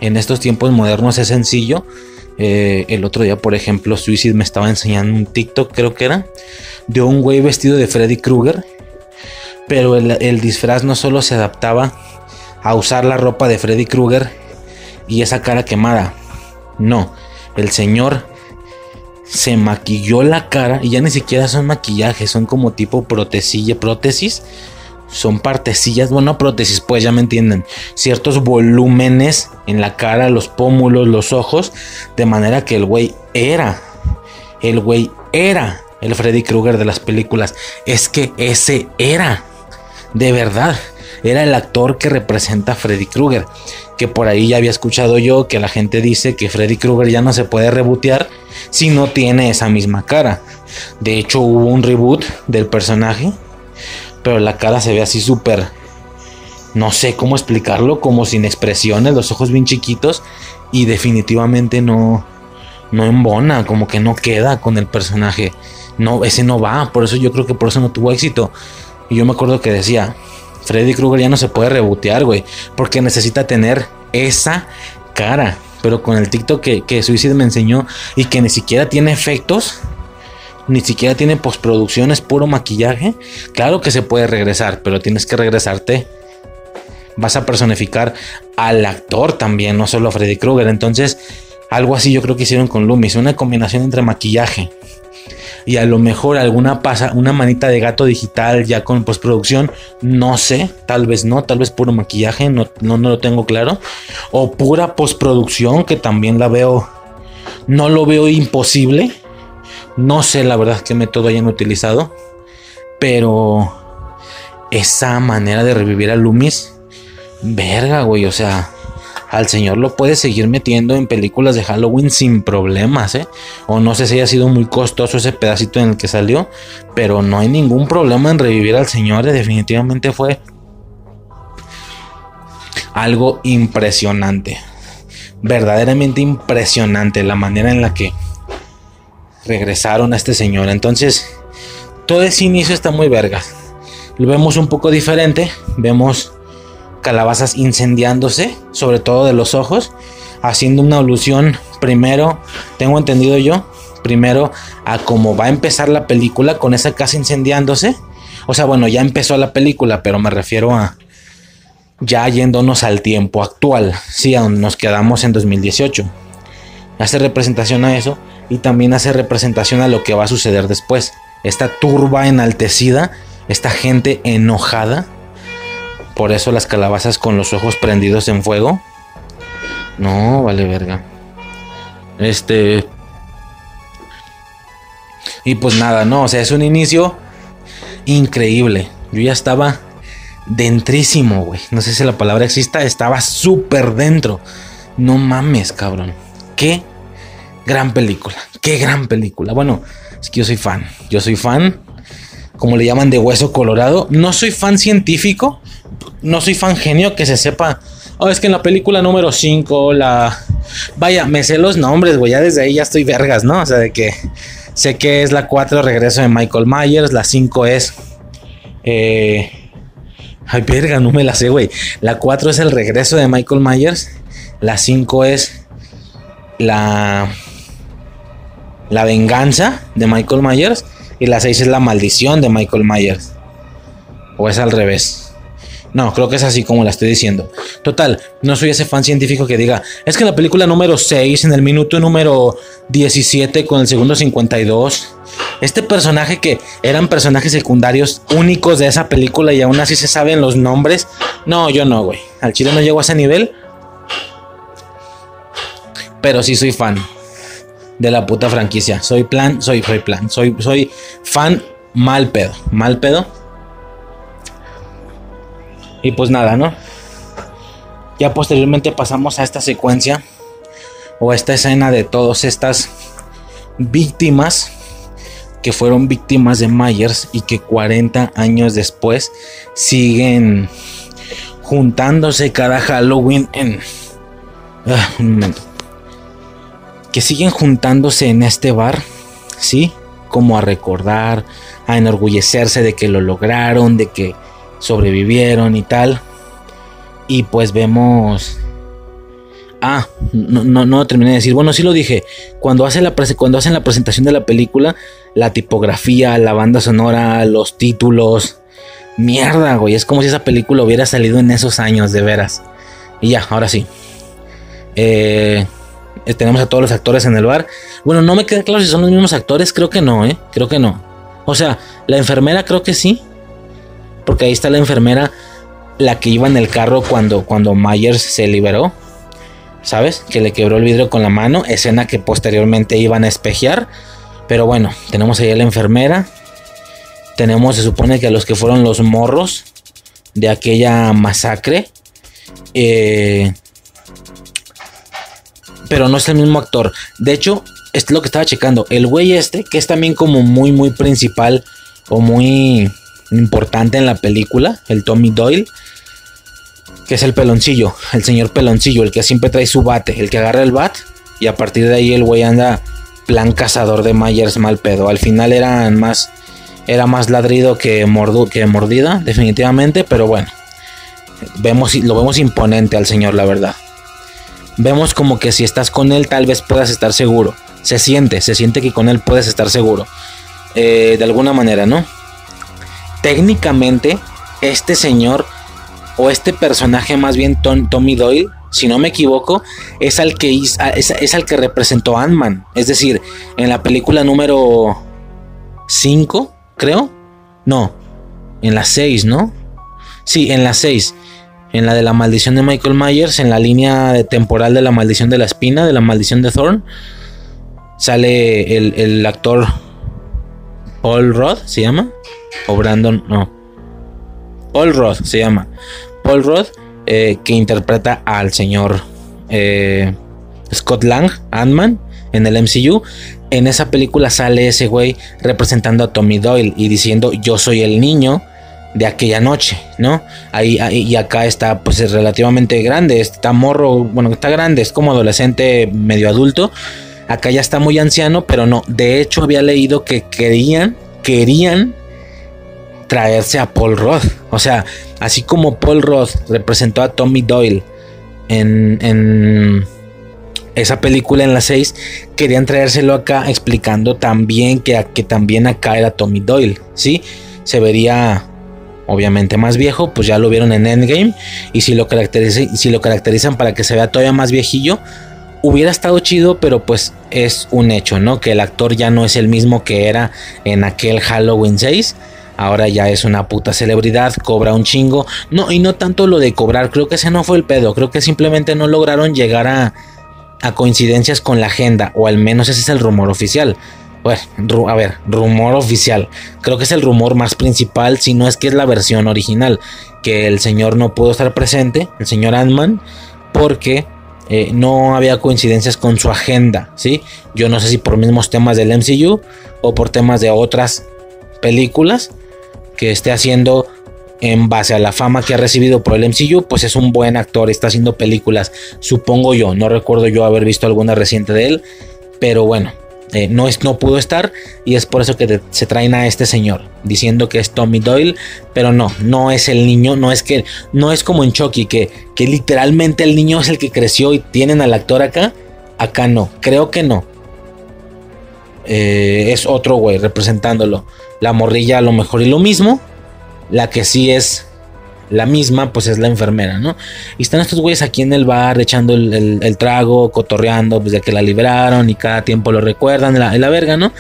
en estos tiempos modernos es sencillo. Eh, el otro día, por ejemplo, Suicide me estaba enseñando un TikTok, creo que era, de un güey vestido de Freddy Krueger. Pero el, el disfraz no solo se adaptaba a usar la ropa de Freddy Krueger y esa cara quemada. No, el señor se maquilló la cara y ya ni siquiera son maquillajes, son como tipo protesilla, prótesis son partecillas, bueno, prótesis, pues ya me entienden, ciertos volúmenes en la cara, los pómulos, los ojos, de manera que el güey era, el güey era el Freddy Krueger de las películas, es que ese era, de verdad, era el actor que representa a Freddy Krueger, que por ahí ya había escuchado yo que la gente dice que Freddy Krueger ya no se puede rebotear si no tiene esa misma cara. De hecho hubo un reboot del personaje pero la cara se ve así súper, no sé cómo explicarlo, como sin expresiones, los ojos bien chiquitos y definitivamente no, no embona, como que no queda con el personaje. No, ese no va, por eso yo creo que por eso no tuvo éxito. Y yo me acuerdo que decía, Freddy Krueger ya no se puede rebotear, güey, porque necesita tener esa cara. Pero con el TikTok que, que Suicide me enseñó y que ni siquiera tiene efectos, ni siquiera tiene postproducción, es puro maquillaje. Claro que se puede regresar, pero tienes que regresarte. Vas a personificar al actor también, no solo a Freddy Krueger. Entonces, algo así yo creo que hicieron con Loomis, una combinación entre maquillaje y a lo mejor alguna pasa, una manita de gato digital ya con postproducción, no sé, tal vez no, tal vez puro maquillaje, no, no, no lo tengo claro, o pura postproducción que también la veo, no lo veo imposible, no sé la verdad qué método hayan utilizado, pero esa manera de revivir a Loomis, verga, güey, o sea, al señor lo puede seguir metiendo en películas de Halloween sin problemas, ¿eh? O no sé si haya sido muy costoso ese pedacito en el que salió, pero no hay ningún problema en revivir al señor, definitivamente fue algo impresionante. Verdaderamente impresionante la manera en la que regresaron a este señor. Entonces, todo ese inicio está muy verga. Lo vemos un poco diferente. Vemos calabazas incendiándose, sobre todo de los ojos, haciendo una alusión primero, tengo entendido yo, primero a cómo va a empezar la película con esa casa incendiándose. O sea, bueno, ya empezó la película, pero me refiero a ya yéndonos al tiempo actual, sí, aún nos quedamos en 2018. Hace representación a eso y también hace representación a lo que va a suceder después. Esta turba enaltecida, esta gente enojada. Por eso las calabazas con los ojos prendidos en fuego. No, vale verga. Este... Y pues nada, no, o sea, es un inicio increíble. Yo ya estaba dentrísimo, güey. No sé si la palabra exista, estaba súper dentro. No mames, cabrón. ¿Qué Gran película. Qué gran película. Bueno, es que yo soy fan. Yo soy fan. Como le llaman de hueso colorado. No soy fan científico. No soy fan genio que se sepa. Oh, es que en la película número 5, la. Vaya, me sé los nombres, güey. Ya desde ahí ya estoy vergas, ¿no? O sea, de que. Sé que es la 4, regreso de Michael Myers. La 5 es. Eh. Ay, verga, no me la sé, güey. La 4 es el regreso de Michael Myers. La 5 es. La la venganza de Michael Myers y la 6 es la maldición de Michael Myers. O es al revés. No, creo que es así como la estoy diciendo. Total, no soy ese fan científico que diga, es que en la película número 6, en el minuto número 17 con el segundo 52, este personaje que eran personajes secundarios únicos de esa película y aún así se saben los nombres. No, yo no, güey. Al chile no llego a ese nivel. Pero sí soy fan de la puta franquicia. Soy plan, soy, plan, soy, soy fan mal pedo, mal pedo. Y pues nada, ¿no? Ya posteriormente pasamos a esta secuencia o a esta escena de todas estas víctimas que fueron víctimas de Myers y que 40 años después siguen juntándose cada Halloween en... Ah, un momento que siguen juntándose en este bar, ¿sí? Como a recordar, a enorgullecerse de que lo lograron, de que sobrevivieron y tal. Y pues vemos... Ah, no, no, terminé de decir. Bueno, sí lo dije. Cuando, hace la cuando hacen la presentación de la película, la tipografía, la banda sonora, los títulos. Mierda, güey. Es como si esa película hubiera salido en esos años, de veras. Y ya, ahora sí. Eh, tenemos a todos los actores en el bar. Bueno, no me queda claro si son los mismos actores, creo que no, ¿eh? Creo que no. O sea, la enfermera creo que sí. Porque ahí está la enfermera, la que iba en el carro cuando, cuando Myers se liberó. ¿Sabes? Que le quebró el vidrio con la mano. Escena que posteriormente iban a espejear. Pero bueno, tenemos ahí a la enfermera. Tenemos, se supone que a los que fueron los morros de aquella masacre. Eh, pero no es el mismo actor. De hecho, es lo que estaba checando. El güey este, que es también como muy, muy principal o muy importante en la película, el Tommy Doyle, que es el peloncillo, el señor peloncillo, el que siempre trae su bate, el que agarra el bat y a partir de ahí el güey anda plan cazador de Myers mal pedo. Al final más, era más ladrido que, que mordida, definitivamente, pero bueno, vemos, lo vemos imponente al señor, la verdad vemos como que si estás con él tal vez puedas estar seguro. Se siente, se siente que con él puedes estar seguro. Eh, de alguna manera, ¿no? Técnicamente, este señor o este personaje más bien Tommy Doyle, si no me equivoco, es al que, es, al que representó Ant-Man. Es decir, en la película número 5, creo. No, en la 6, ¿no? Sí, en la 6 en la de la maldición de Michael Myers, en la línea temporal de la maldición de la espina, de la maldición de Thorn, sale el, actor Paul Roth, ¿se llama? O Brandon, no. Paul Roth se llama. Paul Roth, eh, que interpreta al señor eh, Scott Lang, Ant-Man, en el MCU. En esa película sale ese güey representando a Tommy Doyle y diciendo yo soy el niño de aquella noche, ¿no? Ahí, y acá está pues relativamente grande, está morro, bueno, está grande, es como adolescente medio adulto. Acá ya está muy anciano, pero no, de hecho había leído que querían, querían traerse a Paul Roth. O sea, así como Paul Roth representó a Tommy Doyle en, en esa película en la 6, querían traérselo acá explicando también que, que también acá era Tommy Doyle, ¿sí? Se vería obviamente más viejo, pues ya lo vieron en Endgame. Y si lo, caracterizan, para que se vea todavía más viejillo, hubiera estado chido, pero pues es un hecho, ¿no? Que el actor ya no es el mismo que era en aquel Halloween 6. Ahora ya es una puta celebridad, cobra un chingo. No, y no tanto lo de cobrar, creo que ese no fue el pedo. Creo que simplemente no lograron llegar a, a coincidencias con la agenda, o al menos ese es el rumor oficial. Bueno, a ver, rumor oficial. Creo que es el rumor más principal, si no es que es la versión original. Que el señor no pudo estar presente, el señor Ant-Man, porque eh, no había coincidencias con su agenda, ¿sí? Yo no sé si por mismos temas del MCU o por temas de otras películas que esté haciendo en base a la fama que ha recibido por el MCU, pues es un buen actor, está haciendo películas, supongo yo, no recuerdo yo haber visto alguna reciente de él, pero bueno, eh, no, es, no pudo estar y es por eso que se traen a este señor diciendo que es Tommy Doyle, pero no, no es el niño, no es que, no es como en Chucky, que, que literalmente el niño es el que creció y tienen al actor acá, acá no, creo que no. Eh, es otro güey representándolo. La morrilla a lo mejor y lo mismo. La que sí es la misma, pues es la enfermera, ¿no? Y están estos güeyes aquí en el bar echando el, trago, cotorreando, pues de que la libraron y cada tiempo lo recuerdan, la, la verga, ¿no?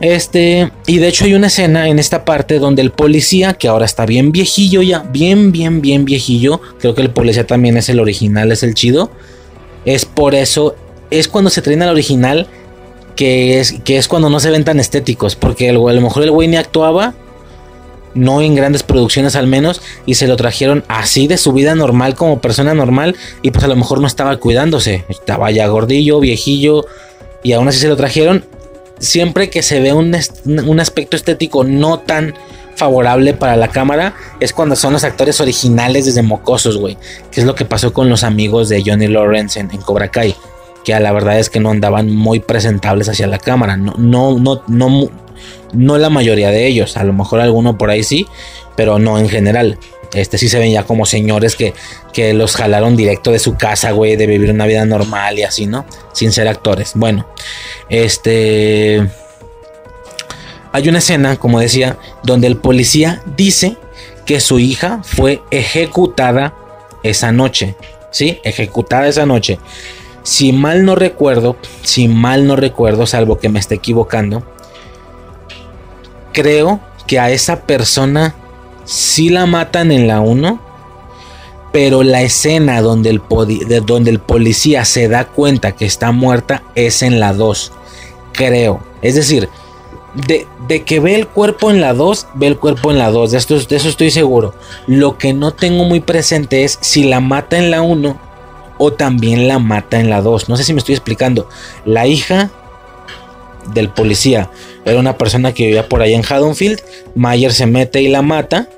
Este, y de hecho hay una escena en esta parte donde el policía, que ahora está bien viejillo ya, bien, bien, bien viejillo, creo que el policía también es el original, es el chido, es por eso, es cuando se traen al original, que es, que es cuando no se ven tan estéticos, porque a lo mejor el güey ni actuaba no en grandes producciones al menos, y se lo trajeron así de su vida normal como persona normal, y pues a lo mejor no estaba cuidándose, estaba ya gordillo, viejillo, y aún así se lo trajeron, siempre que se ve un, un aspecto estético no tan favorable para la cámara, es cuando son los actores originales desde mocosos, güey, que es lo que pasó con los amigos de Johnny Lawrence en, Cobra Kai que a la verdad es que no andaban muy presentables hacia la cámara. No, no, no, no la mayoría de ellos, a lo mejor alguno por ahí sí, pero no en general. Este sí se ven ya como señores que, que los jalaron directo de su casa, güey, de vivir una vida normal y así, ¿no? Sin ser actores. Bueno, este... Hay una escena, como decía, donde el policía dice que su hija fue ejecutada esa noche. ¿Sí? Ejecutada esa noche. Si mal no recuerdo, si mal no recuerdo, salvo que me esté equivocando, creo que a esa persona sí la matan en la 1, pero la escena donde el, de donde el policía se da cuenta que está muerta es en la 2, creo. Es decir, de, que ve el cuerpo en la 2, ve el cuerpo en la 2, de, de eso estoy seguro. Lo que no tengo muy presente es si la mata en la 1 o también la mata en la 2. No sé si me estoy explicando. La hija del policía. Era una persona que vivía por ahí en Haddonfield. Mayer se mete y la mata.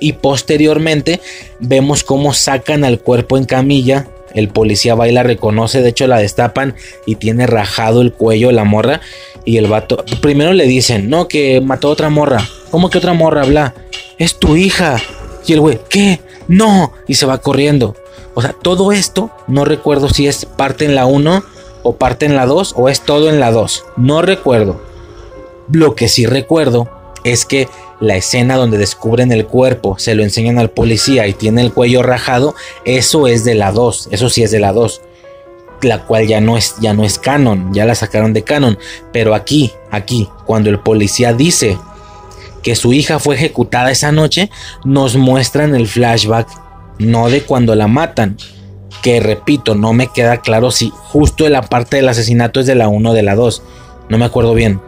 Y posteriormente vemos cómo sacan al cuerpo en camilla. El policía va y la reconoce. De hecho, la destapan y tiene rajado el cuello la morra. Y el vato. Primero le dicen, no, que mató a otra morra. ¿Cómo que otra morra? Habla. Es tu hija. Y el güey, ¿qué? No. Y se va corriendo. O sea, todo esto, no recuerdo si es parte en la 1 o parte en la 2 o es todo en la 2. No recuerdo. Lo que sí recuerdo es que la escena donde descubren el cuerpo, se lo enseñan al policía y tiene el cuello rajado, eso es de la 2, eso sí es de la 2. La cual ya no es ya no es canon, ya la sacaron de canon, pero aquí, aquí cuando el policía dice que su hija fue ejecutada esa noche, nos muestran el flashback no de cuando la matan, que repito, no me queda claro si justo la parte del asesinato es de la 1 o de la 2. No me acuerdo bien.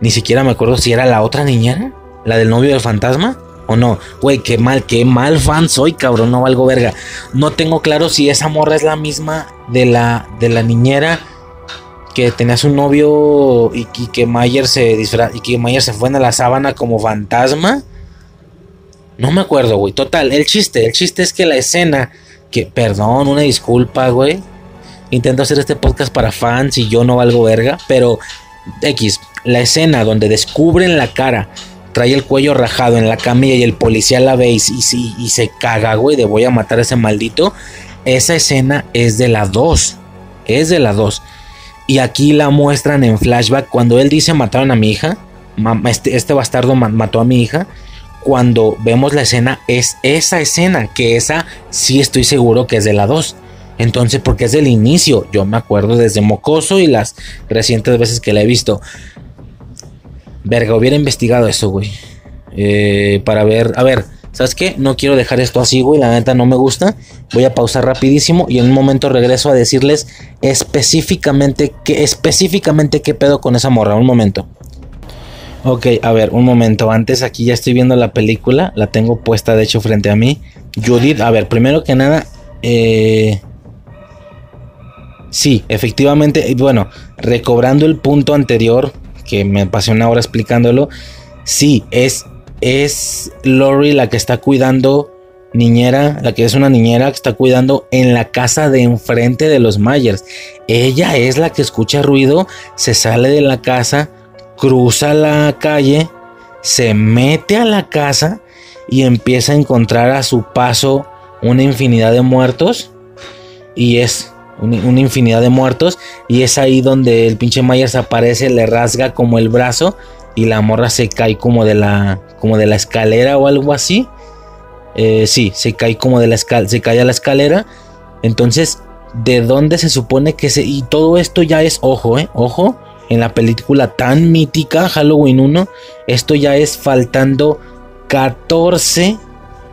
Ni siquiera me acuerdo si era la otra niñera, la del novio del fantasma. O no, güey, qué mal, qué mal fan soy, cabrón, no valgo verga. No tengo claro si esa morra es la misma de la, de la niñera que tenía su novio y, que Mayer se disfra y que Mayer se fue en la sábana como fantasma. No me acuerdo, güey. Total, el chiste, el chiste es que la escena que, perdón, una disculpa, güey. Intento hacer este podcast para fans y yo no valgo verga, pero X, la escena donde descubren la cara, trae el cuello rajado en la camilla y el policía la ve y, y, se caga, güey, de voy a matar a ese maldito. Esa escena es de la 2, es de la 2. Y aquí la muestran en flashback cuando él dice mataron a mi hija, este, este bastardo mató a mi hija cuando vemos la escena es esa escena, que esa sí estoy seguro que es de la 2. Entonces, porque es del inicio, yo me acuerdo desde Mocoso y las recientes veces que la he visto. Verga, hubiera investigado eso, güey. Eh, para ver, a ver, ¿sabes qué? No quiero dejar esto así, güey, la neta no me gusta. Voy a pausar rapidísimo y en un momento regreso a decirles específicamente qué, específicamente qué pedo con esa morra. Un momento. Ok, a ver, un momento. Antes aquí ya estoy viendo la película. La tengo puesta de hecho frente a mí. Judith, a ver, primero que nada, eh, Sí, efectivamente, bueno, recobrando el punto anterior, que me pasé una hora explicándolo, sí, es, es Lori la que está cuidando niñera, la que es una niñera que está cuidando en la casa de enfrente de los Myers. Ella es la que escucha ruido, se sale de la casa, cruza la calle, se mete a la casa y empieza a encontrar a su paso una infinidad de muertos. Y es una infinidad de muertos. Y es ahí donde el pinche Myers aparece, le rasga como el brazo y la morra se cae como de la, como de la escalera o algo así. Eh, sí, se cae como de la escalera, se cae a la escalera. Entonces, ¿de dónde se supone que se... Y todo esto ya es, ojo, eh, ojo, en la película tan mítica, Halloween 1, esto ya es faltando 14,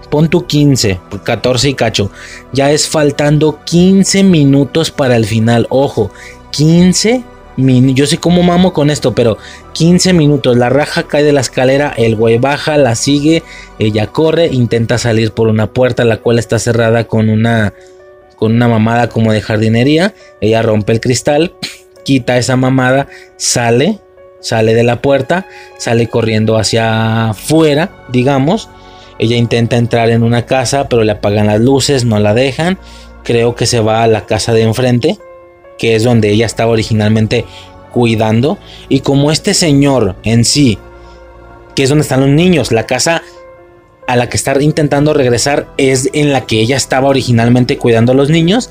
pon tu 15, 14 y cacho, ya es faltando 15 minutos para el final, ojo, 15 yo sé cómo mamo con esto, pero 15 minutos. La raja cae de la escalera, el güey baja, la sigue, ella corre, intenta salir por una puerta, la cual está cerrada con una, con una mamada como de jardinería. Ella rompe el cristal, quita esa mamada, sale, sale de la puerta, sale corriendo hacia afuera, digamos. Ella intenta entrar en una casa, pero le apagan las luces, no la dejan. Creo que se va a la casa de enfrente que es donde ella estaba originalmente cuidando. Y como este señor en sí, que es donde están los niños, la casa a la que está intentando regresar es en la que ella estaba originalmente cuidando a los niños.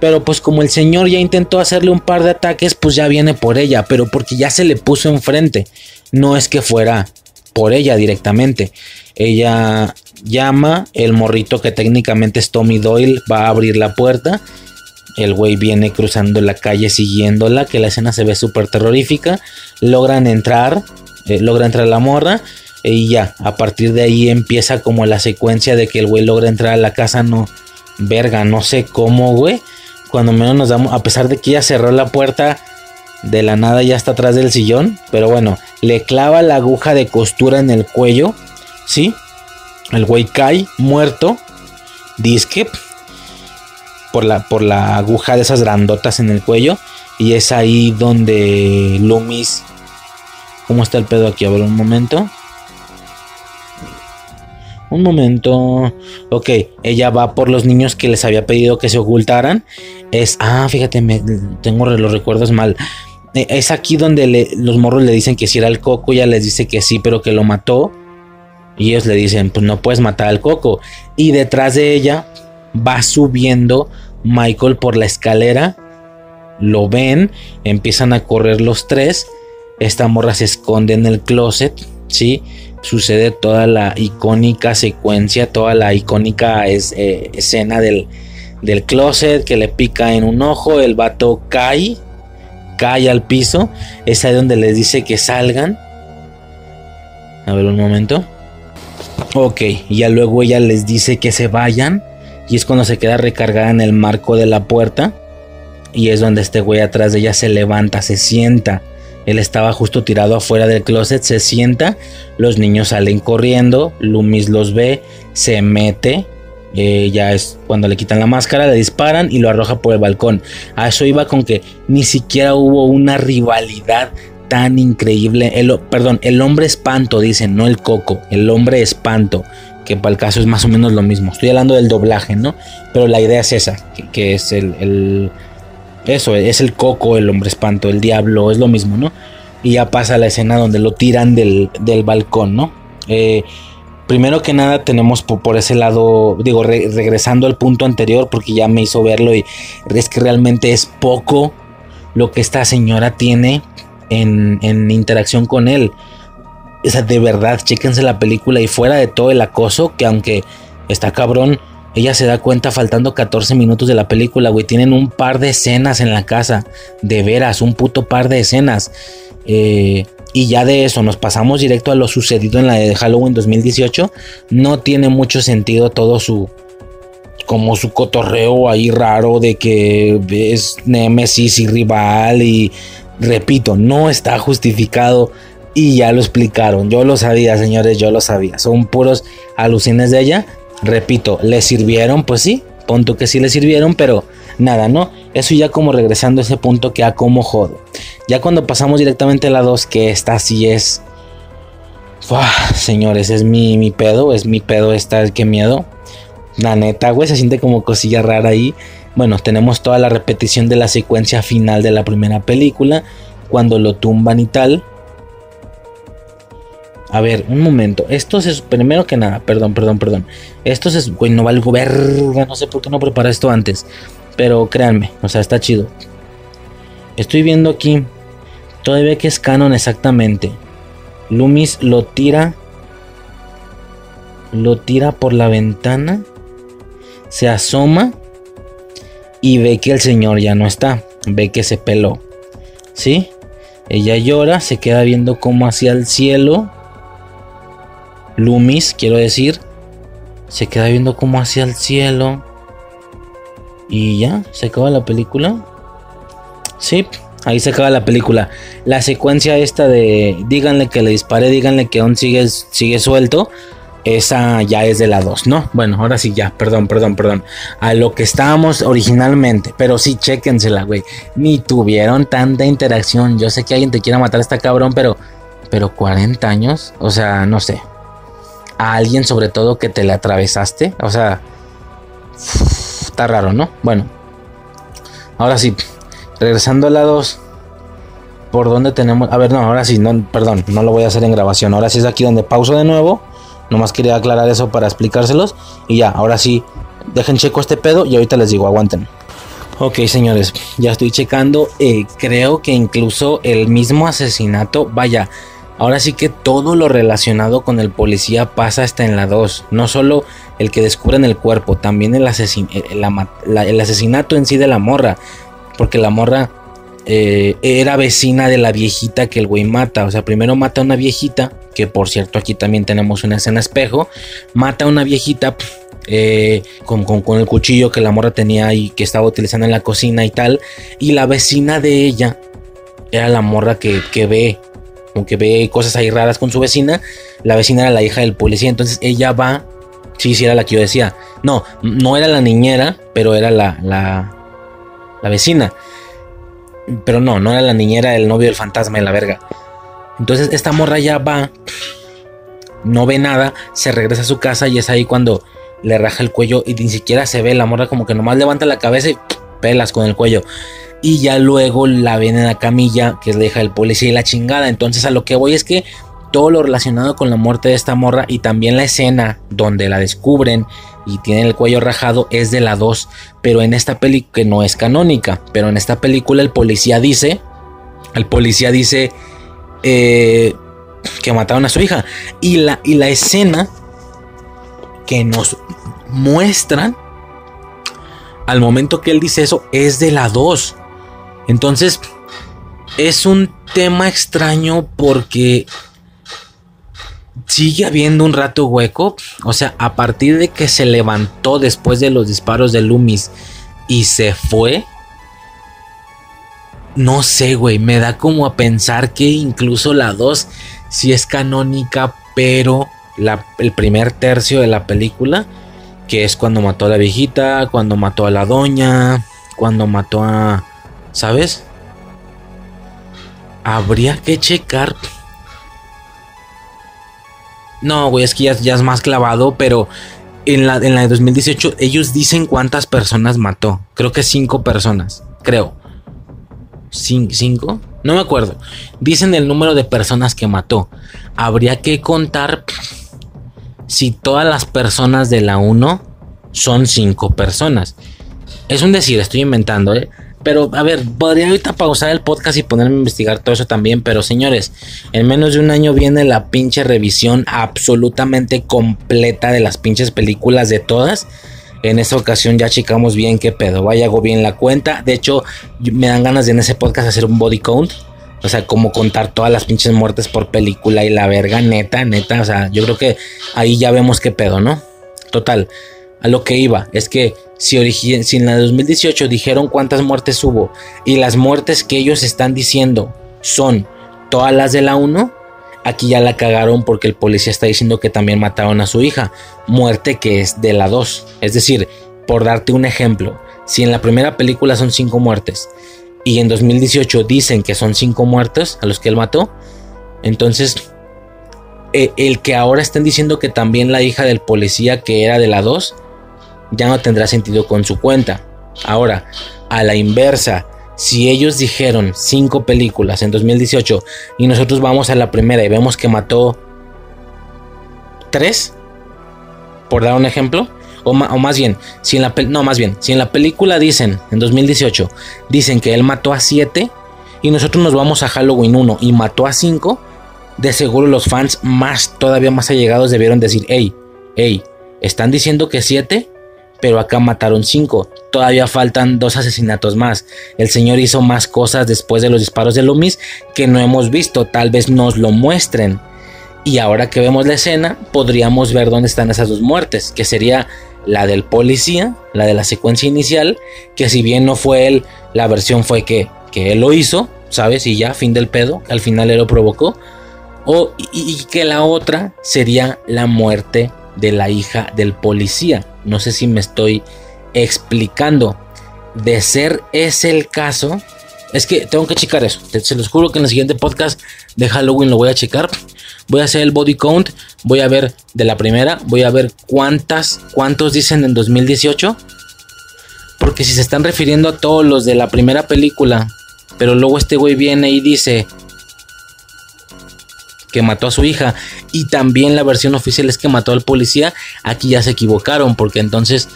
Pero pues como el señor ya intentó hacerle un par de ataques, pues ya viene por ella, pero porque ya se le puso enfrente. No es que fuera por ella directamente. Ella llama, el morrito que técnicamente es Tommy Doyle va a abrir la puerta el güey viene cruzando la calle siguiéndola, que la escena se ve súper terrorífica. Logran entrar, eh, logra entrar la morra. Y ya, a partir de ahí empieza como la secuencia de que el güey logra entrar a la casa, no, verga, no sé cómo, güey. Cuando menos nos damos, a pesar de que ya cerró la puerta, de la nada ya está atrás del sillón. Pero bueno, le clava la aguja de costura en el cuello, ¿sí? El güey cae muerto. Disque, por la, por la aguja de esas grandotas en el cuello. Y es ahí donde Loomis. ¿Cómo está el pedo aquí? A ver, un momento. Un momento. Ok, ella va por los niños que les había pedido que se ocultaran. Es. Ah, fíjate, me, tengo los recuerdos mal. E, es aquí donde los morros le dicen que si era el coco. Ella les dice que sí, pero que lo mató. Y ellos le dicen: Pues no puedes matar al coco. Y detrás de ella va subiendo Michael por la escalera. Lo ven, empiezan a correr los tres. Esta morra se esconde en el closet, ¿sí? Sucede toda la icónica secuencia, toda la icónica eh, escena del, del closet que le pica en un ojo, el vato cae, cae al piso. Es ahí donde les dice que salgan. A ver un momento. Ok, ya luego ella les dice que se vayan y es cuando se queda recargada en el marco de la puerta. Y es donde este güey atrás de ella se levanta, se sienta. Él estaba justo tirado afuera del closet, se sienta. Los niños salen corriendo. Loomis los ve, se mete. Eh, ya es cuando le quitan la máscara, le disparan y lo arroja por el balcón. A eso iba con que ni siquiera hubo una rivalidad tan increíble. El, perdón, el hombre espanto, dicen, no el coco. El hombre espanto que para el caso es más o menos lo mismo. Estoy hablando del doblaje, ¿no? Pero la idea es esa, que, es el, Eso, es el coco, el hombre espanto, el diablo, es lo mismo, ¿no? Y ya pasa la escena donde lo tiran del, balcón, ¿no? Eh, primero que nada tenemos por, ese lado, digo, regresando al punto anterior, porque ya me hizo verlo y es que realmente es poco lo que esta señora tiene en, en interacción con él. O sea, de verdad, chéquense la película y fuera de todo el acoso, que aunque está cabrón, ella se da cuenta faltando 14 minutos de la película, güey. Tienen un par de escenas en la casa. De veras, un puto par de escenas. Eh, y ya de eso nos pasamos directo a lo sucedido en la de Halloween 2018. No tiene mucho sentido todo su... Como su cotorreo ahí raro de que es Nemesis y rival y... Repito, no está justificado y ya lo explicaron. Yo lo sabía, señores, yo lo sabía. Son puros alucines de ella. Repito, ¿le sirvieron? Pues sí, punto que sí le sirvieron, pero nada, ¿no? Eso ya como regresando a ese punto que a como jodo. Ya cuando pasamos directamente a la 2, que esta sí es... Señores, es mi, mi pedo, es mi pedo esta, qué miedo. La neta, güey, se siente como cosilla rara ahí. Bueno, tenemos toda la repetición de la secuencia final de la primera película, cuando lo tumban y tal. A ver, un momento. Esto es primero que nada, perdón, perdón, perdón. Esto es, güey, no valgo verga, no sé por qué no preparé esto antes. Pero créanme, o sea, está chido. Estoy viendo aquí. Todavía que es canon exactamente. Loomis lo tira. Lo tira por la ventana. Se asoma. Y ve que el señor ya no está. Ve que se peló. ¿Sí? Ella llora, se queda viendo como hacia el cielo. Loomis, quiero decir. Se queda viendo como hacia el cielo. Y ya, se acaba la película. Sí, ahí se acaba la película. La secuencia esta de díganle que le disparé, díganle que aún sigue, sigue suelto. Esa ya es de la 2, ¿no? Bueno, ahora sí ya, perdón, perdón, perdón. A lo que estábamos originalmente, pero sí, chéquensela, güey. Ni tuvieron tanta interacción. Yo sé que alguien te quiera matar a esta cabrón, pero, pero 40 años, o sea, no sé. A alguien sobre todo que te le atravesaste, o sea, está raro, ¿no? Bueno, ahora sí, regresando a la 2. ¿Por dónde tenemos? A ver, no, ahora sí, no, perdón, no lo voy a hacer en grabación. Ahora sí es aquí donde pauso de nuevo Nomás quería aclarar eso para explicárselos. Y ya, ahora sí, dejen checo este pedo y ahorita les digo, aguanten. Ok, señores, ya estoy checando. Eh, creo que incluso el mismo asesinato, vaya, ahora sí que todo lo relacionado con el policía pasa hasta en la 2. No solo el que descubren el cuerpo, también el, el asesinato en sí de la morra. Porque la morra eh, era vecina de la viejita que el güey mata. O sea, primero mata a una viejita, que por cierto aquí también tenemos una escena espejo. Mata a una viejita eh, con, el cuchillo que la morra tenía y que estaba utilizando en la cocina y tal. Y la vecina de ella era la morra que, que ve, que ve cosas ahí raras con su vecina. La vecina era la hija del policía, entonces ella va. Sí, sí, era la que yo decía. No, no era la niñera, pero era la, la, la vecina. Pero no, no era la niñera, el novio del fantasma de la verga. Entonces esta morra ya va, no ve nada, se regresa a su casa y es ahí cuando le raja el cuello y ni siquiera se ve. La morra como que nomás levanta la cabeza y pelas con el cuello. Y ya luego la ven en la camilla que deja el policía y la chingada. Entonces a lo que voy es que todo lo relacionado con la muerte de esta morra y también la escena donde la descubren y tiene el cuello rajado es de la 2, pero en esta película que no es canónica, pero en esta película el policía dice, el policía dice eh, que mataron a su hija y la, y la escena que nos muestran al momento que él dice eso es de la 2. Entonces es un tema extraño porque sigue habiendo un rato hueco. O sea, a partir de que se levantó después de los disparos de Loomis y se fue. No sé, güey. Me da como a pensar que incluso la 2 sí es canónica, pero el primer tercio de la película, que es cuando mató a la viejita, cuando mató a la doña, cuando mató a. ¿Sabes? Habría que checar no, güey, es que ya, es más clavado, pero en la, en la de 2018 ellos dicen cuántas personas mató. Creo que cinco personas, creo. ¿Cinco? No me acuerdo. Dicen el número de personas que mató. Habría que contar si todas las personas de la 1 son cinco personas. Es un decir, estoy inventando, ¿eh? Pero, a ver, podría ahorita pausar el podcast y ponerme a investigar todo eso también. Pero, señores, en menos de un año viene la pinche revisión absolutamente completa de las pinches películas de todas. En esta ocasión ya checamos bien qué pedo. Vaya, hago bien la cuenta. De hecho, me dan ganas de en ese podcast hacer un body count. O sea, como contar todas las pinches muertes por película y la verga, neta, neta. O sea, yo creo que ahí ya vemos qué pedo, ¿no? Total, a lo que iba es que si, en la 2018 dijeron cuántas muertes hubo y las muertes que ellos están diciendo son todas las de la 1, aquí ya la cagaron porque el policía está diciendo que también mataron a su hija, muerte que es de la 2. Es decir, por darte un ejemplo, Si en la primera película son cinco muertes y en 2018 dicen que son cinco muertos a los que él mató, entonces eh, el que ahora estén diciendo que también la hija del policía que era de la 2 ya no tendrá sentido con su cuenta. Ahora, a la inversa, si ellos dijeron cinco películas en 2018 y nosotros vamos a la primera y vemos que mató tres, por dar un ejemplo, o, más bien, si en la no más bien, si en la película dicen en 2018 dicen que él mató a siete y nosotros nos vamos a Halloween 1 y mató a cinco, de seguro los fans más todavía más allegados debieron decir, hey, hey, están diciendo que siete pero acá mataron cinco. Todavía faltan dos asesinatos más. El señor hizo más cosas después de los disparos de Loomis que no hemos visto. Tal vez nos lo muestren. Y ahora que vemos la escena, podríamos ver dónde están esas dos muertes, que sería la del policía, la de la secuencia inicial, que si bien no fue él, la versión fue que, que él lo hizo, ¿sabes? Y ya, fin del pedo, al final él lo provocó. O, y que la otra sería la muerte de la hija del policía. No sé si me estoy explicando. De ser ese el caso, es que tengo que checar eso. Se los juro que en el siguiente podcast de Halloween lo voy a checar. Voy a hacer el body count. Voy a ver de la primera. Voy a ver cuántas, cuántos dicen en 2018. Porque si se están refiriendo a todos los de la primera película, pero luego este güey viene y dice que mató a su hija y también la versión oficial es que mató al policía, aquí ya se equivocaron porque entonces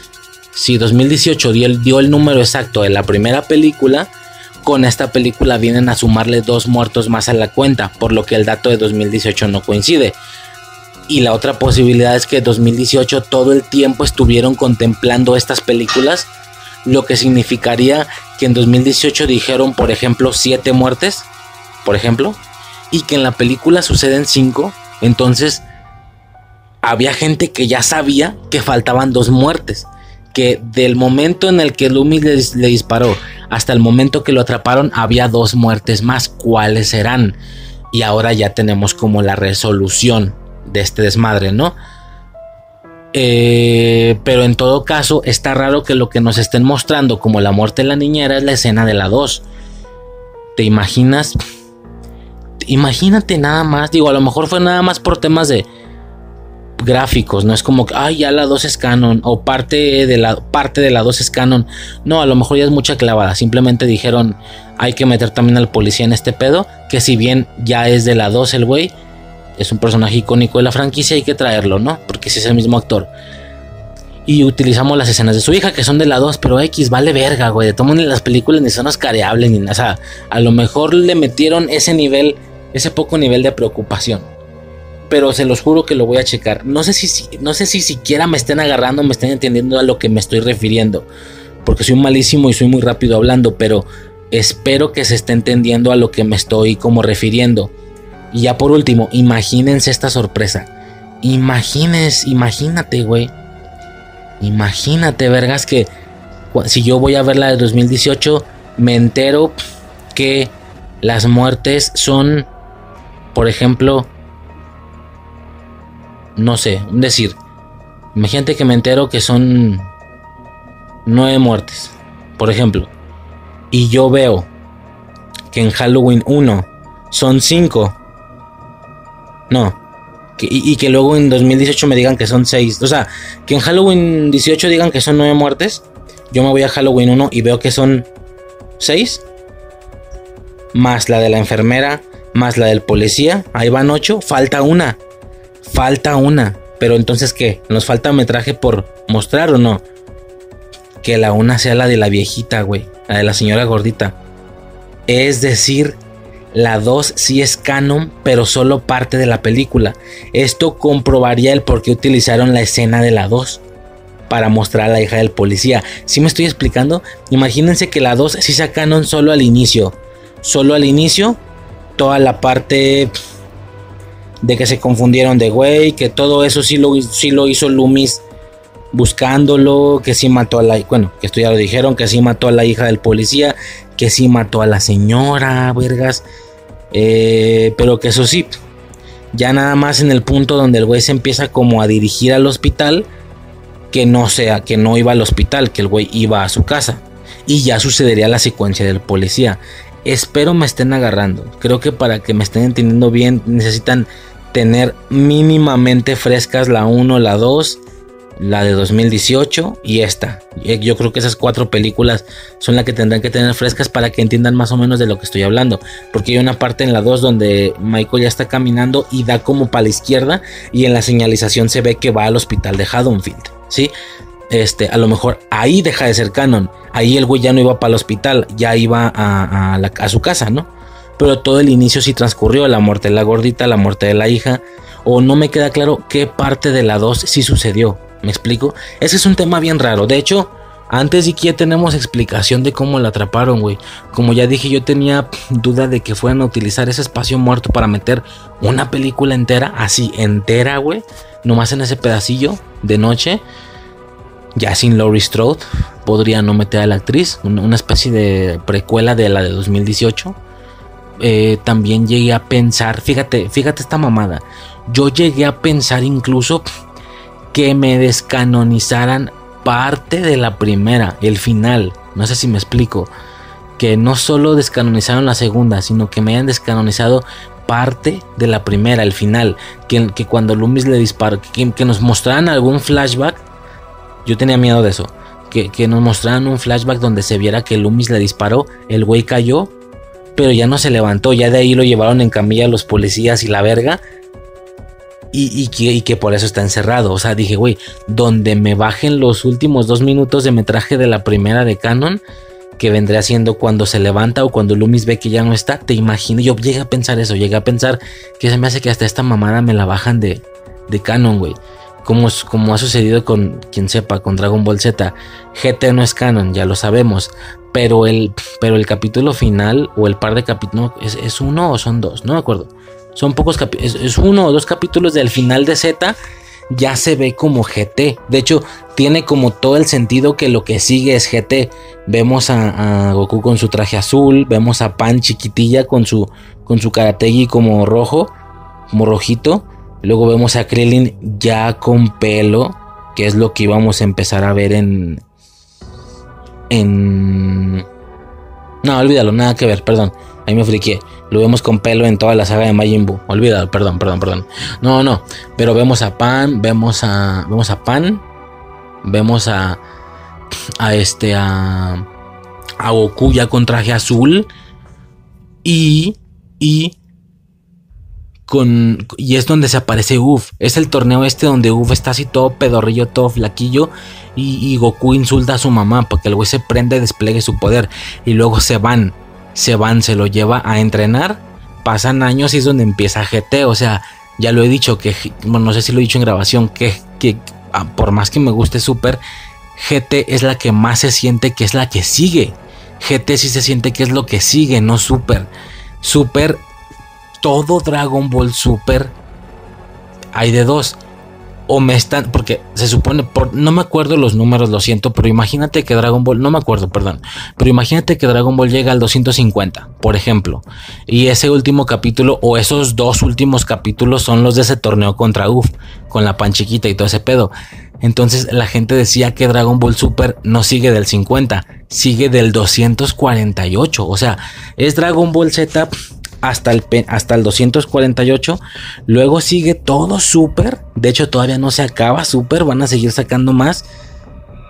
si 2018 dio el, número exacto de la primera película, con esta película vienen a sumarle dos muertos más a la cuenta, por lo que el dato de 2018 no coincide. Y la otra posibilidad es que 2018 todo el tiempo estuvieron contemplando estas películas, lo que significaría que en 2018 dijeron, por ejemplo, siete muertes, por ejemplo, y que en la película suceden cinco, entonces había gente que ya sabía que faltaban dos muertes. Que del momento en el que Loomis le, disparó hasta el momento que lo atraparon, había dos muertes más. ¿Cuáles serán? Y ahora ya tenemos como la resolución de este desmadre, ¿no? Eh, pero en todo caso, está raro que lo que nos estén mostrando como la muerte de la niñera es la escena de la 2. ¿Te imaginas? Imagínate nada más, digo, a lo mejor fue nada más por temas de gráficos, no es como que, ay, ya la 2 es canon o parte de la parte de la 2 es canon. No, a lo mejor ya es mucha clavada, simplemente dijeron, hay que meter también al policía en este pedo, que si bien ya es de la 2 el güey, es un personaje icónico de la franquicia, hay que traerlo, ¿no? Porque si es el mismo actor. Y utilizamos las escenas de su hija, que son de la 2, pero X vale verga, güey. De todo las películas ni son oscareables ni nada. O sea, a lo mejor le metieron ese nivel ese poco nivel de preocupación. Pero se los juro que lo voy a checar. No sé si, no sé si siquiera me estén agarrando, me estén entendiendo a lo que me estoy refiriendo. Porque soy malísimo y soy muy rápido hablando, pero espero que se esté entendiendo a lo que me estoy como refiriendo. Y ya por último, imagínense esta sorpresa. Imagínense, imagínate, güey. Imagínate, vergas, que si yo voy a ver la de 2018, me entero que las muertes son por ejemplo, no sé, decir, imagínate que me entero que son nueve muertes, por ejemplo, y yo veo que en Halloween 1 son cinco, no, y, que luego en 2018 me digan que son seis, o sea, que en Halloween 18 digan que son nueve muertes, yo me voy a Halloween 1 y veo que son seis, más la de la enfermera, más la del policía, ahí van ocho, falta una, falta una, pero entonces ¿qué? ¿Nos falta metraje por mostrar o no? Que la una sea la de la viejita, güey, la de la señora gordita. Es decir, la 2 sí es canon, pero solo parte de la película. Esto comprobaría el por qué utilizaron la escena de la 2 para mostrar a la hija del policía. Si me estoy explicando? Imagínense que la 2 sí sea canon solo al inicio. Solo al inicio toda la parte de que se confundieron de güey, que todo eso sí lo, sí lo hizo Loomis buscándolo, que sí mató a la, bueno, que esto ya lo dijeron, que sí mató a la hija del policía, que sí mató a la señora, vergas, eh, pero que eso sí, ya nada más en el punto donde el güey se empieza como a dirigir al hospital, que no sea, que no iba al hospital, que el güey iba a su casa. Y ya sucedería la secuencia del policía. Espero me estén agarrando. Creo que para que me estén entendiendo bien necesitan tener mínimamente frescas la 1, la 2, la de 2018 y esta. Yo creo que esas cuatro películas son las que tendrán que tener frescas para que entiendan más o menos de lo que estoy hablando. Porque hay una parte en la 2 donde Michael ya está caminando y da como para la izquierda y en la señalización se ve que va al hospital de Haddonfield. ¿Sí? Este, a lo mejor ahí deja de ser canon. Ahí el güey ya no iba para el hospital, ya iba a, su casa, ¿no? Pero todo el inicio sí transcurrió, la muerte de la gordita, la muerte de la hija, o no me queda claro qué parte de la 2 sí sucedió. ¿Me explico? Ese es un tema bien raro. De hecho, antes sí que ya tenemos explicación de cómo la atraparon, güey. Como ya dije, yo tenía duda de que fueran a utilizar ese espacio muerto para meter una película entera, así entera, güey. Nomás en ese pedacillo de noche. Ya sin Laurie Strode. Podría no meter a la actriz. Una, especie de precuela de la de 2018. Eh, también llegué a pensar, fíjate, fíjate esta mamada. Yo llegué a pensar incluso que me descanonizaran parte de la primera, el final. No sé si me explico. Que no solo descanonizaron la segunda, sino que me hayan descanonizado parte de la primera, el final. Que, que cuando Loomis le disparó, que, nos mostraran algún flashback. Yo tenía miedo de eso. Que, nos mostraran un flashback donde se viera que Loomis le disparó, el güey cayó, pero ya no se levantó. Ya de ahí lo llevaron en camilla los policías y la verga y, que, por eso está encerrado. O sea, dije, güey, donde me bajen los últimos dos minutos de metraje de la primera de Canon, que vendría siendo cuando se levanta o cuando Loomis ve que ya no está, te imagino. Yo llegué a pensar eso, llegué a pensar que se me hace que hasta esta mamada me la bajan de, de Canon, güey. Como, como ha sucedido con quien sepa, con Dragon Ball Z. GT no es canon, ya lo sabemos. Pero el, pero el capítulo final o el par de capítulos, ¿es, ¿es, uno o son dos? No me acuerdo son pocos capítulos, es, uno o dos capítulos del final de Z, ya se ve como GT. De hecho, tiene como todo el sentido que lo que sigue es GT. Vemos a, Goku con su traje azul, vemos a Pan chiquitilla con su, con su karategi como rojo, como rojito. Luego vemos a Krillin ya con pelo, que es lo que íbamos a empezar a ver en... En... No, olvídalo, nada que ver, perdón. Ahí me friqué. Lo vemos con pelo en toda la saga de Majin Buu. Olvídalo, perdón, perdón, perdón. No, no. Pero vemos a Pan, vemos a. Vemos a Pan. Vemos a. A este. A. A Goku ya con traje azul. Y. Y. Y es donde se aparece Uf. Es el torneo este donde Uf está así todo pedorrillo, todo flaquillo. Y, y Goku insulta a su mamá porque el güey se prende, despliegue su poder. Y luego se van se van, se lo lleva a entrenar, pasan años y es donde empieza GT, o sea, ya lo he dicho, que, bueno, no sé si lo he dicho en grabación, que, que ah, por más que me guste Super, GT es la que más se siente que es la que sigue. GT sí se siente que es lo que sigue, no Super. Super, todo Dragon Ball Super hay de dos o me están, porque se supone, por, no me acuerdo los números, lo siento, pero imagínate que Dragon Ball, no me acuerdo, perdón, pero imagínate que Dragon Ball llega al 250, por ejemplo, y ese último capítulo o esos dos últimos capítulos son los de ese torneo contra UF, con la panchiquita y todo ese pedo. Entonces la gente decía que Dragon Ball Super no sigue del 50, sigue del 248, o sea, es Dragon Ball Z hasta el, hasta el 248. Luego sigue todo súper. De hecho, todavía no se acaba súper. Van a seguir sacando más.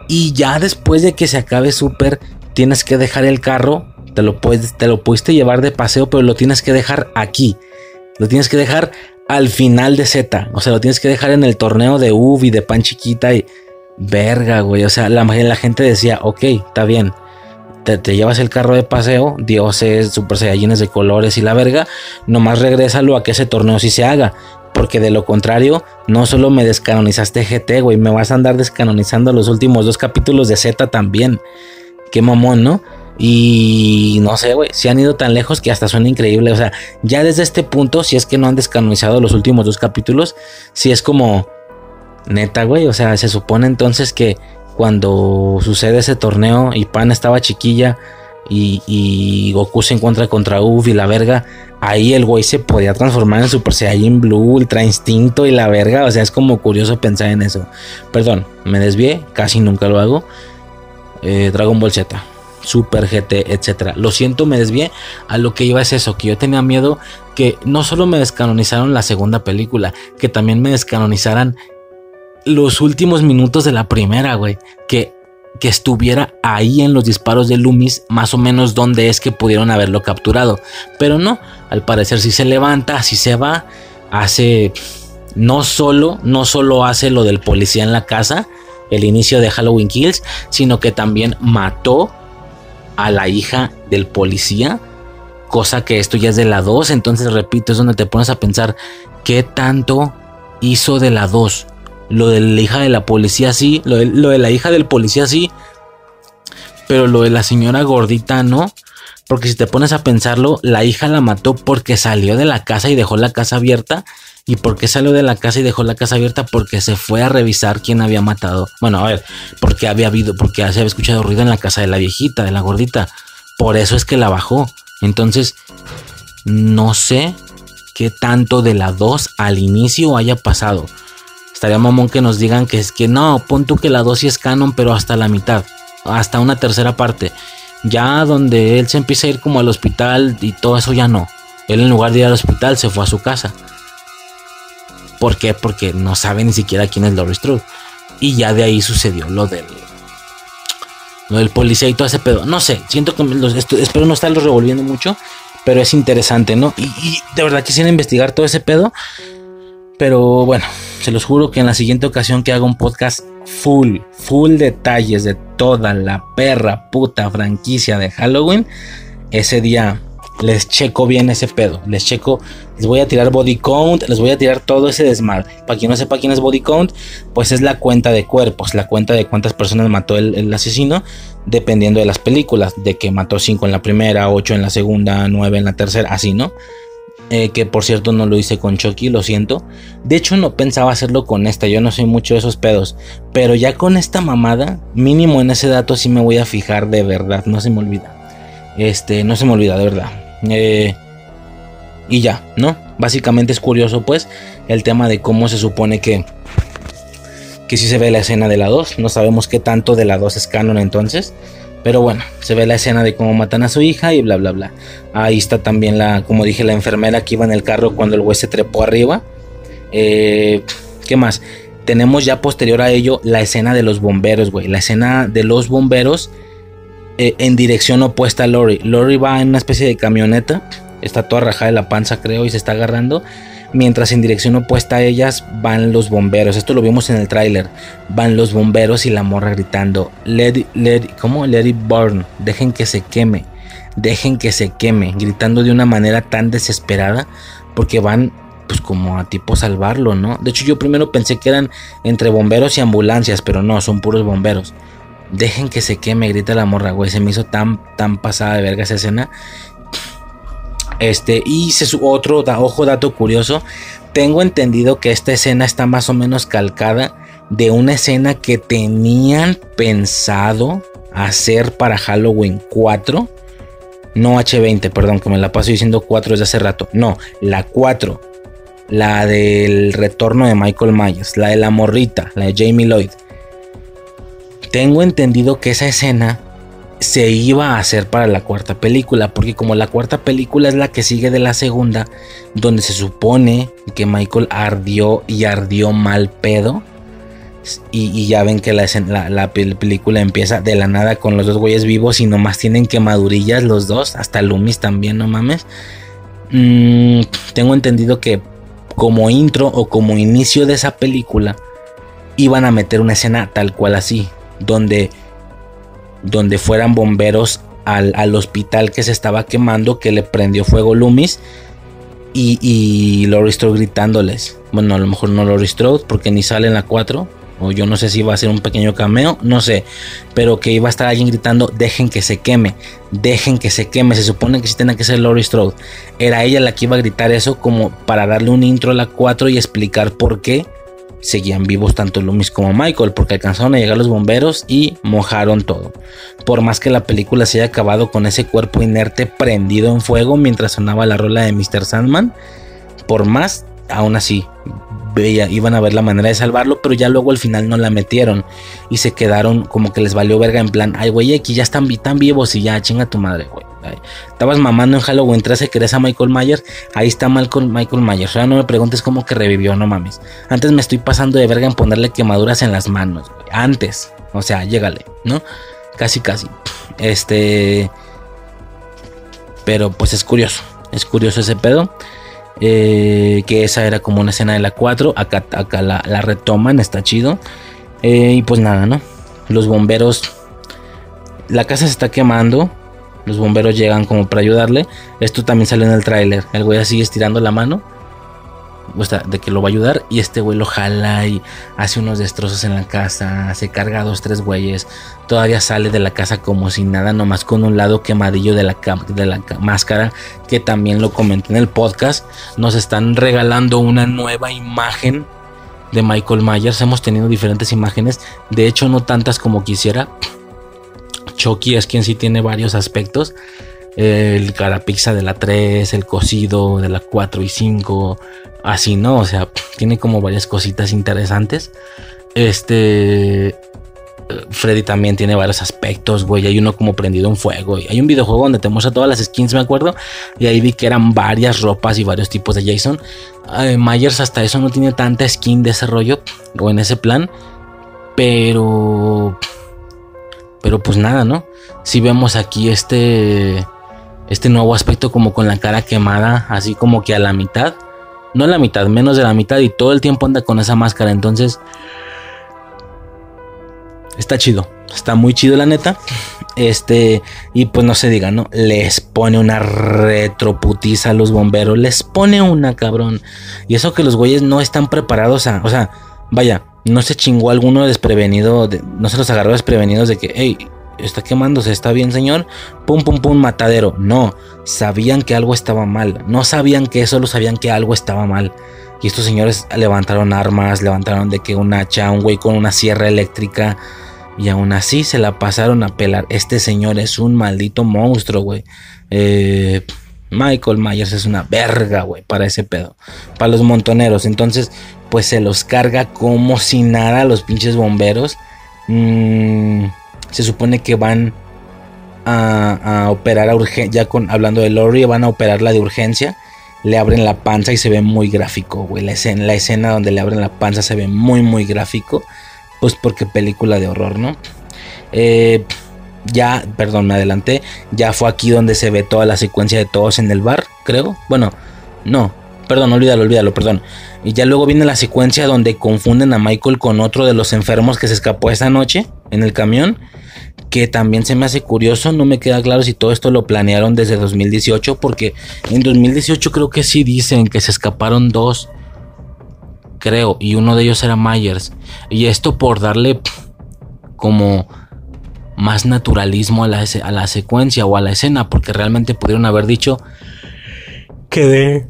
Y ya después de que se acabe súper, tienes que dejar el carro. Te lo, puedes, te lo pudiste llevar de paseo, pero lo tienes que dejar aquí. Lo tienes que dejar al final de Z. O sea, lo tienes que dejar en el torneo de y de pan chiquita. Y verga, güey. O sea, la, la gente decía, ok, está bien te, llevas el carro de paseo, dioses, super saiyajines de colores y la verga, nomás regrésalo a que ese torneo sí se haga. Porque de lo contrario, no solo me descanonizaste GT, güey, me vas a andar descanonizando los últimos dos capítulos de Z también. Qué mamón, ¿no? Y no sé, güey, si han ido tan lejos que hasta suena increíble. O sea, ya desde este punto, si es que no han descanonizado los últimos dos capítulos, si es como neta, güey. O sea, se supone entonces que cuando sucede ese torneo y Pan estaba chiquilla y, Goku se encuentra contra Uf y la verga, ahí el güey se podía transformar en Super Saiyan Blue, Ultra Instinto y la verga. O sea, es como curioso pensar en eso. Perdón, me desvié, casi nunca lo hago. Eh, Dragon Ball Z, Super GT, etcétera. Lo siento, me desvié. A lo que iba es eso, que yo tenía miedo que no solo me descanonizaron la segunda película, que también me descanonizaran los últimos minutos de la primera, güey. Que que estuviera ahí en los disparos de Loomis, más o menos donde es que pudieron haberlo capturado. Pero no, al parecer si se levanta, si se va, hace no solo, no solo hace lo del policía en la casa, el inicio de Halloween Kills, sino que también mató a la hija del policía, cosa que esto ya es de la 2, entonces repito, es donde te pones a pensar qué tanto hizo de la 2 lo de la hija de la policía sí, lo de, la hija del policía sí, pero lo de la señora gordita no. Porque si te pones a pensarlo, la hija la mató porque salió de la casa y dejó la casa abierta. ¿Y por qué salió de la casa y dejó la casa abierta? Porque se fue a revisar quién había matado. Bueno, a ver, porque había habido, porque se había escuchado ruido en la casa de la viejita, de la gordita. Por eso es que la bajó. Entonces, no sé qué tanto de la 2 al inicio haya pasado. Estaría mamón que nos digan que es que no, pon tú que la dosis es canon, pero hasta la mitad, hasta una tercera parte. Ya donde él se empieza a ir como al hospital y todo eso ya no. Él en lugar de ir al hospital se fue a su casa. ¿Por qué? Porque no sabe ni siquiera quién es Laurie Strode. Y ya de ahí sucedió lo del. Lo del policía y todo ese pedo. No sé, siento que espero no estarlo revolviendo mucho. Pero es interesante, ¿no? Y, y de verdad quisiera investigar todo ese pedo. Pero bueno, se los juro que en la siguiente ocasión que haga un podcast full, full detalles de toda la perra puta franquicia de Halloween, ese día les checo bien ese pedo. Les checo, les voy a tirar body count, les voy a tirar todo ese desmadre. Para quien no sepa quién es body count, pues es la cuenta de cuerpos, la cuenta de cuántas personas mató el, asesino, dependiendo de las películas, de que mató 5 en la primera, 8 en la segunda, 9 en la tercera, así, ¿no? Eh, que por cierto no lo hice con Chucky, lo siento. De hecho no pensaba hacerlo con esta, yo no soy mucho de esos pedos. Pero ya con esta mamada, mínimo en ese dato sí me voy a fijar de verdad, no se me olvida. Este, no se me olvida, de verdad. Eh, y ya, ¿no? Básicamente es curioso pues el tema de cómo se supone que... Que si se ve la escena de la 2, no sabemos qué tanto de la 2 es canon entonces. Pero bueno, se ve la escena de cómo matan a su hija y bla, bla, bla. Ahí está también la, como dije, la enfermera que iba en el carro cuando el güey se trepó arriba. Eh, ¿Qué más? Tenemos ya posterior a ello la escena de los bomberos, güey. La escena de los bomberos eh, en dirección opuesta a Lori. Lori va en una especie de camioneta. Está toda rajada de la panza, creo, y se está agarrando mientras en dirección opuesta a ellas van los bomberos. Esto lo vimos en el tráiler. Van los bomberos y la morra gritando, let let ¿cómo? Let it burn, dejen que se queme, dejen que se queme, gritando de una manera tan desesperada porque van pues como a tipo salvarlo, ¿no? De hecho yo primero pensé que eran entre bomberos y ambulancias, pero no, son puros bomberos. Dejen que se queme, grita la morra, güey. Se me hizo tan, tan pasada de verga esa escena. Este, y se, otro ojo dato curioso, tengo entendido que esta escena está más o menos calcada de una escena que tenían pensado hacer para Halloween 4. No H20, perdón, que me la paso diciendo 4 desde hace rato. No, la 4. La del retorno de Michael Myers. La de la morrita, la de Jamie Lloyd. Tengo entendido que esa escena se iba a hacer para la cuarta película, porque como la cuarta película es la que sigue de la segunda, donde se supone que Michael ardió y ardió mal pedo, y, ya ven que la, la, película empieza de la nada con los dos güeyes vivos y nomás tienen quemadurillas los dos, hasta Loomis también, no mames. Mm, tengo entendido que como intro o como inicio de esa película, iban a meter una escena tal cual así, donde donde fueran bomberos al, hospital que se estaba quemando, que le prendió fuego Loomis. Y, y Laurie Strode gritándoles. Bueno, a lo mejor no Laurie Strode, porque ni sale en la 4. O yo no sé si iba a ser un pequeño cameo, no sé. Pero que iba a estar alguien gritando, dejen que se queme, dejen que se queme. Se supone que si tenía que ser Laurie Strode. Era ella la que iba a gritar eso como para darle un intro a la 4 y explicar por qué seguían vivos tanto Loomis como Michael, porque alcanzaron a llegar los bomberos y mojaron todo. Por más que la película se haya acabado con ese cuerpo inerte prendido en fuego mientras sonaba la rola de Mr. Sandman, por más, aún así, veía, iban a ver la manera de salvarlo, pero ya luego al final no la metieron y se quedaron como que les valió verga en plan, ay güey, aquí ya están, vivos y ya, chinga tu madre, güey. Estabas mamando en Halloween 13, querés a Michael Myers. Ahí está Michael, Michael Myers. Ahora no me preguntes cómo que revivió, no mames. Antes me estoy pasando de verga en ponerle quemaduras en las manos. Antes. O sea, llégale, ¿no? Casi, casi. Este. Pero pues es curioso. Es curioso ese pedo. Eh, que esa era como una escena de la 4. Acá, acá la, retoman, está chido. Eh, y pues nada, ¿no? Los bomberos. La casa se está quemando. Los bomberos llegan como para ayudarle. Esto también sale en el tráiler. El güey sigue estirando la mano. De que lo va a ayudar. Y este güey lo jala y hace unos destrozos en la casa. Se carga a dos, tres güeyes. Todavía sale de la casa como si nada, nomás con un lado quemadillo de la, de la máscara. Que también lo comenté en el podcast. Nos están regalando una nueva imagen de Michael Myers. Hemos tenido diferentes imágenes. De hecho, no tantas como quisiera Chucky es quien sí tiene varios aspectos. El carapizza de la 3, el cocido de la 4 y 5, así, ¿no? O sea, tiene como varias cositas interesantes. Este. Freddy también tiene varios aspectos, güey. Hay uno como prendido en fuego. Hay un videojuego donde te muestra todas las skins, me acuerdo. Y ahí vi que eran varias ropas y varios tipos de Jason. Myers hasta eso no tiene tanta skin de ese rollo o en ese plan. Pero pero pues nada, ¿no? Si vemos aquí este, este nuevo aspecto como con la cara quemada, así como que a la mitad. No a la mitad, menos de la mitad y todo el tiempo anda con esa máscara. Entonces, está chido. Está muy chido la neta. Este, y pues no se diga, ¿no? Les pone una retroputiza a los bomberos. Les pone una, cabrón. Y eso que los güeyes no están preparados a... O sea, vaya, no se chingó alguno desprevenido, no se los agarró desprevenidos de que, hey, está quemándose, está bien, señor, pum, pum, pum, matadero. No, sabían que algo estaba mal, no sabían que solo sabían que algo estaba mal. Y estos señores levantaron armas, levantaron de que un hacha, un güey con una sierra eléctrica. Y aún así se la pasaron a pelar. Este señor es un maldito monstruo, güey. Eh, Michael Myers es una verga, güey, para ese pedo. Para los montoneros. Entonces, pues se los carga como si nada los pinches bomberos. Mm, se supone que van a, operar a urgencia, ya con, hablando de Lori, van a operar la de urgencia. Le abren la panza y se ve muy gráfico, güey. La escena, la escena donde le abren la panza se ve muy, muy gráfico. Pues porque película de horror, ¿no? Eh, ya, perdón, me adelanté. Ya fue aquí donde se ve toda la secuencia de todos en el bar, creo. Bueno, no, perdón, olvídalo, olvídalo, perdón. Y ya luego viene la secuencia donde confunden a Michael con otro de los enfermos que se escapó esa noche en el camión. Que también se me hace curioso, no me queda claro si todo esto lo planearon desde 2018, porque en 2018 creo que sí dicen que se escaparon dos, creo, y uno de ellos era Myers. Y esto por darle como más naturalismo a la, a la secuencia o a la escena, porque realmente pudieron haber dicho que de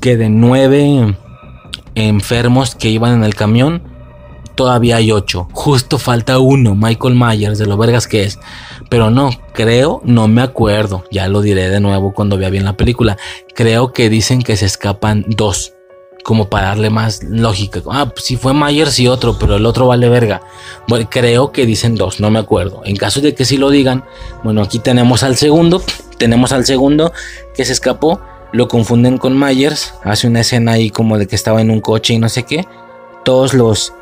que de nueve enfermos que iban en el camión, todavía hay ocho. Justo falta uno, Michael Myers, de lo vergas que es. Pero no, creo, no me acuerdo. Ya lo diré de nuevo cuando vea bien la película. Creo que dicen que se escapan dos. Como para darle más lógica. Ah, pues si fue Myers y otro, pero el otro vale verga. Bueno, creo que dicen dos, no me acuerdo. En caso de que sí lo digan, bueno, aquí tenemos al segundo. Tenemos al segundo que se escapó lo confunden con Myers, hace una escena ahí como de que estaba en un coche y no sé qué. Todos los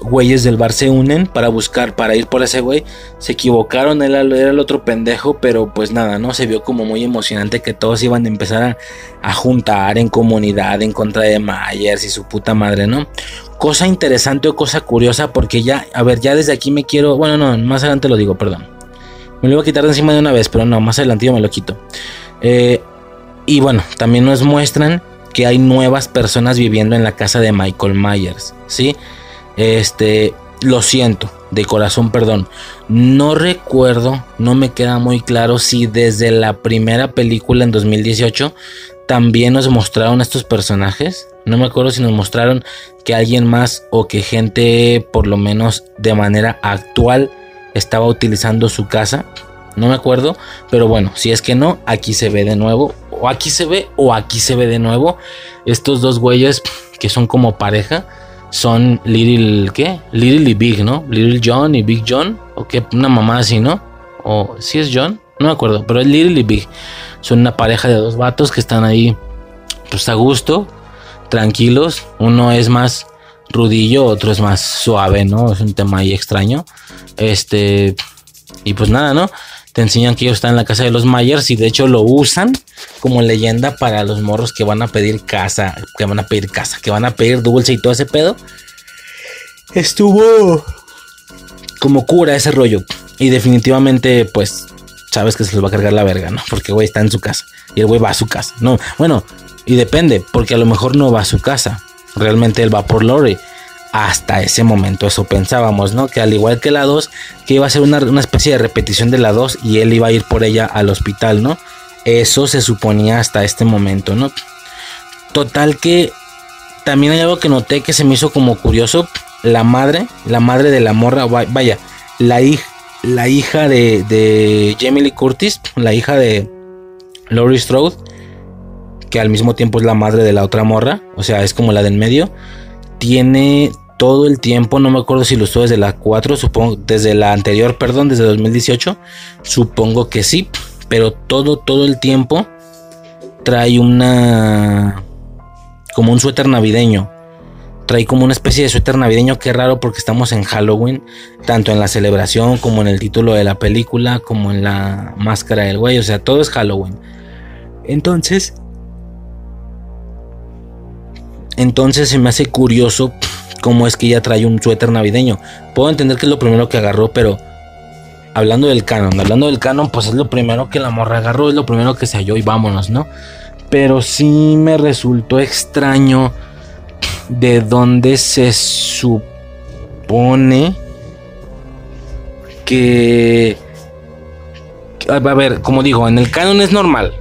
güeyes del bar se unen para buscar, para ir por ese güey. Se equivocaron, él era el otro pendejo, pero pues nada, ¿no? Se vio como muy emocionante que todos iban a empezar a, juntar en comunidad en contra de Myers y su puta madre, ¿no? Cosa interesante o cosa curiosa, porque ya, a ver, ya desde aquí me quiero, bueno, no, más adelante lo digo, perdón. Me lo voy a quitar de encima de una vez, pero no, más adelante yo me lo quito. Eh, y bueno, también nos muestran que hay nuevas personas viviendo en la casa de Michael Myers, ¿sí? Este, lo siento, de corazón, perdón. No recuerdo, no me queda muy claro si desde la primera película en 2018 también nos mostraron estos personajes. No me acuerdo si nos mostraron que alguien más o que gente por lo menos de manera actual estaba utilizando su casa. No me acuerdo, pero bueno, si es que no, aquí se ve de nuevo. O aquí se ve o aquí se ve de nuevo. Estos dos güeyes que son como pareja son Little, ¿qué? Little y Big, ¿no? Little John y Big John. O que una mamá así, ¿no? O si es John, no me acuerdo, pero es Little y Big. Son una pareja de dos vatos que están ahí, pues a gusto, tranquilos. Uno es más rudillo, otro es más suave, ¿no? Es un tema ahí extraño. Este, y pues nada, ¿no? Te enseñan que ellos están en la casa de los Myers y de hecho lo usan como leyenda para los morros que van a pedir casa, que van a pedir casa, que van a pedir dulce y todo ese pedo. Estuvo como cura ese rollo. Y definitivamente, pues, sabes que se les va a cargar la verga, ¿no? Porque, güey, está en su casa. Y el güey va a su casa. No, bueno, y depende, porque a lo mejor no va a su casa. Realmente él va por Lori. Hasta ese momento eso pensábamos, ¿no? Que al igual que la 2, que iba a ser una, una especie de repetición de la 2 y él iba a ir por ella al hospital, ¿no? Eso se suponía hasta este momento, ¿no? Total que también hay algo que noté que se me hizo como curioso. La madre, la madre de la morra, vaya, la hija, la hija de, de Jamie Lee Curtis, la hija de Laurie Strode, que al mismo tiempo es la madre de la otra morra, o sea, es como la del medio, tiene todo el tiempo, no me acuerdo si lo estuvo desde la 4, supongo, desde la anterior, perdón, desde 2018, supongo que sí, pero todo, todo el tiempo trae una, como un suéter navideño, trae como una especie de suéter navideño, que raro porque estamos en Halloween, tanto en la celebración como en el título de la película, como en la máscara del güey, o sea, todo es Halloween. Entonces, entonces se me hace curioso cómo es que ella trae un suéter navideño. Puedo entender que es lo primero que agarró, pero hablando del canon, hablando del canon, pues es lo primero que la morra agarró, es lo primero que se halló y vámonos, ¿no? Pero sí me resultó extraño de dónde se supone que... A ver, como digo, en el canon es normal.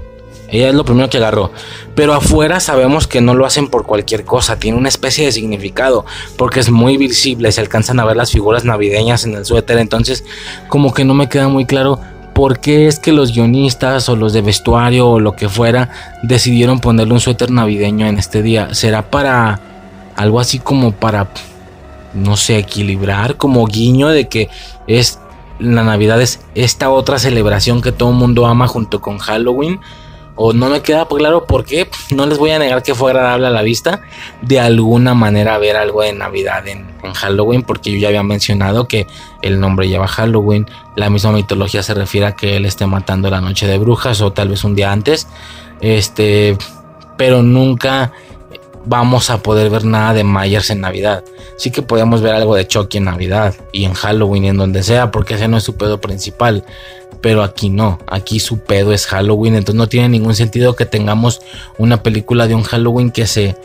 Ella es lo primero que agarró. Pero afuera sabemos que no lo hacen por cualquier cosa. Tiene una especie de significado. Porque es muy visible. Se alcanzan a ver las figuras navideñas en el suéter. Entonces, como que no me queda muy claro por qué es que los guionistas o los de vestuario o lo que fuera decidieron ponerle un suéter navideño en este día. ¿Será para algo así como para, no sé, equilibrar? Como guiño de que es la Navidad es esta otra celebración que todo el mundo ama junto con Halloween o no me queda claro por qué. No les voy a negar que fue agradable a la vista. De alguna manera ver algo de Navidad en, Halloween, porque yo ya había mencionado que el nombre lleva Halloween. La misma mitología se refiere a que él esté matando la noche de brujas o tal vez un día antes. Este, pero nunca vamos a poder ver nada de Myers en Navidad. Sí que podemos ver algo de Chucky en Navidad y en Halloween y en donde sea, porque ese no es su pedo principal pero aquí no, aquí su pedo es Halloween, entonces no tiene ningún sentido que tengamos una película de un Halloween que se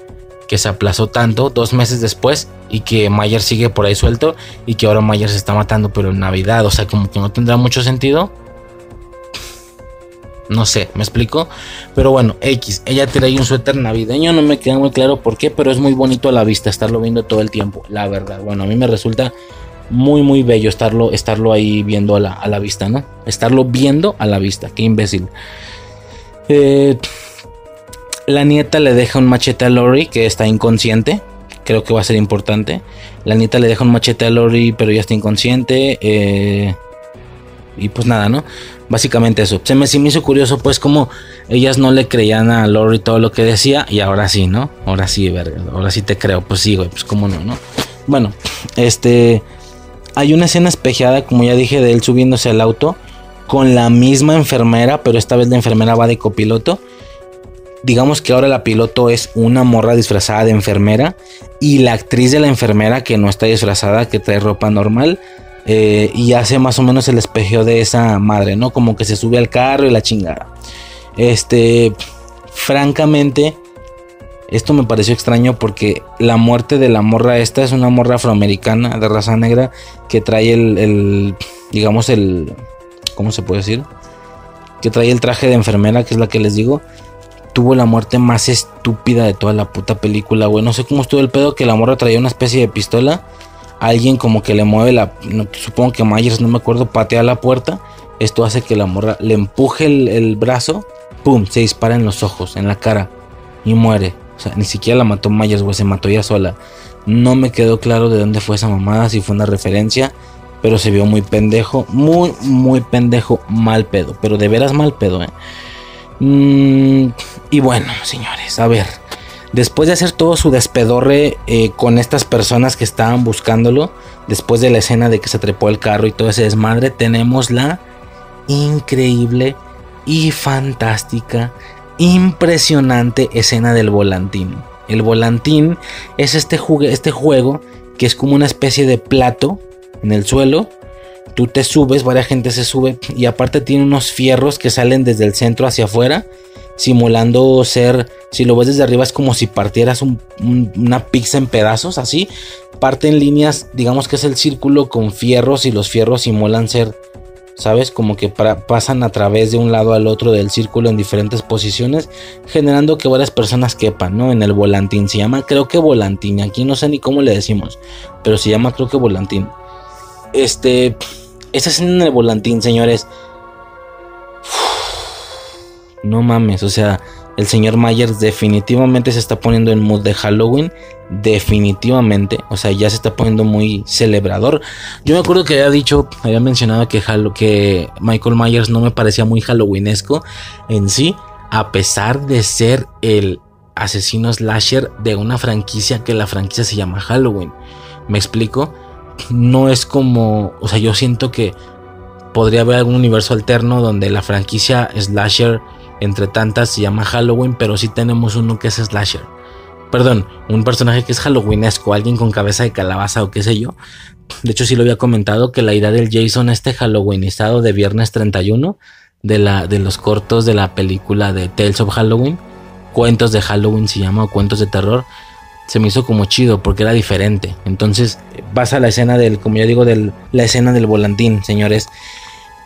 que se aplazó tanto dos meses después y que Mayer sigue por ahí suelto y que ahora Mayer se está matando pero en Navidad, o sea, como que no tendrá mucho sentido. No sé, ¿me explico? Pero bueno, X, ella trae un suéter navideño, no me queda muy claro por qué, pero es muy bonito a la vista estarlo viendo todo el tiempo, la verdad. Bueno, a mí me resulta muy, muy bello estarlo, estarlo ahí viendo a la, vista, ¿no? Estarlo viendo a la vista, qué imbécil. Eh, la nieta le deja un machete a Lori que está inconsciente. Creo que va a ser importante. La nieta le deja un machete a Lori, pero ya está inconsciente. Eh, y pues nada, ¿no? Básicamente eso. Se me, me hizo curioso, pues, como ellas no le creían a Lori todo lo que decía. Y ahora sí, ¿no? Ahora sí, verga. Ahora sí te creo. Pues sí, güey. Pues cómo no, ¿no? Bueno, este hay una escena espejeada, como ya dije, de él subiéndose al auto con la misma enfermera, pero esta vez la enfermera va de copiloto. Digamos que ahora la piloto es una morra disfrazada de enfermera y la actriz de la enfermera que no está disfrazada, que trae ropa normal eh, y hace más o menos el espejeo de esa madre, ¿no? Como que se sube al carro y la chingada. Este, francamente, esto me pareció extraño porque la muerte de la morra esta es una morra afroamericana de raza negra que trae el, digamos el, ¿cómo se puede decir? Que trae el traje de enfermera, que es la que les digo. tuvo la muerte más estúpida de toda la puta película, güey. No sé cómo estuvo el pedo que la morra traía una especie de pistola. Alguien como que le mueve la... supongo que Myers, no me acuerdo, patea la puerta. Esto hace que la morra le empuje el, el brazo. ¡Pum! Se dispara en los ojos, en la cara. Y muere. O sea, ni siquiera la mató Myers, güey. Se mató ella sola. No me quedó claro de dónde fue esa mamada, si fue una referencia. Pero se vio muy pendejo. Muy, muy pendejo. Mal pedo. Pero de veras mal pedo, eh. Mm, y bueno, señores, a ver. Después de hacer todo su despedorre eh, con estas personas que estaban buscándolo, después de la escena de que se trepó el carro y todo ese desmadre, tenemos la increíble y fantástica, impresionante escena del volantín. El volantín es este, este juego que es como una especie de plato en el suelo tú te subes, varias gente se sube y aparte tiene unos fierros que salen desde el centro hacia afuera, simulando ser, si lo ves desde arriba es como si partieras una pizza en pedazos, así, parte en líneas, digamos que es el círculo con fierros y los fierros simulan ser, ¿sabes? Como que pasan a través de un lado al otro del círculo en diferentes posiciones, generando que varias personas quepan, ¿no? En el volantín, se llama creo que volantín, aquí no sé ni cómo le decimos, pero se llama creo que volantín. Este, esa escena en el volantín, señores. No mames, o sea, el señor Myers definitivamente se está poniendo en mood de Halloween. Definitivamente, o sea, ya se está poniendo muy celebrador. Yo me acuerdo que había dicho, había mencionado que, Michael Myers no me parecía muy halloweenesco en sí, a pesar de ser el asesino slasher de una franquicia que la franquicia se llama Halloween. ¿Me explico? no es como, o sea, yo siento que podría haber algún universo alterno donde la franquicia slasher entre tantas se llama Halloween, pero sí tenemos uno que es slasher. Perdón, un personaje que es halloweenesco, alguien con cabeza de calabaza o qué sé yo. De hecho, sí lo había comentado que la idea del Jason este halloweenizado de viernes 31 de, la, de los cortos de la película de Tales of Halloween, cuentos de Halloween se llama, o cuentos de terror, se me hizo como chido porque era diferente. Entonces vas a la escena del, como ya digo, la escena del volantín, señores,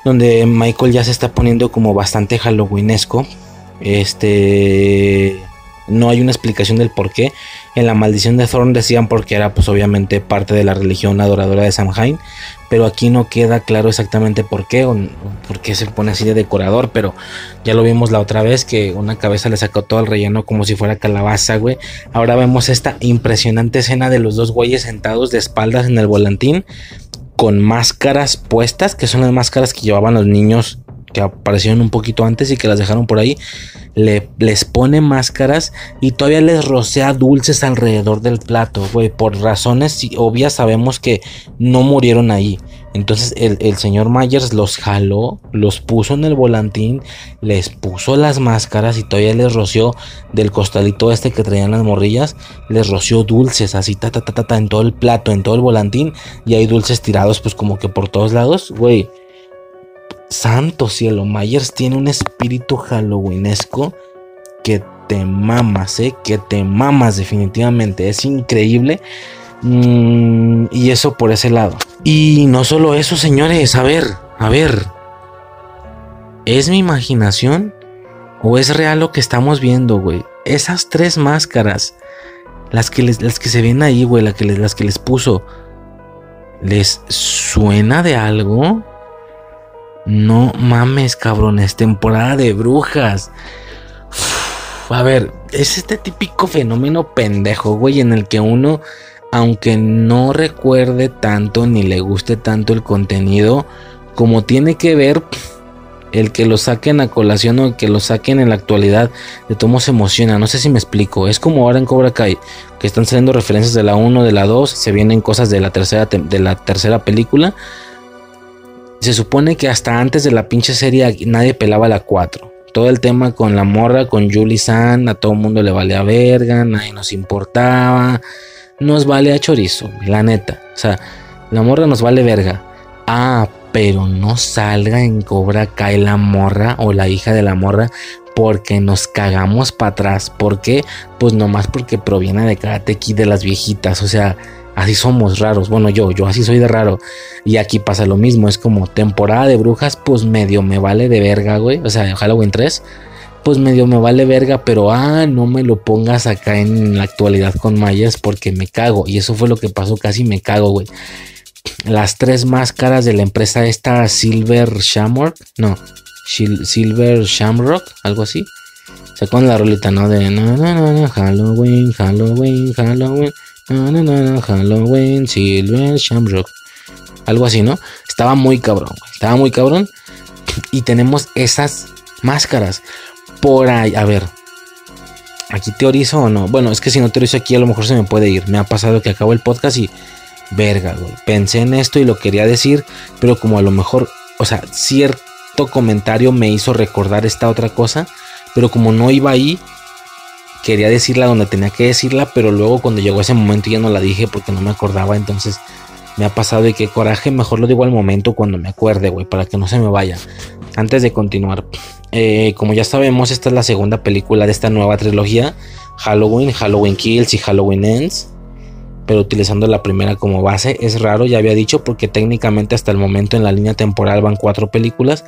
donde Michael ya se está poniendo como bastante halloweenesco. Este no hay una explicación del por qué. En la maldición de Thorn decían porque era pues obviamente parte de la religión adoradora de Samhain. Pero aquí no queda claro exactamente por qué o por qué se pone así de decorador. Pero ya lo vimos la otra vez que una cabeza le sacó todo el relleno como si fuera calabaza, güey. Ahora vemos esta impresionante escena de los dos güeyes sentados de espaldas en el volantín. Con máscaras puestas, que son las máscaras que llevaban los niños que aparecieron un poquito antes y que las dejaron por ahí le, les pone máscaras y todavía les rocea dulces alrededor del plato, güey. Por razones obvias sabemos que no murieron ahí. Entonces el, señor Myers los jaló, los puso en el volantín, les puso las máscaras y todavía les roció del costalito este que traían las morrillas, les roció dulces así, ta, ta, ta, ta, ta en todo el plato, en todo el volantín. Y hay dulces tirados pues como que por todos lados, güey. Santo cielo, Myers tiene un espíritu halloweenesco que te mamas, ¿eh? Que te mamas definitivamente. Es increíble. Mm, y eso por ese lado. Y no solo eso, señores. A ver, a ver. ¿Es mi imaginación? ¿O es real lo que estamos viendo, güey? Esas tres máscaras. Las que, las que se ven ahí, güey. que las que les puso. ¿Les suena de algo? No mames, cabrones, temporada de brujas. a ver, es este típico fenómeno pendejo, güey, en el que uno, aunque no recuerde tanto ni le guste tanto el contenido, como tiene que ver el que lo saquen a colación o el que lo saquen en la actualidad, de todo se emociona. No sé si me explico. Es como ahora en Cobra Kai, que están saliendo referencias de la 1, de la 2, se vienen cosas de la tercera, de la tercera película se supone que hasta antes de la pinche serie nadie pelaba la 4. Todo el tema con la morra, con Julie San, a todo el mundo le valía verga, nadie nos importaba. Nos vale a chorizo, la neta. O sea, la morra nos vale verga. Ah, pero no salga en Cobra Kai la morra o la hija de la morra porque nos cagamos para atrás. ¿Por qué? Pues nomás porque proviene de Karate Kid de las viejitas. O sea, Así somos raros. Bueno, yo, yo así soy de raro. Y aquí pasa lo mismo. Es como temporada de brujas, pues medio me vale de verga, güey. O sea, Halloween 3. Pues medio me vale verga, pero ah, no me lo pongas acá en la actualidad con Myers porque me cago. Y eso fue lo que pasó, casi me cago, güey. Las tres máscaras de la empresa esta Silver Shamrock, no, Silver Shamrock, algo así. con la rolita, ¿no? De no, no, no, no, Halloween, Halloween, Halloween, no, no, no, no, Halloween, Silver Shamrock. Algo así, ¿no? Estaba muy cabrón. Estaba muy cabrón. Y tenemos esas máscaras por ahí. A ver, aquí teorizo o no. Bueno, es que si no teorizo aquí, a lo mejor se me puede ir. Me ha pasado que acabo el podcast y. Verga, güey. Pensé en esto y lo quería decir, pero como a lo mejor, o sea, cierto comentario me hizo recordar esta otra cosa, pero como no iba ahí, quería decirla donde tenía que decirla, pero luego cuando llegó ese momento ya no la dije porque no me acordaba, entonces me ha pasado y qué coraje, mejor lo digo al momento cuando me acuerde, güey, para que no se me vaya. Antes de continuar, eh, como ya sabemos, esta es la segunda película de esta nueva trilogía, Halloween, Halloween Kills y Halloween Ends, pero utilizando la primera como base. Es raro, ya había dicho, porque técnicamente hasta el momento en la línea temporal van cuatro películas.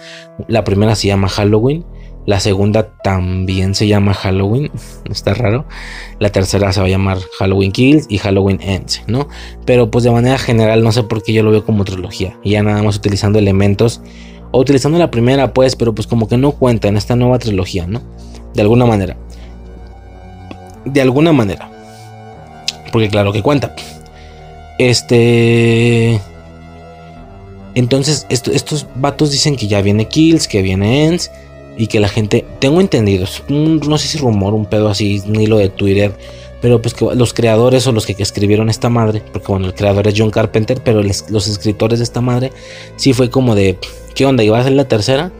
La primera se llama Halloween, la segunda también se llama Halloween, está raro. La tercera se va a llamar Halloween Kills y Halloween Ends, ¿no? Pero pues de manera general no sé por qué yo lo veo como trilogía. Y ya nada más utilizando elementos o utilizando la primera pues, pero pues como que no cuenta en esta nueva trilogía, ¿no? De alguna manera. De alguna manera. Porque claro que cuenta. Este... Entonces estos vatos dicen que ya viene Kills, que viene Ends y que la gente, tengo entendido, no sé si rumor, un pedo así, un hilo de Twitter, pero pues que los creadores o los que, escribieron esta madre, porque bueno, el creador es John Carpenter, pero los escritores de esta madre, sí fue como de, ¿qué onda? ¿Iba a ser la tercera?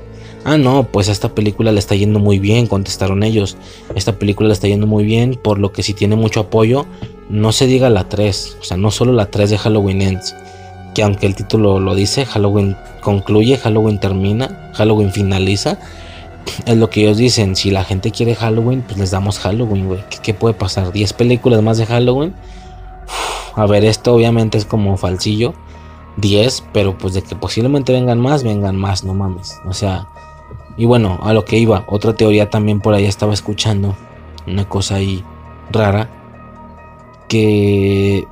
Ah, no, pues esta película le está yendo muy bien, contestaron ellos. Esta película le está yendo muy bien, por lo que si tiene mucho apoyo, no se diga la 3, o sea, no solo la 3 de Halloween Ends, que aunque el título lo dice, Halloween concluye, Halloween termina, Halloween finaliza, es lo que ellos dicen. Si la gente quiere Halloween, pues les damos Halloween, güey. ¿Qué, puede pasar? ¿10 películas más de Halloween? a ver, esto obviamente es como falsillo. 10, pero pues de que posiblemente vengan más, vengan más, no mames. O sea, y bueno, a lo que iba, otra teoría también por ahí estaba escuchando. Una cosa ahí rara. Que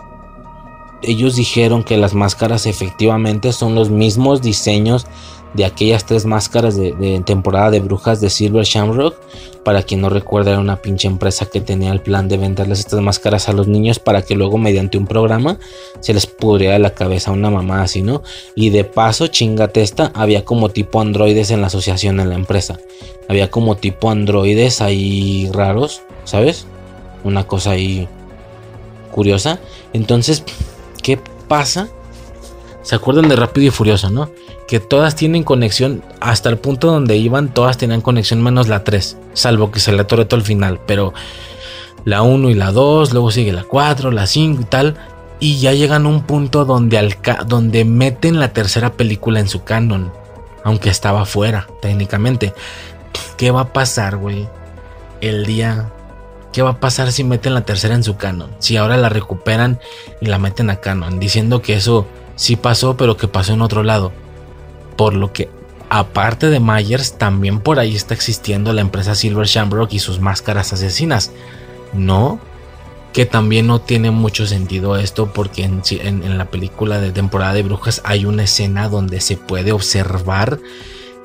ellos dijeron que las máscaras efectivamente son los mismos diseños de aquellas tres máscaras de, temporada de brujas de Silver Shamrock. Para quien no recuerda, era una pinche empresa que tenía el plan de venderles estas máscaras a los niños para que luego, mediante un programa, se les pudriera la cabeza a una mamá así, ¿no? Y de paso, chingate esta, había como tipo androides en la asociación en la empresa. Había como tipo androides ahí raros, ¿sabes? Una cosa ahí curiosa. Entonces, ¿qué pasa? ¿Se acuerdan de Rápido y Furioso, no? Que todas tienen conexión hasta el punto donde iban, todas tenían conexión menos la 3, salvo que se le todo al final, pero la 1 y la 2, luego sigue la 4, la 5 y tal, y ya llegan a un punto donde, donde meten la tercera película en su canon, aunque estaba fuera, técnicamente. ¿Qué va a pasar, güey? El día... ¿Qué va a pasar si meten la tercera en su canon? Si ahora la recuperan y la meten a canon, diciendo que eso sí pasó, pero que pasó en otro lado por lo que, aparte de Myers, también por ahí está existiendo la empresa Silver Shamrock y sus máscaras asesinas. No, que también no tiene mucho sentido esto porque en, la película de temporada de brujas hay una escena donde se puede observar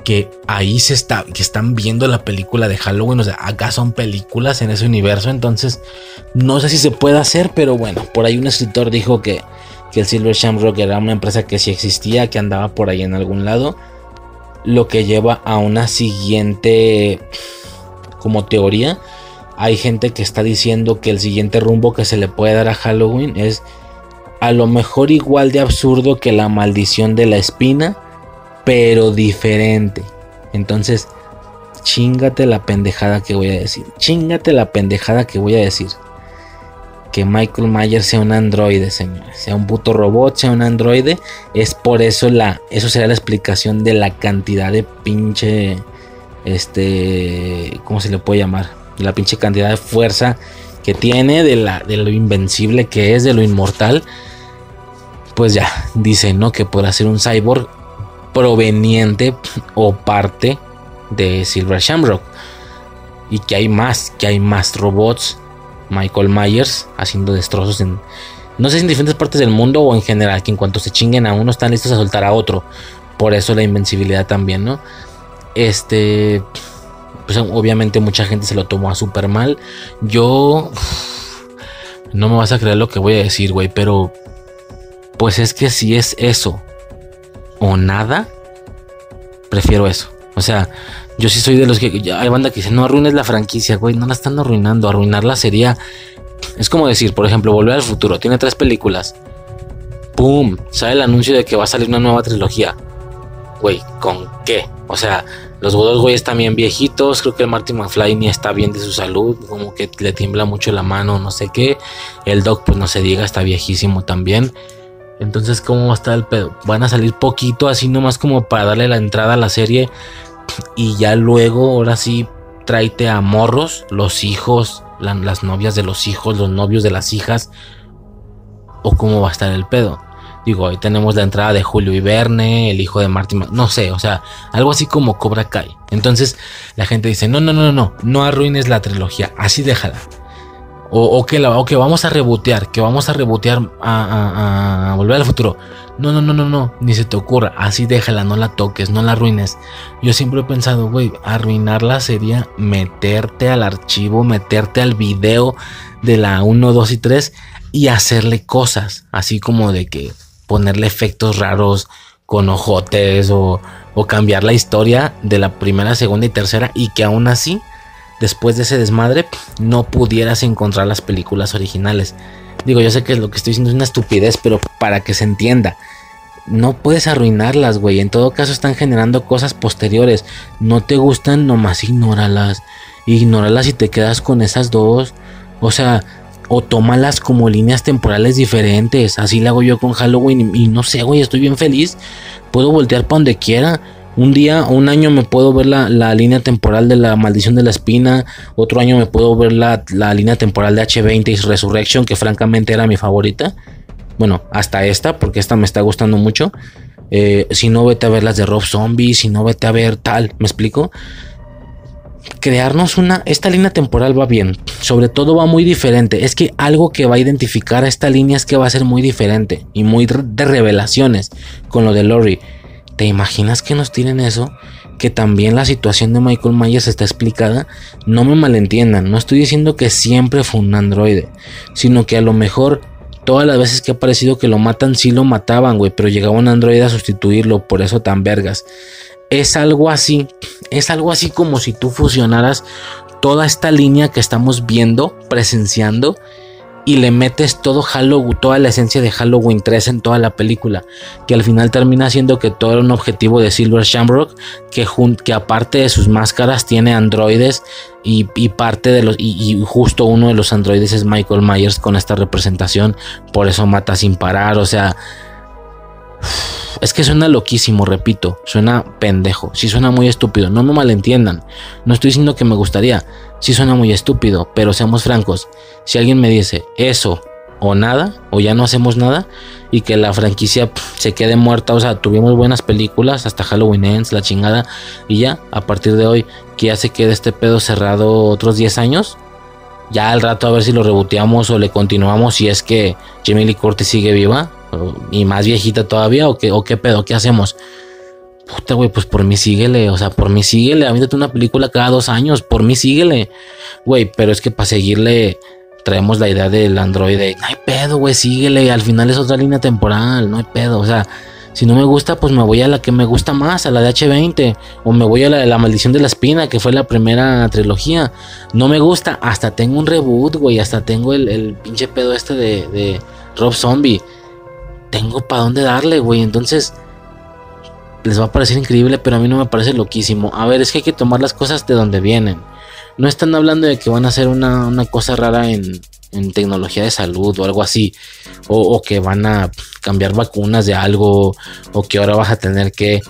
que ahí se está, que están viendo la película de Halloween, o sea, acá son películas en ese universo, entonces no sé si se puede hacer, pero bueno, por ahí un escritor dijo que que el Silver Shamrock era una empresa que sí existía, que andaba por ahí en algún lado. Lo que lleva a una siguiente como teoría. Hay gente que está diciendo que el siguiente rumbo que se le puede dar a Halloween es a lo mejor igual de absurdo que la maldición de la espina, pero diferente. Entonces, chingate la pendejada que voy a decir. Chingate la pendejada que voy a decir que Michael Myers sea un androide, señores. Sea un puto robot, sea un androide. Es por eso la. Eso será la explicación de la cantidad de pinche. Este. ¿Cómo se le puede llamar? La pinche cantidad de fuerza que tiene. De, la, de lo invencible que es. De lo inmortal. Pues ya. Dice, ¿no? Que podrá ser un cyborg proveniente o parte de Silver Shamrock. y que hay más, que hay más robots. Michael Myers haciendo destrozos en, no sé si en diferentes partes del mundo o en general, que en cuanto se chinguen a uno están listos a soltar a otro. Por eso la invencibilidad también, ¿no? Este, pues obviamente mucha gente se lo tomó a súper mal. Yo, no me vas a creer lo que voy a decir, güey, pero pues es que si es eso o nada, prefiero eso. O sea, yo sí soy de los que. Hay banda que dice, no arruines la franquicia, güey. No la están arruinando. Arruinarla sería. Es como decir, por ejemplo, Volver al futuro. Tiene tres películas. ¡Pum! Sale el anuncio de que va a salir una nueva trilogía. Güey, ¿con qué? O sea, los dos güeyes bien viejitos. Creo que el Martin McFly ni está bien de su salud. Como que le tiembla mucho la mano, no sé qué. El Doc, pues no se diga, está viejísimo también. Entonces, ¿cómo va a estar el pedo? Van a salir poquito, así nomás como para darle la entrada a la serie y ya luego, ahora sí, tráete a morros, los hijos, las novias de los hijos, los novios de las hijas, o cómo va a estar el pedo. Digo, ahí tenemos la entrada de Julio y Verne, el hijo de Martin, no sé, o sea, algo así como Cobra Kai. Entonces la gente dice, no, no, no, no, no arruines la trilogía, así déjala. O, que, la, que vamos a rebotear, que vamos a rebotear a, volver al futuro. No, no, no, no, no, ni se te ocurra. Así déjala, no la toques, no la arruines. Yo siempre he pensado, güey, arruinarla sería meterte al archivo, meterte al video de la 1, 2 y 3 y hacerle cosas. Así como de que ponerle efectos raros con ojotes o, o cambiar la historia de la primera, segunda y tercera y que aún así después de ese desmadre no pudieras encontrar las películas originales. Digo, yo sé que lo que estoy diciendo es una estupidez, pero para que se entienda. No puedes arruinarlas, güey. En todo caso están generando cosas posteriores. No te gustan, nomás ignóralas. Ignóralas y te quedas con esas dos. O sea, o tómalas como líneas temporales diferentes. Así lo hago yo con Halloween. Y, no sé, güey, estoy bien feliz. Puedo voltear para donde quiera un día, un año me puedo ver la, línea temporal de la maldición de la espina. Otro año me puedo ver la, línea temporal de H20 y Resurrection, que francamente era mi favorita. Bueno, hasta esta, porque esta me está gustando mucho. Eh, si no, vete a ver las de Rob Zombie. Si no, vete a ver tal. ¿Me explico? Crearnos una. Esta línea temporal va bien. Sobre todo va muy diferente. Es que algo que va a identificar a esta línea es que va a ser muy diferente. Y muy de revelaciones. Con lo de Lori. ¿Te imaginas que nos tienen eso? Que también la situación de Michael Myers está explicada. No me malentiendan, no estoy diciendo que siempre fue un androide, sino que a lo mejor todas las veces que ha parecido que lo matan, sí lo mataban, güey, pero llegaba un androide a sustituirlo, por eso tan vergas. Es algo así, es algo así como si tú fusionaras toda esta línea que estamos viendo, presenciando, y le metes todo Halloween, toda la esencia de Halloween 3 en toda la película, que al final termina siendo que todo era un objetivo de Silver Shamrock, que, que aparte de sus máscaras tiene androides y, parte de los y, justo uno de los androides es Michael Myers con esta representación, por eso mata sin parar, o sea, es que suena loquísimo, repito, suena pendejo, sí suena muy estúpido, no me malentiendan, no estoy diciendo que me gustaría, sí suena muy estúpido, pero seamos francos, si alguien me dice eso o nada, o ya no hacemos nada, y que la franquicia se quede muerta, o sea, tuvimos buenas películas, hasta Halloween Ends, la chingada, y ya, a partir de hoy, que ya se quede este pedo cerrado otros 10 años, ya al rato a ver si lo reboteamos o le continuamos si es que Jamie Lee Curtis sigue viva, y más viejita todavía, o qué, o qué pedo, qué hacemos. Puta, güey, pues por mí síguele, o sea, por mí síguele, avídate una película cada dos años, por mí síguele. Güey, pero es que para seguirle traemos la idea del androide, no hay pedo, güey, síguele, al final es otra línea temporal, no hay pedo, o sea, si no me gusta, pues me voy a la que me gusta más, a la de H20, o me voy a la de la maldición de la espina, que fue la primera trilogía. No me gusta, hasta tengo un reboot, güey, hasta tengo el, pinche pedo este de, de Rob Zombie. Tengo para dónde darle, güey, entonces les va a parecer increíble, pero a mí no me parece loquísimo. A ver, es que hay que tomar las cosas de donde vienen. No están hablando de que van a hacer una, cosa rara en, tecnología de salud o algo así. O, que van a cambiar vacunas de algo. O que ahora vas a tener que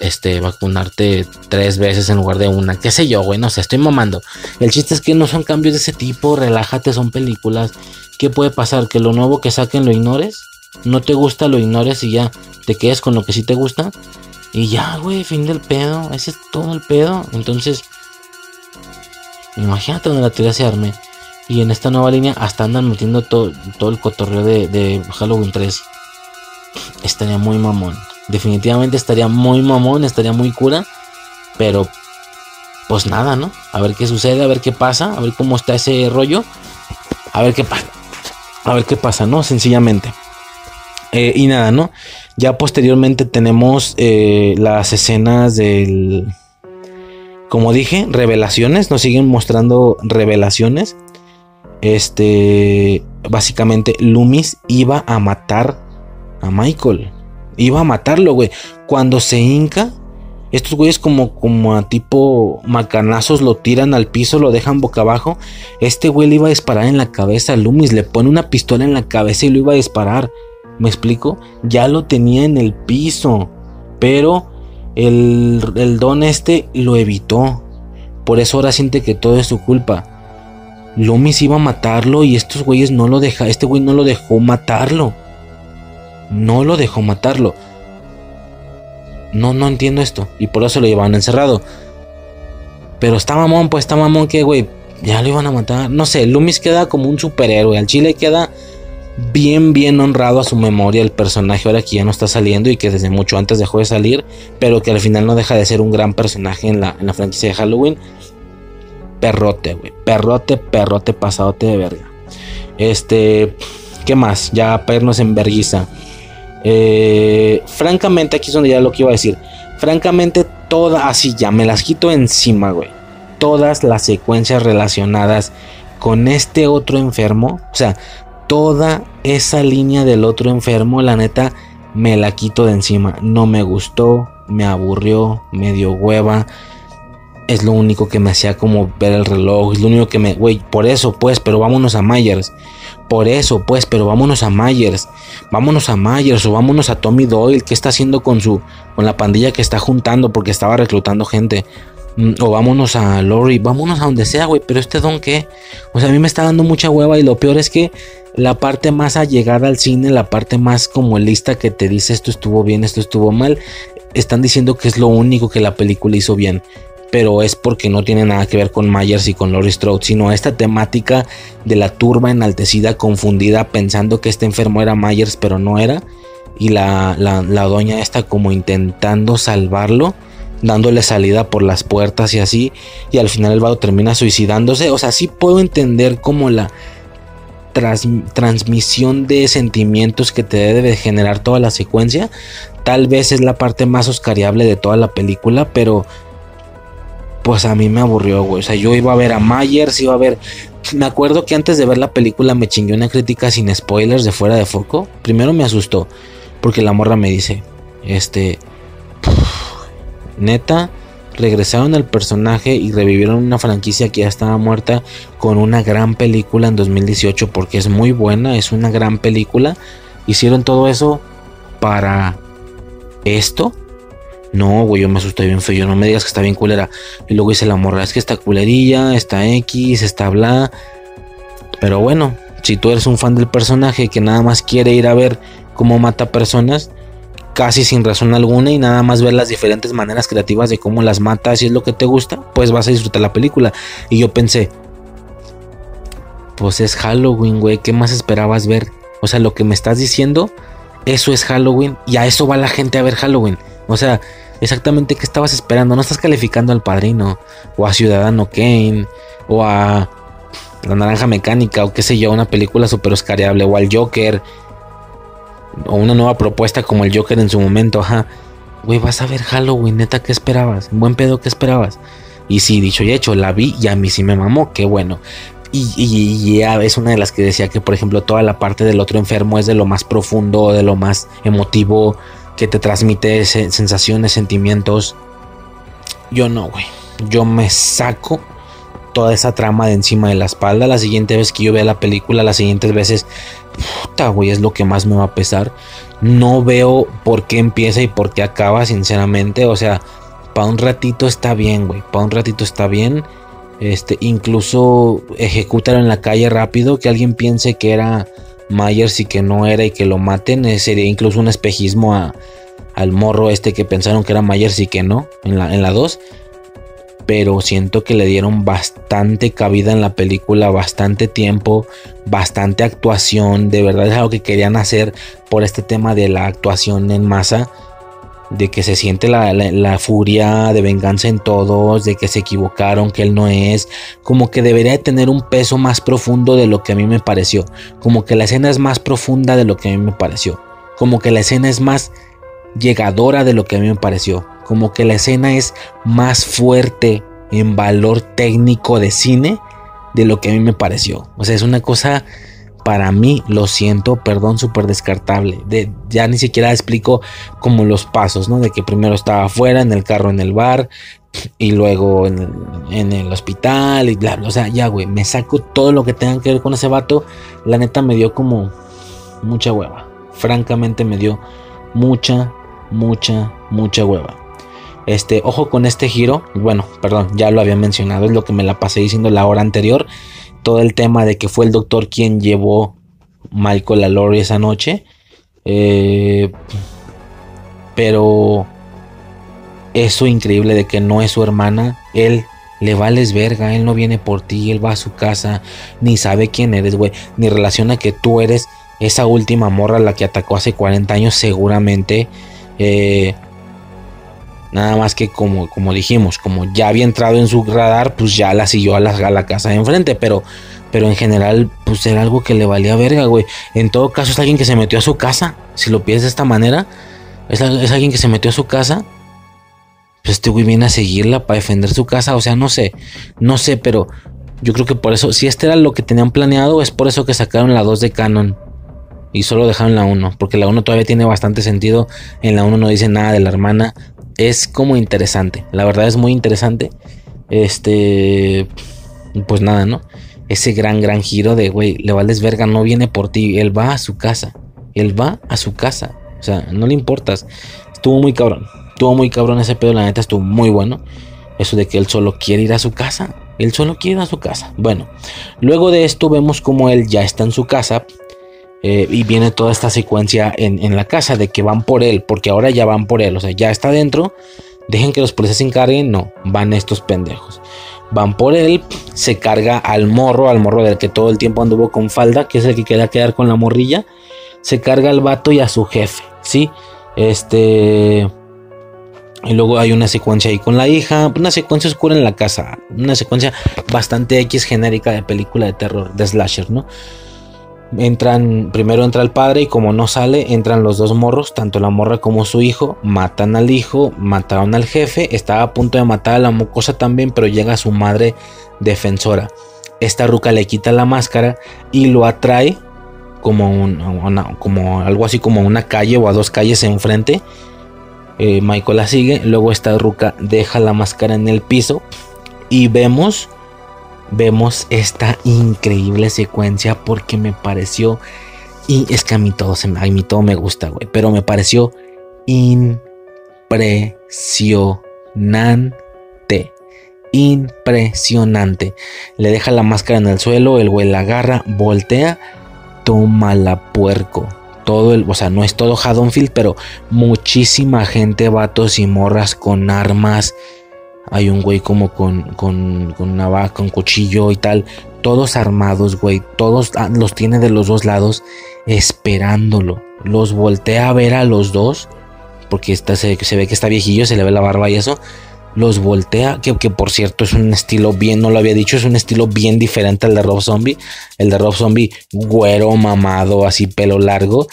este, vacunarte tres veces en lugar de una. Qué sé yo, güey. No sé, estoy mamando. El chiste es que no son cambios de ese tipo. Relájate, son películas. ¿Qué puede pasar? ¿Que lo nuevo que saquen lo ignores? ¿No te gusta, lo ignores y ya te quedes con lo que sí te gusta? Y ya, güey, fin del pedo. Ese es todo el pedo. Entonces, Imagínate donde la teoría se arme. Y en esta nueva línea hasta andan metiendo todo, todo el cotorreo de, Halloween 3. Estaría muy mamón. Definitivamente estaría muy mamón, estaría muy cura. Pero pues nada, ¿no? A ver qué sucede, a ver qué pasa, a ver cómo está ese rollo. A ver qué pasa. A ver qué pasa, ¿no? Sencillamente. Eh, y nada, ¿no? Ya posteriormente tenemos eh, las escenas del... Como dije, revelaciones. Nos siguen mostrando revelaciones. Este... Básicamente, Loomis iba a matar a Michael. Iba a matarlo, güey. Cuando se hinca, estos güeyes como, como a tipo macanazos lo tiran al piso, lo dejan boca abajo. Este güey le iba a disparar en la cabeza a Loomis, le pone una pistola en la cabeza y lo iba a disparar. ¿Me explico? Ya lo tenía en el piso. Pero el, el don este lo evitó. Por eso ahora siente que todo es su culpa. Loomis iba a matarlo y estos güeyes no lo deja, este güey no lo dejó matarlo. No lo dejó matarlo. No, no entiendo esto. Y por eso lo llevaban encerrado. Pero está mamón, pues está mamón que, güey, ya lo iban a matar. No sé, Loomis queda como un superhéroe. Al chile queda bien, bien honrado a su memoria el personaje ahora que ya no está saliendo y que desde mucho antes dejó de salir, pero que al final no deja de ser un gran personaje en la, en la franquicia de Halloween. Perrote, güey. Perrote, perrote, pasadote de verga. Este, ¿qué más? Ya pernos en verguiza. Eh, francamente, aquí es donde ya lo que iba a decir. Francamente, todas, así ya me las quito encima, güey. Todas las secuencias relacionadas con este otro enfermo, o sea, toda esa línea del otro enfermo, la neta, me la quito de encima. No me gustó, me aburrió, me dio hueva. Es lo único que me hacía como ver el reloj. Es lo único que me. Güey, por eso, pues, pero vámonos a Myers. Por eso, pues, pero vámonos a Myers. Vámonos a Myers o vámonos a Tommy Doyle. ¿Qué está haciendo con su. con la pandilla que está juntando porque estaba reclutando gente? Mm, O vámonos a Lori, vámonos a donde sea, güey. Pero este don, ¿qué? O sea, a mí me está dando mucha hueva. Y lo peor es que la parte más allegada al cine, la parte más como lista que te dice esto estuvo bien, esto estuvo mal, están diciendo que es lo único que la película hizo bien. Pero es porque no tiene nada que ver con Myers y con Laurie Strode, sino esta temática de la turba enaltecida, confundida, pensando que este enfermo era Myers, pero no era. Y la, la, doña está como intentando salvarlo, dándole salida por las puertas y así. Y al final el vago termina suicidándose. O sea, sí puedo entender como la tras- transmisión de sentimientos que te debe de generar toda la secuencia. Tal vez es la parte más oscariable de toda la película, pero pues a mí me aburrió, güey. O sea, yo iba a ver a Myers, iba a ver. Me acuerdo que antes de ver la película me chingué una crítica sin spoilers de fuera de foco. Primero me asustó, porque la morra me dice: Este. Neta, regresaron al personaje y revivieron una franquicia que ya estaba muerta con una gran película en 2018 porque es muy buena, es una gran película. Hicieron todo eso para esto. No, güey, yo me asusté bien feo. No me digas que está bien culera. Y luego dice la morra, es que está culerilla, está X, está bla. Pero bueno, si tú eres un fan del personaje que nada más quiere ir a ver cómo mata personas, casi sin razón alguna y nada más ver las diferentes maneras creativas de cómo las mata, si es lo que te gusta, pues vas a disfrutar la película. Y yo pensé, pues es Halloween, güey, ¿qué más esperabas ver? O sea, lo que me estás diciendo, eso es Halloween y a eso va la gente a ver Halloween. O sea, exactamente qué estabas esperando. No estás calificando al padrino o a Ciudadano Kane o a La Naranja Mecánica o qué sé yo, una película super oscariable o al Joker o una nueva propuesta como el Joker en su momento, ajá. Güey, vas a ver Halloween, neta, ¿qué esperabas? Buen pedo, ¿qué esperabas? Y sí, dicho y hecho, la vi y a mí sí me mamó, qué bueno. Y ya es una de las que decía que, por ejemplo, toda la parte del otro enfermo es de lo más profundo, de lo más emotivo, que te transmite se- sensaciones, sentimientos. Yo no, güey. Yo me saco toda esa trama de encima de la espalda. La siguiente vez que yo vea la película, las siguientes veces, puta, güey, es lo que más me va a pesar. No veo por qué empieza y por qué acaba, sinceramente. O sea, para un ratito está bien, güey. Para un ratito está bien. Este, incluso ejecútalo en la calle rápido, que alguien piense que era Myers y que no era y que lo maten. eh, sería incluso un espejismo a- al morro este que pensaron que era Myers y que no, en la, en la 2. pero siento que le dieron bastante cabida en la película, bastante tiempo, bastante actuación, de verdad es algo que querían hacer por este tema de la actuación en masa, de que se siente la, la- furia de venganza en todos, de que se equivocaron, que él no es, como que debería de tener un peso más profundo de lo que a mí me pareció, como que la escena es más profunda de lo que a mí me pareció, como que la escena es más llegadora de lo que a mí me pareció. Como que la escena es más fuerte en valor técnico de cine de lo que a mí me pareció. O sea, es una cosa para mí, lo siento, perdón, súper descartable. De, ya ni siquiera explico como los pasos, ¿no? De que primero estaba afuera, en el carro, en el bar, y luego en, en el hospital, y bla, bla. O sea, ya, güey, me saco todo lo que tenga que ver con ese vato. La neta me dio como mucha hueva. Francamente me dio mucha, mucha, mucha hueva. Este, ojo con este giro. Bueno, perdón, ya lo había mencionado. Es lo que me la pasé diciendo la hora anterior. Todo el tema de que fue el doctor quien llevó Michael a Lori esa noche. Eh, pero eso increíble de que no es su hermana. Él le vales verga. Él no viene por ti. Él va a su casa. Ni sabe quién eres, güey. Ni relaciona que tú eres esa última morra la que atacó hace 40 años seguramente. Eh, nada más que como, como dijimos, como ya había entrado en su radar, pues ya la siguió a la, a la casa de enfrente. Pero, pero en general, pues era algo que le valía verga, güey. En todo caso, es alguien que se metió a su casa. Si lo piensas de esta manera, es, es alguien que se metió a su casa. Pues este güey viene a seguirla para defender su casa. O sea, no sé, no sé, pero yo creo que por eso, si este era lo que tenían planeado, es por eso que sacaron la 2 de Canon. Y solo dejaron la 1, porque la 1 todavía tiene bastante sentido. En la 1 no dice nada de la hermana. Es como interesante, la verdad es muy interesante. Este, pues nada, ¿no? Ese gran, gran giro de, güey, le vales verga, no viene por ti. Él va a su casa. Él va a su casa. O sea, no le importas. Estuvo muy cabrón. Estuvo muy cabrón ese pedo, la neta estuvo muy bueno. Eso de que él solo quiere ir a su casa. Él solo quiere ir a su casa. Bueno, luego de esto vemos como él ya está en su casa. Eh, y viene toda esta secuencia en, en la casa de que van por él. Porque ahora ya van por él. O sea, ya está dentro. Dejen que los policías se encarguen. No, van estos pendejos. Van por él. Se carga al morro. Al morro del que todo el tiempo anduvo con falda. Que es el que quería quedar con la morrilla. Se carga al vato y a su jefe. ¿Sí? Este... Y luego hay una secuencia ahí con la hija, una secuencia oscura en la casa, una secuencia bastante X genérica de película de terror, de slasher, ¿no? Entran, primero entra el padre y como no sale, entran los dos morros, tanto la morra como su hijo, matan al hijo, mataron al jefe, estaba a punto de matar a la mocosa también, pero llega su madre defensora. Esta ruca le quita la máscara y lo atrae como, como algo así como una calle o a dos calles enfrente. Eh, Michael la sigue, luego esta ruca deja la máscara en el piso y vemos vemos esta increíble secuencia porque me pareció y es que a mí todo me, a mí todo me gusta, güey, pero me pareció impresionante. Impresionante. Le deja la máscara en el suelo, el güey la agarra, voltea, toma la puerco. Todo el, o sea, no es todo Haddonfield, pero muchísima gente, vatos y morras con armas. Hay un güey como con, con, con navaja, con cuchillo y tal. Todos armados, güey. Todos ah, los tiene de los dos lados esperándolo. Los voltea a ver a los dos. Porque está, se, se ve que está viejillo, se le ve la barba y eso. Los voltea, que, que por cierto es un estilo bien, no lo había dicho, es un estilo bien diferente al de Rob Zombie. El de Rob Zombie, güero, mamado, así pelo largo,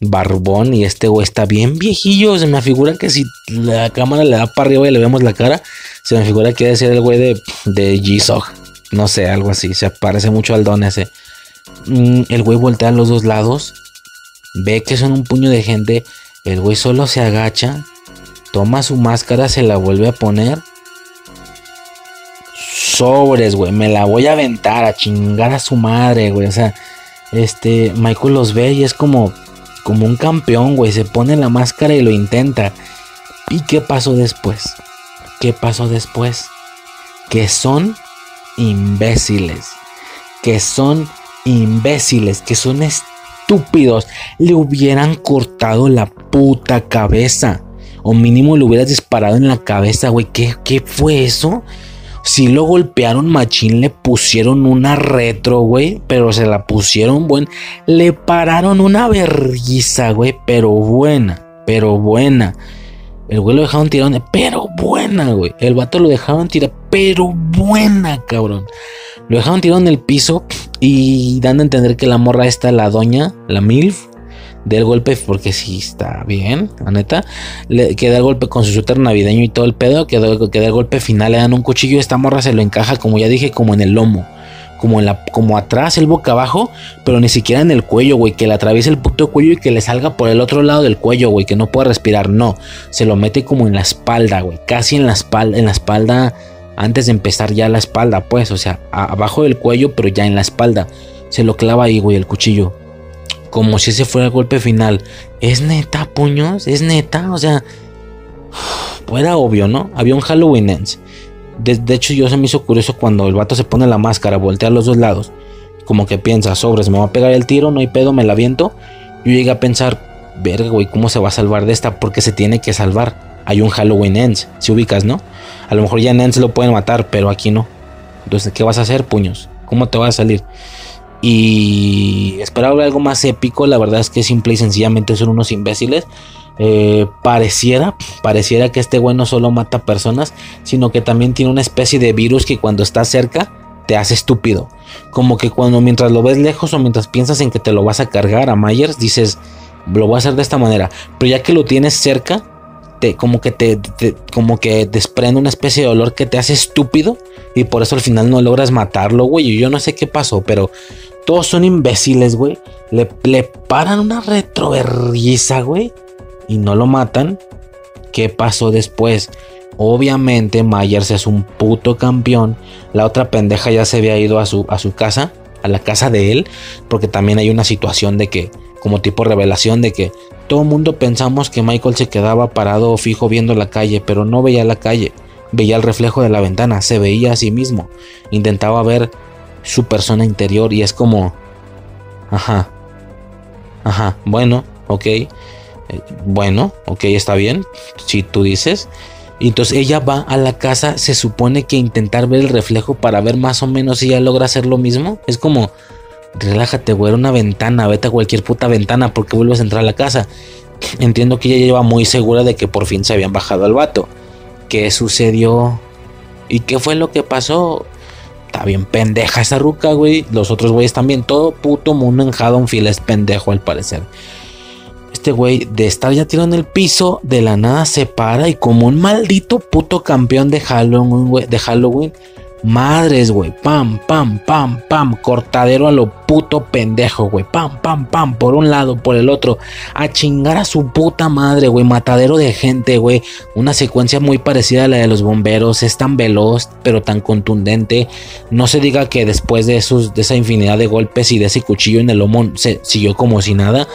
barbón. Y este güey está bien viejillo. Se me figura que si la cámara le da para arriba y le vemos la cara, se me figura que debe ser el güey de, de G-Sog. No sé, algo así. Se parece mucho al don ese. Mm, el güey voltea a los dos lados. Ve que son un puño de gente. El güey solo se agacha. Toma su máscara, se la vuelve a poner. Sobres, güey. Me la voy a aventar a chingar a su madre, güey. O sea, este, Michael los ve y es como, como un campeón, güey. Se pone la máscara y lo intenta. ¿Y qué pasó después? ¿Qué pasó después? Que son imbéciles. Que son imbéciles. Que son estúpidos. Le hubieran cortado la puta cabeza. O mínimo le hubieras disparado en la cabeza, güey. ¿Qué, ¿Qué fue eso? Si lo golpearon machín, le pusieron una retro, güey. Pero se la pusieron buen. Le pararon una vergüenza, güey. Pero buena, pero buena. El güey lo dejaron tirado, pero buena, güey. El vato lo dejaron tirado, pero buena, cabrón. Lo dejaron tirado en el piso y dando a entender que la morra esta, la doña, la MILF, del golpe, porque sí está bien, la neta. Le queda el golpe con su suéter navideño y todo el pedo. Queda, el golpe final, le dan un cuchillo. Esta morra se lo encaja, como ya dije, como en el lomo. Como, en la, como atrás, el boca abajo, pero ni siquiera en el cuello, güey. Que le atraviese el puto cuello y que le salga por el otro lado del cuello, güey. Que no pueda respirar. No, se lo mete como en la espalda, güey. Casi en la espalda, en la espalda, antes de empezar ya la espalda, pues. O sea, abajo del cuello, pero ya en la espalda. Se lo clava ahí, güey, el cuchillo como si ese fuera el golpe final. ¿Es neta, puños? ¿Es neta? O sea, era obvio, ¿no? Había un Halloween Ends. De, hecho, yo se me hizo curioso cuando el vato se pone la máscara, voltea a los dos lados. Como que piensa, sobres, me va a pegar el tiro, no hay pedo, me la viento. Yo llegué a pensar, verga, güey, ¿cómo se va a salvar de esta? Porque se tiene que salvar. Hay un Halloween Ends, si ubicas, ¿no? A lo mejor ya en Ends lo pueden matar, pero aquí no. Entonces, ¿qué vas a hacer, puños? ¿Cómo te va a salir? Y esperaba algo más épico. La verdad es que simple y sencillamente son unos imbéciles. Eh, pareciera, pareciera que este güey no solo mata personas, sino que también tiene una especie de virus que cuando está cerca te hace estúpido. Como que cuando mientras lo ves lejos o mientras piensas en que te lo vas a cargar a Myers, dices, lo voy a hacer de esta manera. Pero ya que lo tienes cerca, te, como que te, como que desprende una especie de olor que te hace estúpido y por eso al final no logras matarlo, güey. Yo no sé qué pasó, pero todos son imbéciles, güey. Le, le paran una retroverguiza, güey. Y no lo matan. ¿Qué pasó después? Obviamente Myers es un puto campeón. La otra pendeja ya se había ido a su, a su casa, a la casa de él, porque también hay una situación de que, como tipo revelación, de que todo el mundo pensamos que Michael se quedaba parado fijo viendo la calle, pero no veía la calle, veía el reflejo de la ventana, se veía a sí mismo, intentaba ver su persona interior y es como, ajá, ajá, bueno, ok, bueno, ok, está bien, si tú dices. Y entonces ella va a la casa, se supone que intentar ver el reflejo para ver más o menos si ella logra hacer lo mismo. Es como, relájate, güey, era una ventana, vete a cualquier puta ventana porque vuelves a entrar a la casa. Entiendo que ella lleva muy segura de que por fin se habían bajado al vato. ¿Qué sucedió? ¿Y qué fue lo que pasó? Está bien pendeja esa ruca, güey. Los otros güeyes también. Todo puto mundo en Haddonfield es pendejo al parecer. Este güey de estar ya tirado en el piso, de la nada se para y como un maldito puto campeón de Halloween, de Halloween Madres, güey. Pam, pam, pam, pam. Cortadero a lo puto pendejo, güey. Pam, pam, pam. Por un lado, por el otro. A chingar a su puta madre, güey. Matadero de gente, güey. Una secuencia muy parecida a la de los bomberos. Es tan veloz, pero tan contundente. No se diga que después de, de esa infinidad de golpes y de ese cuchillo en el lomo se siguió como si nada.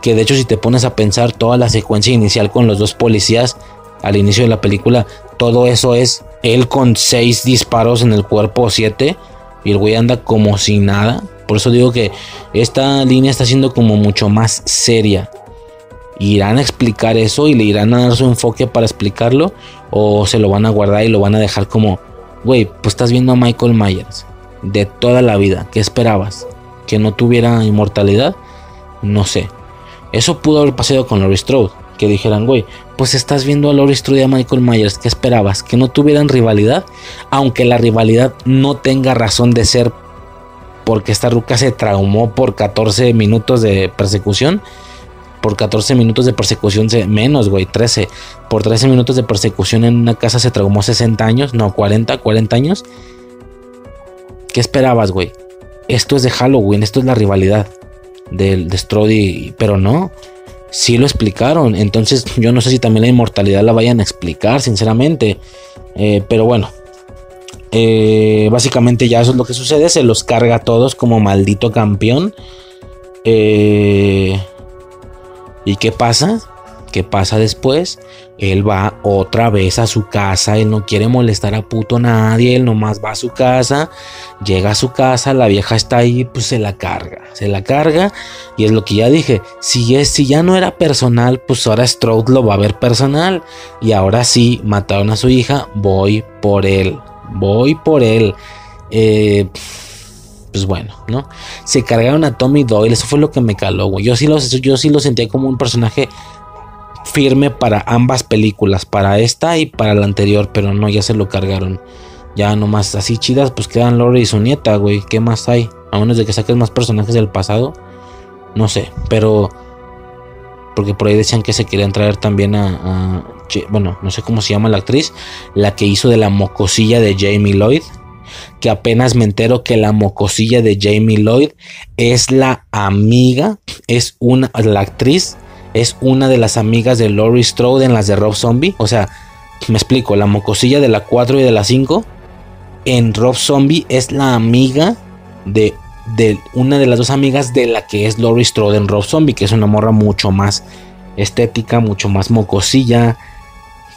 Que de hecho, si te pones a pensar toda la secuencia inicial con los dos policías al inicio de la película, todo eso es él con seis disparos en el cuerpo, siete, y el güey anda como si nada. Por eso digo que esta línea está siendo como mucho más seria. ¿Irán a explicar eso y le irán a dar su enfoque para explicarlo? ¿O se lo van a guardar y lo van a dejar como, güey, pues estás viendo a Michael Myers de toda la vida? ¿Qué esperabas? ¿Que no tuviera inmortalidad? No sé. Eso pudo haber pasado con Laurie Strode que dijeran, güey, pues estás viendo a Laurie Strode y a Michael Myers, ¿qué esperabas? ¿Que no tuvieran rivalidad? Aunque la rivalidad no tenga razón de ser porque esta ruca se traumó por 14 minutos de persecución. Por 14 minutos de persecución, menos, güey, 13. Por 13 minutos de persecución en una casa se traumó 60 años, no, 40, 40 años. ¿Qué esperabas, güey? Esto es de Halloween, esto es la rivalidad del de Strode, pero no sí lo explicaron. Entonces yo no sé si también la inmortalidad la vayan a explicar, sinceramente. Eh, pero bueno. Eh, básicamente ya eso es lo que sucede. Se los carga a todos como maldito campeón. Eh, ¿Y qué pasa? ¿Qué pasa después? Él va otra vez a su casa, él no quiere molestar a puto nadie, él nomás va a su casa, llega a su casa, la vieja está ahí, pues se la carga, se la carga y es lo que ya dije, si es si ya no era personal, pues ahora Strode lo va a ver personal y ahora sí mataron a su hija, voy por él, Voy por él. Eh, pues bueno, ¿no? Se cargaron a Tommy Doyle, eso fue lo que me caló. Yo sí lo, yo sí lo sentía como un personaje firme para ambas películas, para esta y para la anterior, pero no, ya se lo cargaron. Ya nomás así chidas, pues quedan Lori y su nieta, güey. ¿Qué más hay? A menos de que saques más personajes del pasado. No sé, pero... Porque por ahí decían que se querían traer también a, Bueno, no sé cómo se llama la actriz. La que hizo de la mocosilla de Jamie Lloyd. Que apenas me entero que la mocosilla de Jamie Lloyd es la amiga. Es una... La actriz es una de las amigas de Laurie Strode en las de Rob Zombie. O sea, me explico. La mocosilla de la 4 y de la 5 en Rob Zombie es la amiga de, de, una de las dos amigas de la que es Laurie Strode en Rob Zombie, que es una morra mucho más estética, mucho más mocosilla,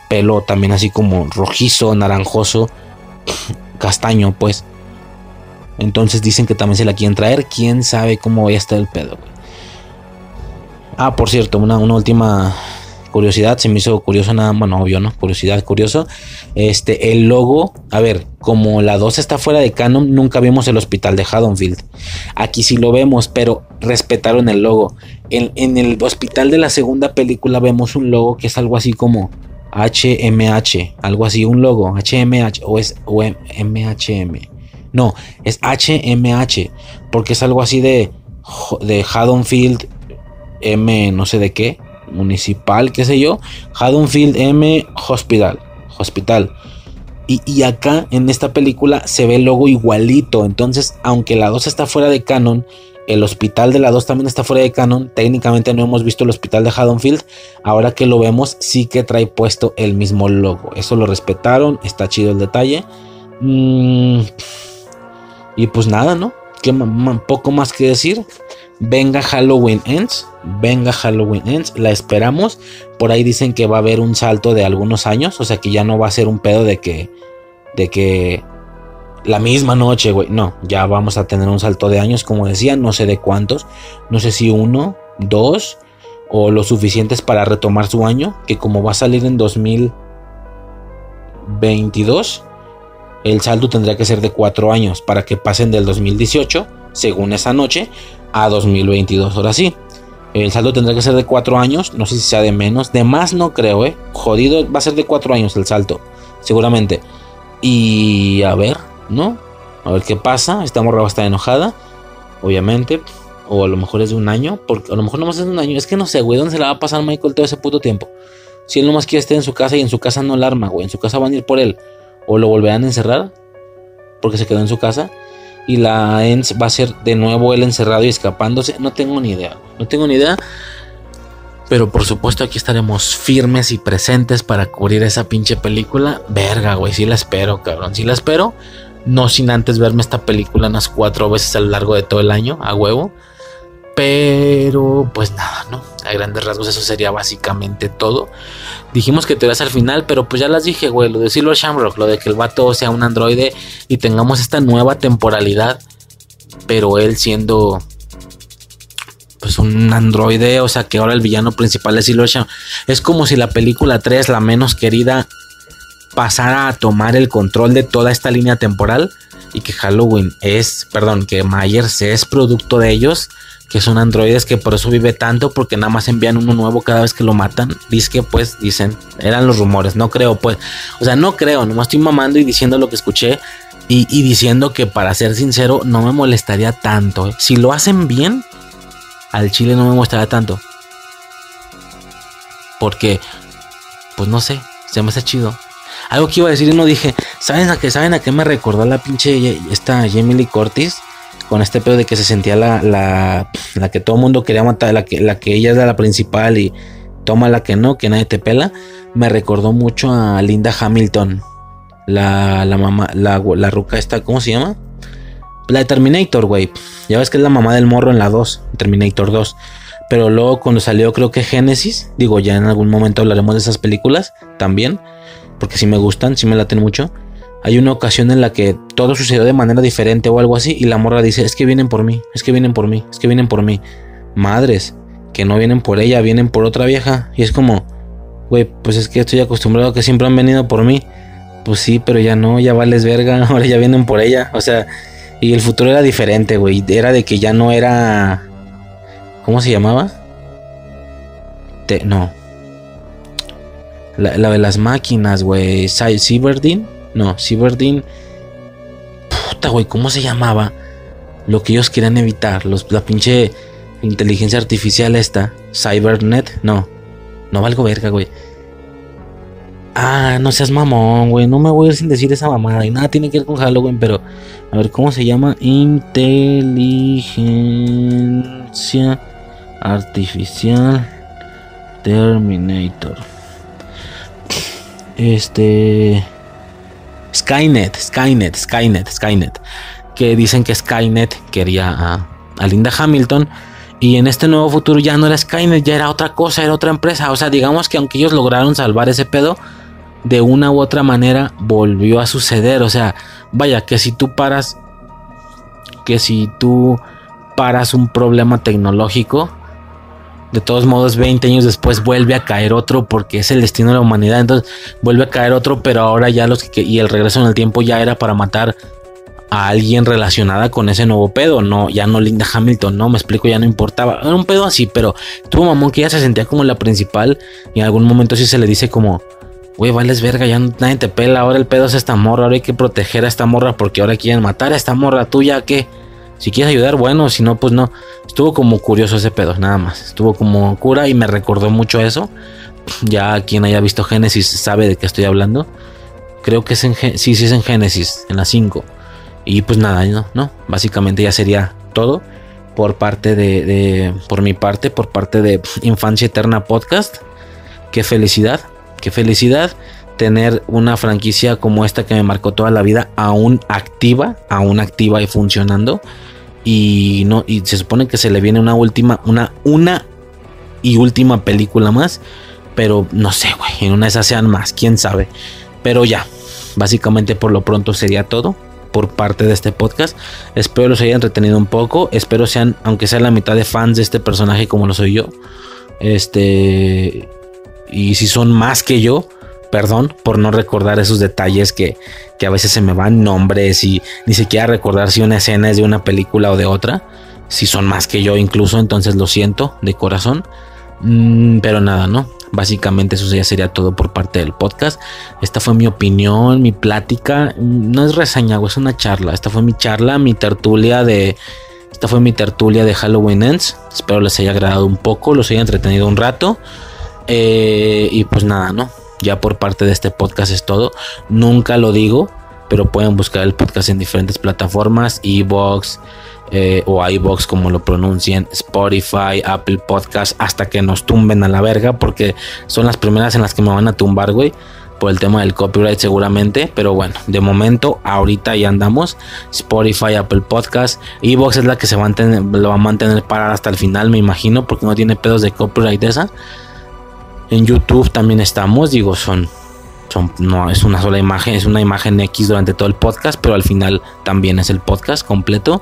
pelo también así como rojizo, naranjoso, castaño, pues. Entonces dicen que también se la quieren traer. Quién sabe cómo vaya a estar el pedo, Ah, por cierto, una, última curiosidad, se me hizo curioso nada, bueno, obvio, ¿no? Curiosidad, curioso. Este, el logo, a ver, como la 2 está fuera de canon, nunca vimos el hospital de Haddonfield. Aquí sí lo vemos, pero respetaron el logo. En, el hospital de la segunda película vemos un logo que es algo así como HMH, algo así, un logo, HMH o es o MHM. No, es HMH, porque es algo así de, de Haddonfield M, no sé de qué, municipal, qué sé yo, Haddonfield M Hospital, hospital. Y, acá en esta película se ve el logo igualito. Entonces, aunque la 2 está fuera de canon, el hospital de la 2 también está fuera de canon. Técnicamente no hemos visto el hospital de Haddonfield. Ahora que lo vemos, sí que trae puesto el mismo logo. Eso lo respetaron. Está chido el detalle. Mm, y pues nada, ¿no? ¿Qué poco más que decir. Venga Halloween Ends. Venga Halloween Ends. La esperamos. Por ahí dicen que va a haber un salto de algunos años. O sea que ya no va a ser un pedo de que. De que. La misma noche, güey. No, ya vamos a tener un salto de años, como decía. No sé de cuántos. No sé si uno, dos. O lo suficientes para retomar su año. Que como va a salir en 2022. El salto tendría que ser de cuatro años. Para que pasen del 2018. Según esa noche a 2022. Ahora sí, el saldo tendrá que ser de 4 años. No sé si sea de menos. De más no creo, ¿eh? Jodido, va a ser de 4 años el salto. Seguramente. Y a ver, ¿no? A ver qué pasa. Esta morra va a estar enojada. Obviamente. O a lo mejor es de un año. Porque a lo mejor no más es de un año. Es que no sé, güey. ¿Dónde se la va a pasar Michael todo ese puto tiempo? Si él nomás quiere estar en su casa y en su casa no la arma, güey. En su casa van a ir por él. O lo volverán a encerrar. Porque se quedó en su casa y la ENS va a ser de nuevo él encerrado y escapándose. No tengo ni idea. No tengo ni idea. Pero por supuesto aquí estaremos firmes y presentes para cubrir esa pinche película. Verga, güey. Sí la espero, cabrón. Sí la espero. No sin antes verme esta película unas cuatro veces a lo largo de todo el año, a huevo. Pero pues nada, ¿no? A grandes rasgos eso sería básicamente todo. Dijimos que te vas al final, pero pues ya las dije, güey. Lo de Silver Shamrock, lo de que el vato sea un androide y tengamos esta nueva temporalidad. Pero él siendo pues un androide, o sea que ahora el villano principal es Silver Shamrock. Es como si la película 3, la menos querida, pasara a tomar el control de toda esta línea temporal y que Halloween es, perdón, que Myers es producto de ellos que son androides que por eso vive tanto porque nada más envían uno nuevo cada vez que lo matan. Dice que pues dicen, eran los rumores, no creo pues, o sea, no creo, nomás estoy mamando y diciendo lo que escuché y, diciendo que para ser sincero no me molestaría tanto. ¿eh? Si lo hacen bien, al chile no me molestaría tanto. Porque, pues no sé, se me hace chido. Algo que iba a decir y no dije, ¿saben a qué, ¿saben a qué me recordó la pinche esta Jamie Lee Curtis? Con este pedo de que se sentía la, la, que todo el mundo quería matar, la que, la que ella es la principal y toma la que no, que nadie te pela, me recordó mucho a Linda Hamilton, la, la mamá, la, la ruca esta, ¿cómo se llama? La de Terminator, güey. Ya ves que es la mamá del morro en la 2, Terminator 2. Pero luego cuando salió creo que Genesis, digo, ya en algún momento hablaremos de esas películas también, porque si me gustan, si me laten mucho hay una ocasión en la que todo sucedió de manera diferente o algo así y la morra dice, es que vienen por mí, es que vienen por mí, es que vienen por mí. Madres, que no vienen por ella, vienen por otra vieja. Y es como, güey, pues es que estoy acostumbrado a que siempre han venido por mí. Pues sí, pero ya no, ya vales verga, ahora ya vienen por ella. O sea, y el futuro era diferente, güey. Era de que ya no era... ¿Cómo se llamaba? Te- no. La, de las máquinas, güey. Cy- Cyberdin. No, Cyberdin. Puta, güey, ¿cómo se llamaba? Lo que ellos querían evitar. Los, la pinche inteligencia artificial esta. Cybernet. No. No valgo verga, güey. Ah, no seas mamón, güey. No me voy a ir sin decir esa mamada. Y nada tiene que ver con Halloween, pero. A ver, ¿cómo se llama? Inteligencia artificial Terminator. Este. Skynet, Skynet, Skynet, Skynet. Que dicen que Skynet quería a, Linda Hamilton. Y en este nuevo futuro ya no era Skynet, ya era otra cosa, era otra empresa. O sea, digamos que aunque ellos lograron salvar ese pedo, de una u otra manera volvió a suceder. O sea, vaya, que si tú paras, que si tú paras un problema tecnológico, de todos modos 20 años después vuelve a caer otro porque es el destino de la humanidad. Entonces vuelve a caer otro, pero ahora ya los que... Y el regreso en el tiempo ya era para matar a alguien relacionada con ese nuevo pedo. No, ya no Linda Hamilton, no, me explico, ya no importaba. Era un pedo así, pero tuvo mamón que ya se sentía como la principal y en algún momento sí se le dice como... Güey, vales verga, ya nadie te pela. Ahora el pedo es esta morra. Ahora hay que proteger a esta morra porque ahora quieren matar a esta morra tuya. que Si quieres ayudar, bueno. Si no, pues no. Estuvo como curioso ese pedo, nada más. Estuvo como cura y me recordó mucho eso. Ya quien haya visto Génesis sabe de qué estoy hablando. Creo que es en sí, sí es en Génesis, en la 5. Y pues nada, no, no. Básicamente ya sería todo por parte de- por mi parte, por parte de Infancia Eterna Podcast. Qué felicidad, qué felicidad tener una franquicia como esta que me marcó toda la vida aún activa, aún activa y funcionando. Y no, y se supone que se le viene una última, una, una y última película más. Pero no sé, güey. En una de esas sean más, quién sabe. Pero ya, básicamente por lo pronto sería todo por parte de este podcast. Espero los haya entretenido un poco. Espero sean, aunque sea la mitad de fans de este personaje como lo soy yo. Este. Y si son más que yo, perdón por no recordar esos detalles que, que a veces se me van nombres y ni siquiera recordar si una escena es de una película o de otra. Si son más que yo incluso, entonces lo siento de corazón. Mm, pero nada, ¿no? Básicamente eso ya sería todo por parte del podcast. Esta fue mi opinión, mi plática. No es reseña, es una charla. Esta fue mi charla, mi tertulia de... Esta fue mi tertulia de Halloween Ends. Espero les haya agradado un poco, los haya entretenido un rato. Eh, y pues nada, ¿no? Ya por parte de este podcast es todo. Nunca lo digo, pero pueden buscar el podcast en diferentes plataformas, Evox eh, o iBox como lo pronuncien, Spotify, Apple Podcast, hasta que nos tumben a la verga, porque son las primeras en las que me van a tumbar, güey. Por el tema del copyright seguramente, pero bueno, de momento, ahorita ya andamos. Spotify, Apple Podcast, Evox es la que se va a mantener, lo va a mantener parada hasta el final, me imagino, porque no tiene pedos de copyright esa. En YouTube también estamos, digo, son, son, no es una sola imagen, es una imagen X durante todo el podcast, pero al final también es el podcast completo.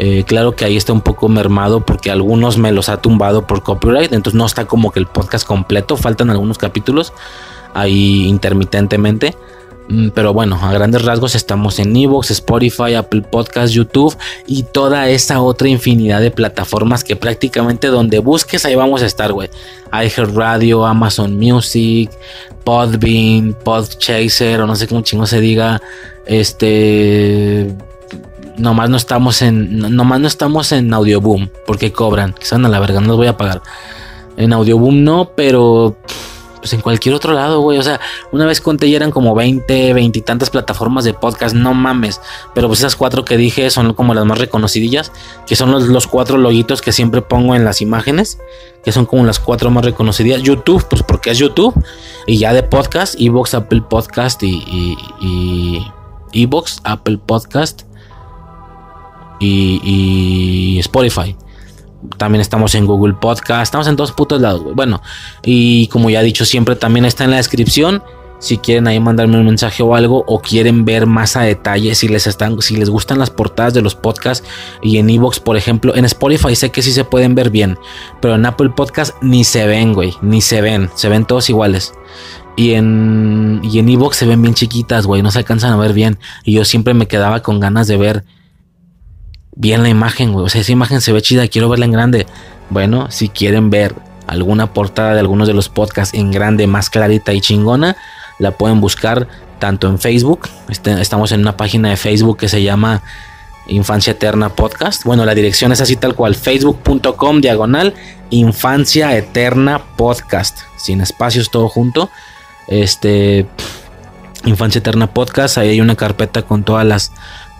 Eh, claro que ahí está un poco mermado porque algunos me los ha tumbado por copyright, entonces no está como que el podcast completo, faltan algunos capítulos ahí intermitentemente. Mm, Pero bueno, a grandes rasgos estamos en Evox, Spotify, Apple Podcast, YouTube y toda esa otra infinidad de plataformas que prácticamente donde busques ahí vamos a estar, güey. iHeartRadio, Amazon Music, Podbean, Podchaser o no sé cómo chingo se diga. Este nomás no estamos en no- nomás no estamos en Audioboom porque cobran, que a la verga, no los voy a pagar. En Audioboom no, pero pues en cualquier otro lado, güey. O sea, una vez conté y eran como 20, 20 y tantas plataformas de podcast, no mames. Pero pues esas cuatro que dije son como las más reconocidillas, que son los, los cuatro loguitos que siempre pongo en las imágenes, que son como las cuatro más reconocidillas. YouTube, pues porque es YouTube. Y ya de podcast, Evox, Apple Podcast y, y, y Evox, Apple Podcast y, y Spotify. También estamos en Google Podcast. Estamos en todos putos lados. Bueno, y como ya he dicho siempre, también está en la descripción. Si quieren ahí mandarme un mensaje o algo, o quieren ver más a detalle, si les están, si les gustan las portadas de los podcasts y en Evox, por ejemplo, en Spotify sé que sí se pueden ver bien, pero en Apple Podcast ni se ven, güey, ni se ven, se ven todos iguales. Y en, y en Evox se ven bien chiquitas, güey, no se alcanzan a ver bien. Y yo siempre me quedaba con ganas de ver bien la imagen, güey. O sea, esa imagen se ve chida, quiero verla en grande. Bueno, si quieren ver alguna portada de algunos de los podcasts en grande, más clarita y chingona, la pueden buscar tanto en Facebook. Este, estamos en una página de Facebook que se llama Infancia Eterna Podcast. Bueno, la dirección es así tal cual, facebook.com diagonal Infancia Eterna Podcast, sin espacios todo junto. Este Infancia Eterna Podcast, ahí hay una carpeta con todas las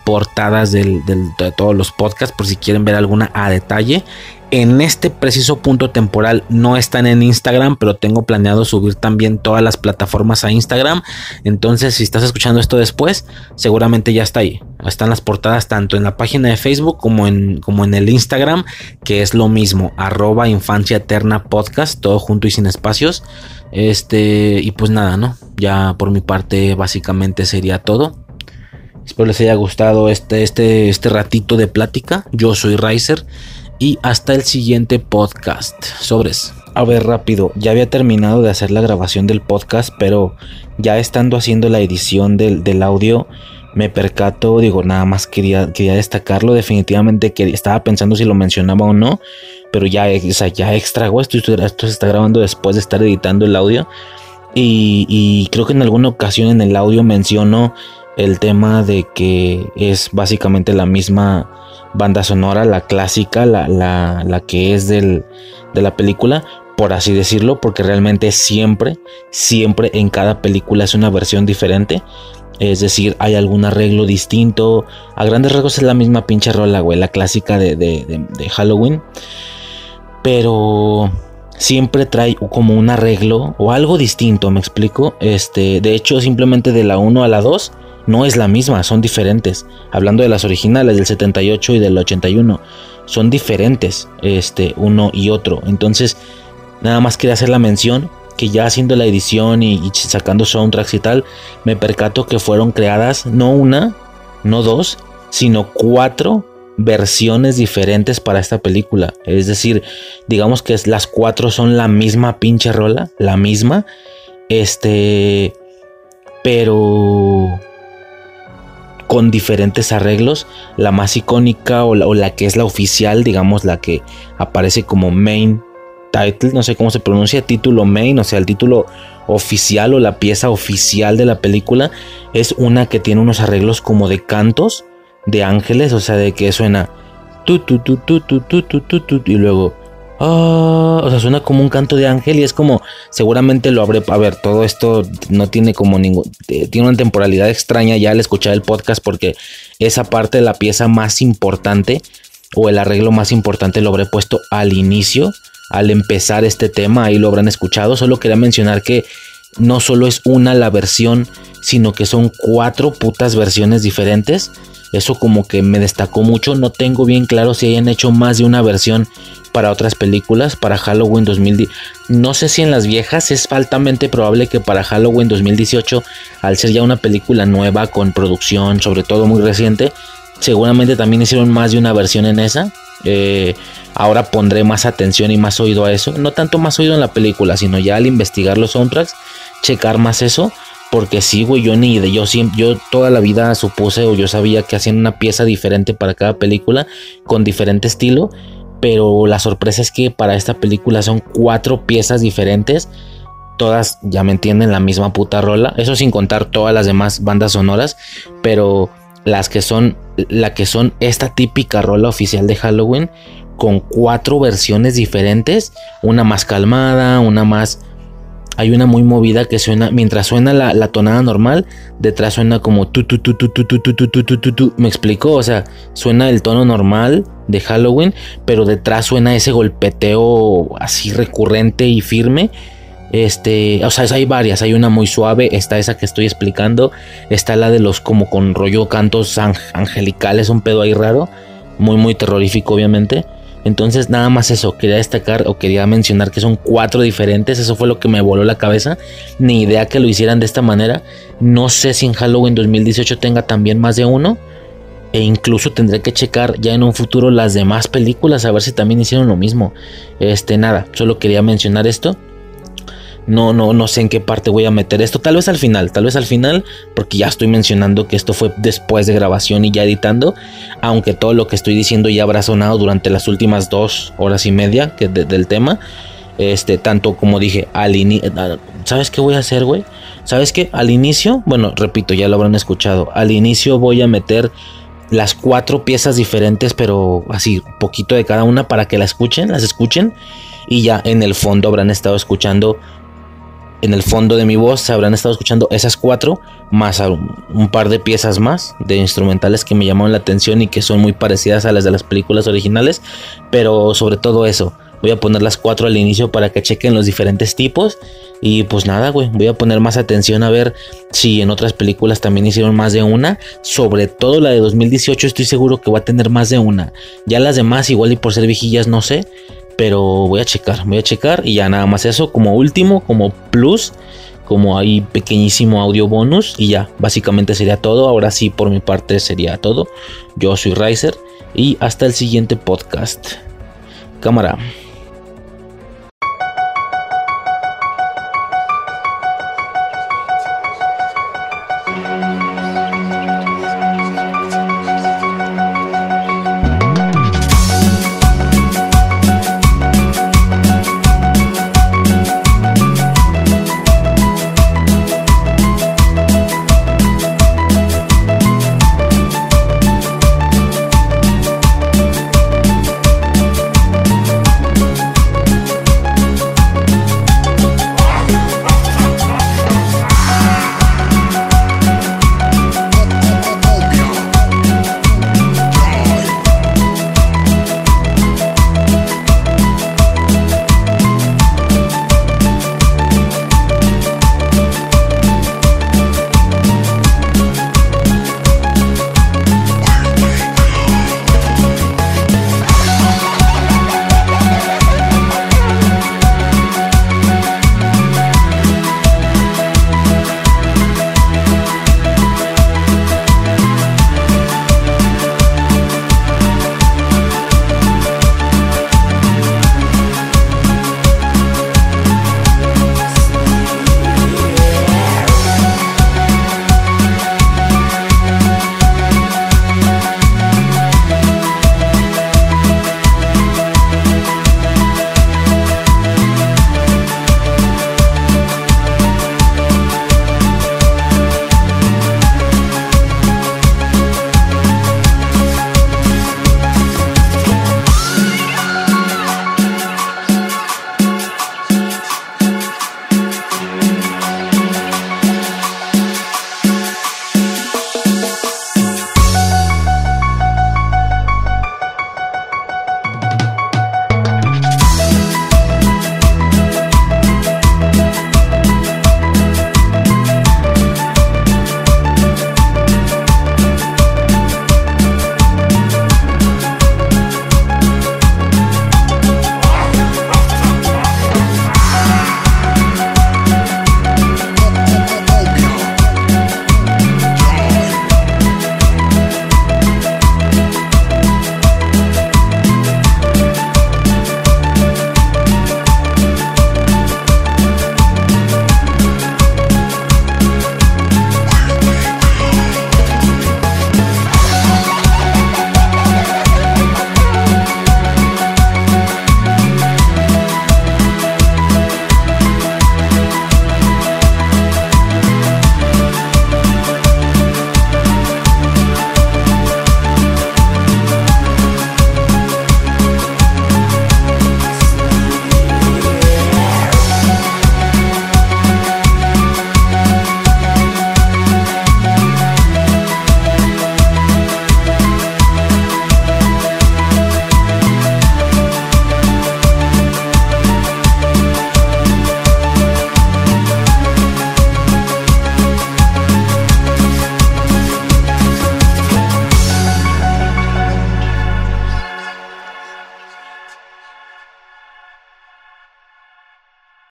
portadas de todos los podcasts por si quieren ver alguna a detalle en este preciso punto temporal no están en Instagram, pero tengo planeado subir también todas las plataformas a Instagram. Entonces, si estás escuchando esto después, seguramente ya está ahí. Están las portadas tanto en la página de Facebook como en, como en el Instagram, que es lo mismo, arroba infancia eterna podcast, todo junto y sin espacios. Este, y pues nada, ¿no? Ya por mi parte, básicamente sería todo. Espero les haya gustado este, este, este ratito de plática. Yo soy Riser y hasta el siguiente podcast. Sobres. A ver, rápido, ya había terminado de hacer la grabación del podcast, pero ya estando haciendo la edición del, audio, me percato, digo, nada más quería, quería destacarlo, definitivamente que estaba pensando si lo mencionaba o no, pero ya, o sea, ya extrago esto, esto se está grabando después de estar editando el audio. Y, y creo que en alguna ocasión en el audio menciono el tema de que es básicamente la misma banda sonora, la clásica, la, la, que es del, de la película, por así decirlo, porque realmente siempre, siempre en cada película es una versión diferente. Es decir, hay algún arreglo distinto. A grandes rasgos es la misma pinche rola, güey, la clásica de, de, de Halloween. Pero siempre trae como un arreglo o algo distinto, me explico. Este, de hecho, simplemente de la 1 a la 2 no es la misma, son diferentes. Hablando de las originales del 78 y del 81, son diferentes este uno y otro. Entonces, nada más quería hacer la mención que ya haciendo la edición y, y sacando soundtracks y tal, me percato que fueron creadas no una, no dos, sino cuatro versiones diferentes para esta película. Es decir, digamos que las cuatro son la misma pinche rola, la misma. Este, pero con diferentes arreglos. La más icónica o la, que es la oficial, digamos, la que aparece como main title, no sé cómo se pronuncia, título main, o sea, el título oficial o la pieza oficial de la película, es una que tiene unos arreglos como de cantos de ángeles, o sea, de que suena tu tu tu tu tu tu tu tu y luego Ah, o sea, suena como un canto de ángel y es como, seguramente lo habré, a ver, todo esto no tiene como ningún, tiene una temporalidad extraña ya al escuchar el podcast porque esa parte de la pieza más importante o el arreglo más importante lo habré puesto al inicio, al empezar este tema, ahí lo habrán escuchado, solo quería mencionar que no solo es una la versión, sino que son cuatro putas versiones diferentes. Eso como que me destacó mucho. No tengo bien claro si hayan hecho más de una versión para otras películas, para Halloween 2010. No sé si en las viejas es altamente probable que para Halloween 2018, al ser ya una película nueva con producción, sobre todo muy reciente, seguramente también hicieron más de una versión en esa. Eh, ahora pondré más atención y más oído a eso. No tanto más oído en la película, sino ya al investigar los soundtracks, checar más eso. Porque sí, güey, yo ni yo yo toda la vida supuse o yo sabía que hacían una pieza diferente para cada película con diferente estilo pero la sorpresa es que para esta película son cuatro piezas diferentes. Todas, ya me entienden, la misma puta rola. Eso sin contar todas las demás bandas sonoras. Pero las que son, la que son esta típica rola oficial de Halloween. Con cuatro versiones diferentes. Una más calmada, una más hay una muy movida que suena, mientras suena la, tonada normal, detrás suena como tu tu tu tu tu tu tu tu tu tu Me explicó, o sea, suena el tono normal de Halloween, pero detrás suena ese golpeteo así recurrente y firme. Este, o sea, hay varias, hay una muy suave, está esa que estoy explicando, está la de los como con rollo cantos angelicales, un pedo ahí raro, muy muy terrorífico obviamente. Entonces nada más eso, quería destacar o quería mencionar que son cuatro diferentes, eso fue lo que me voló la cabeza, ni idea que lo hicieran de esta manera, no sé si en Halloween 2018 tenga también más de uno, e incluso tendré que checar ya en un futuro las demás películas a ver si también hicieron lo mismo. Este nada, solo quería mencionar esto. No, no, no sé en qué parte voy a meter esto. Tal vez al final, tal vez al final, porque ya estoy mencionando que esto fue después de grabación y ya editando. Aunque todo lo que estoy diciendo ya habrá sonado durante las últimas dos horas y media del tema. Este, tanto como dije, al inicio. ¿Sabes qué voy a hacer, güey? ¿Sabes qué? Al inicio, bueno, repito, ya lo habrán escuchado. Al inicio voy a meter las cuatro piezas diferentes, pero así, poquito de cada una para que la escuchen, las escuchen. Y ya en el fondo habrán estado escuchando en el fondo de mi voz se habrán estado escuchando esas cuatro, más un par de piezas más de instrumentales que me llamaron la atención y que son muy parecidas a las de las películas originales, pero sobre todo eso. Voy a poner las cuatro al inicio para que chequen los diferentes tipos. Y pues nada, güey. Voy a poner más atención a ver si en otras películas también hicieron más de una. Sobre todo la de 2018 estoy seguro que va a tener más de una. Ya las demás igual y por ser viejillas no sé. Pero voy a checar, voy a checar y ya nada más eso como último, como plus, como ahí pequeñísimo audio bonus y ya, básicamente sería todo. Ahora sí, por mi parte sería todo. Yo soy Riser y hasta el siguiente podcast. Cámara.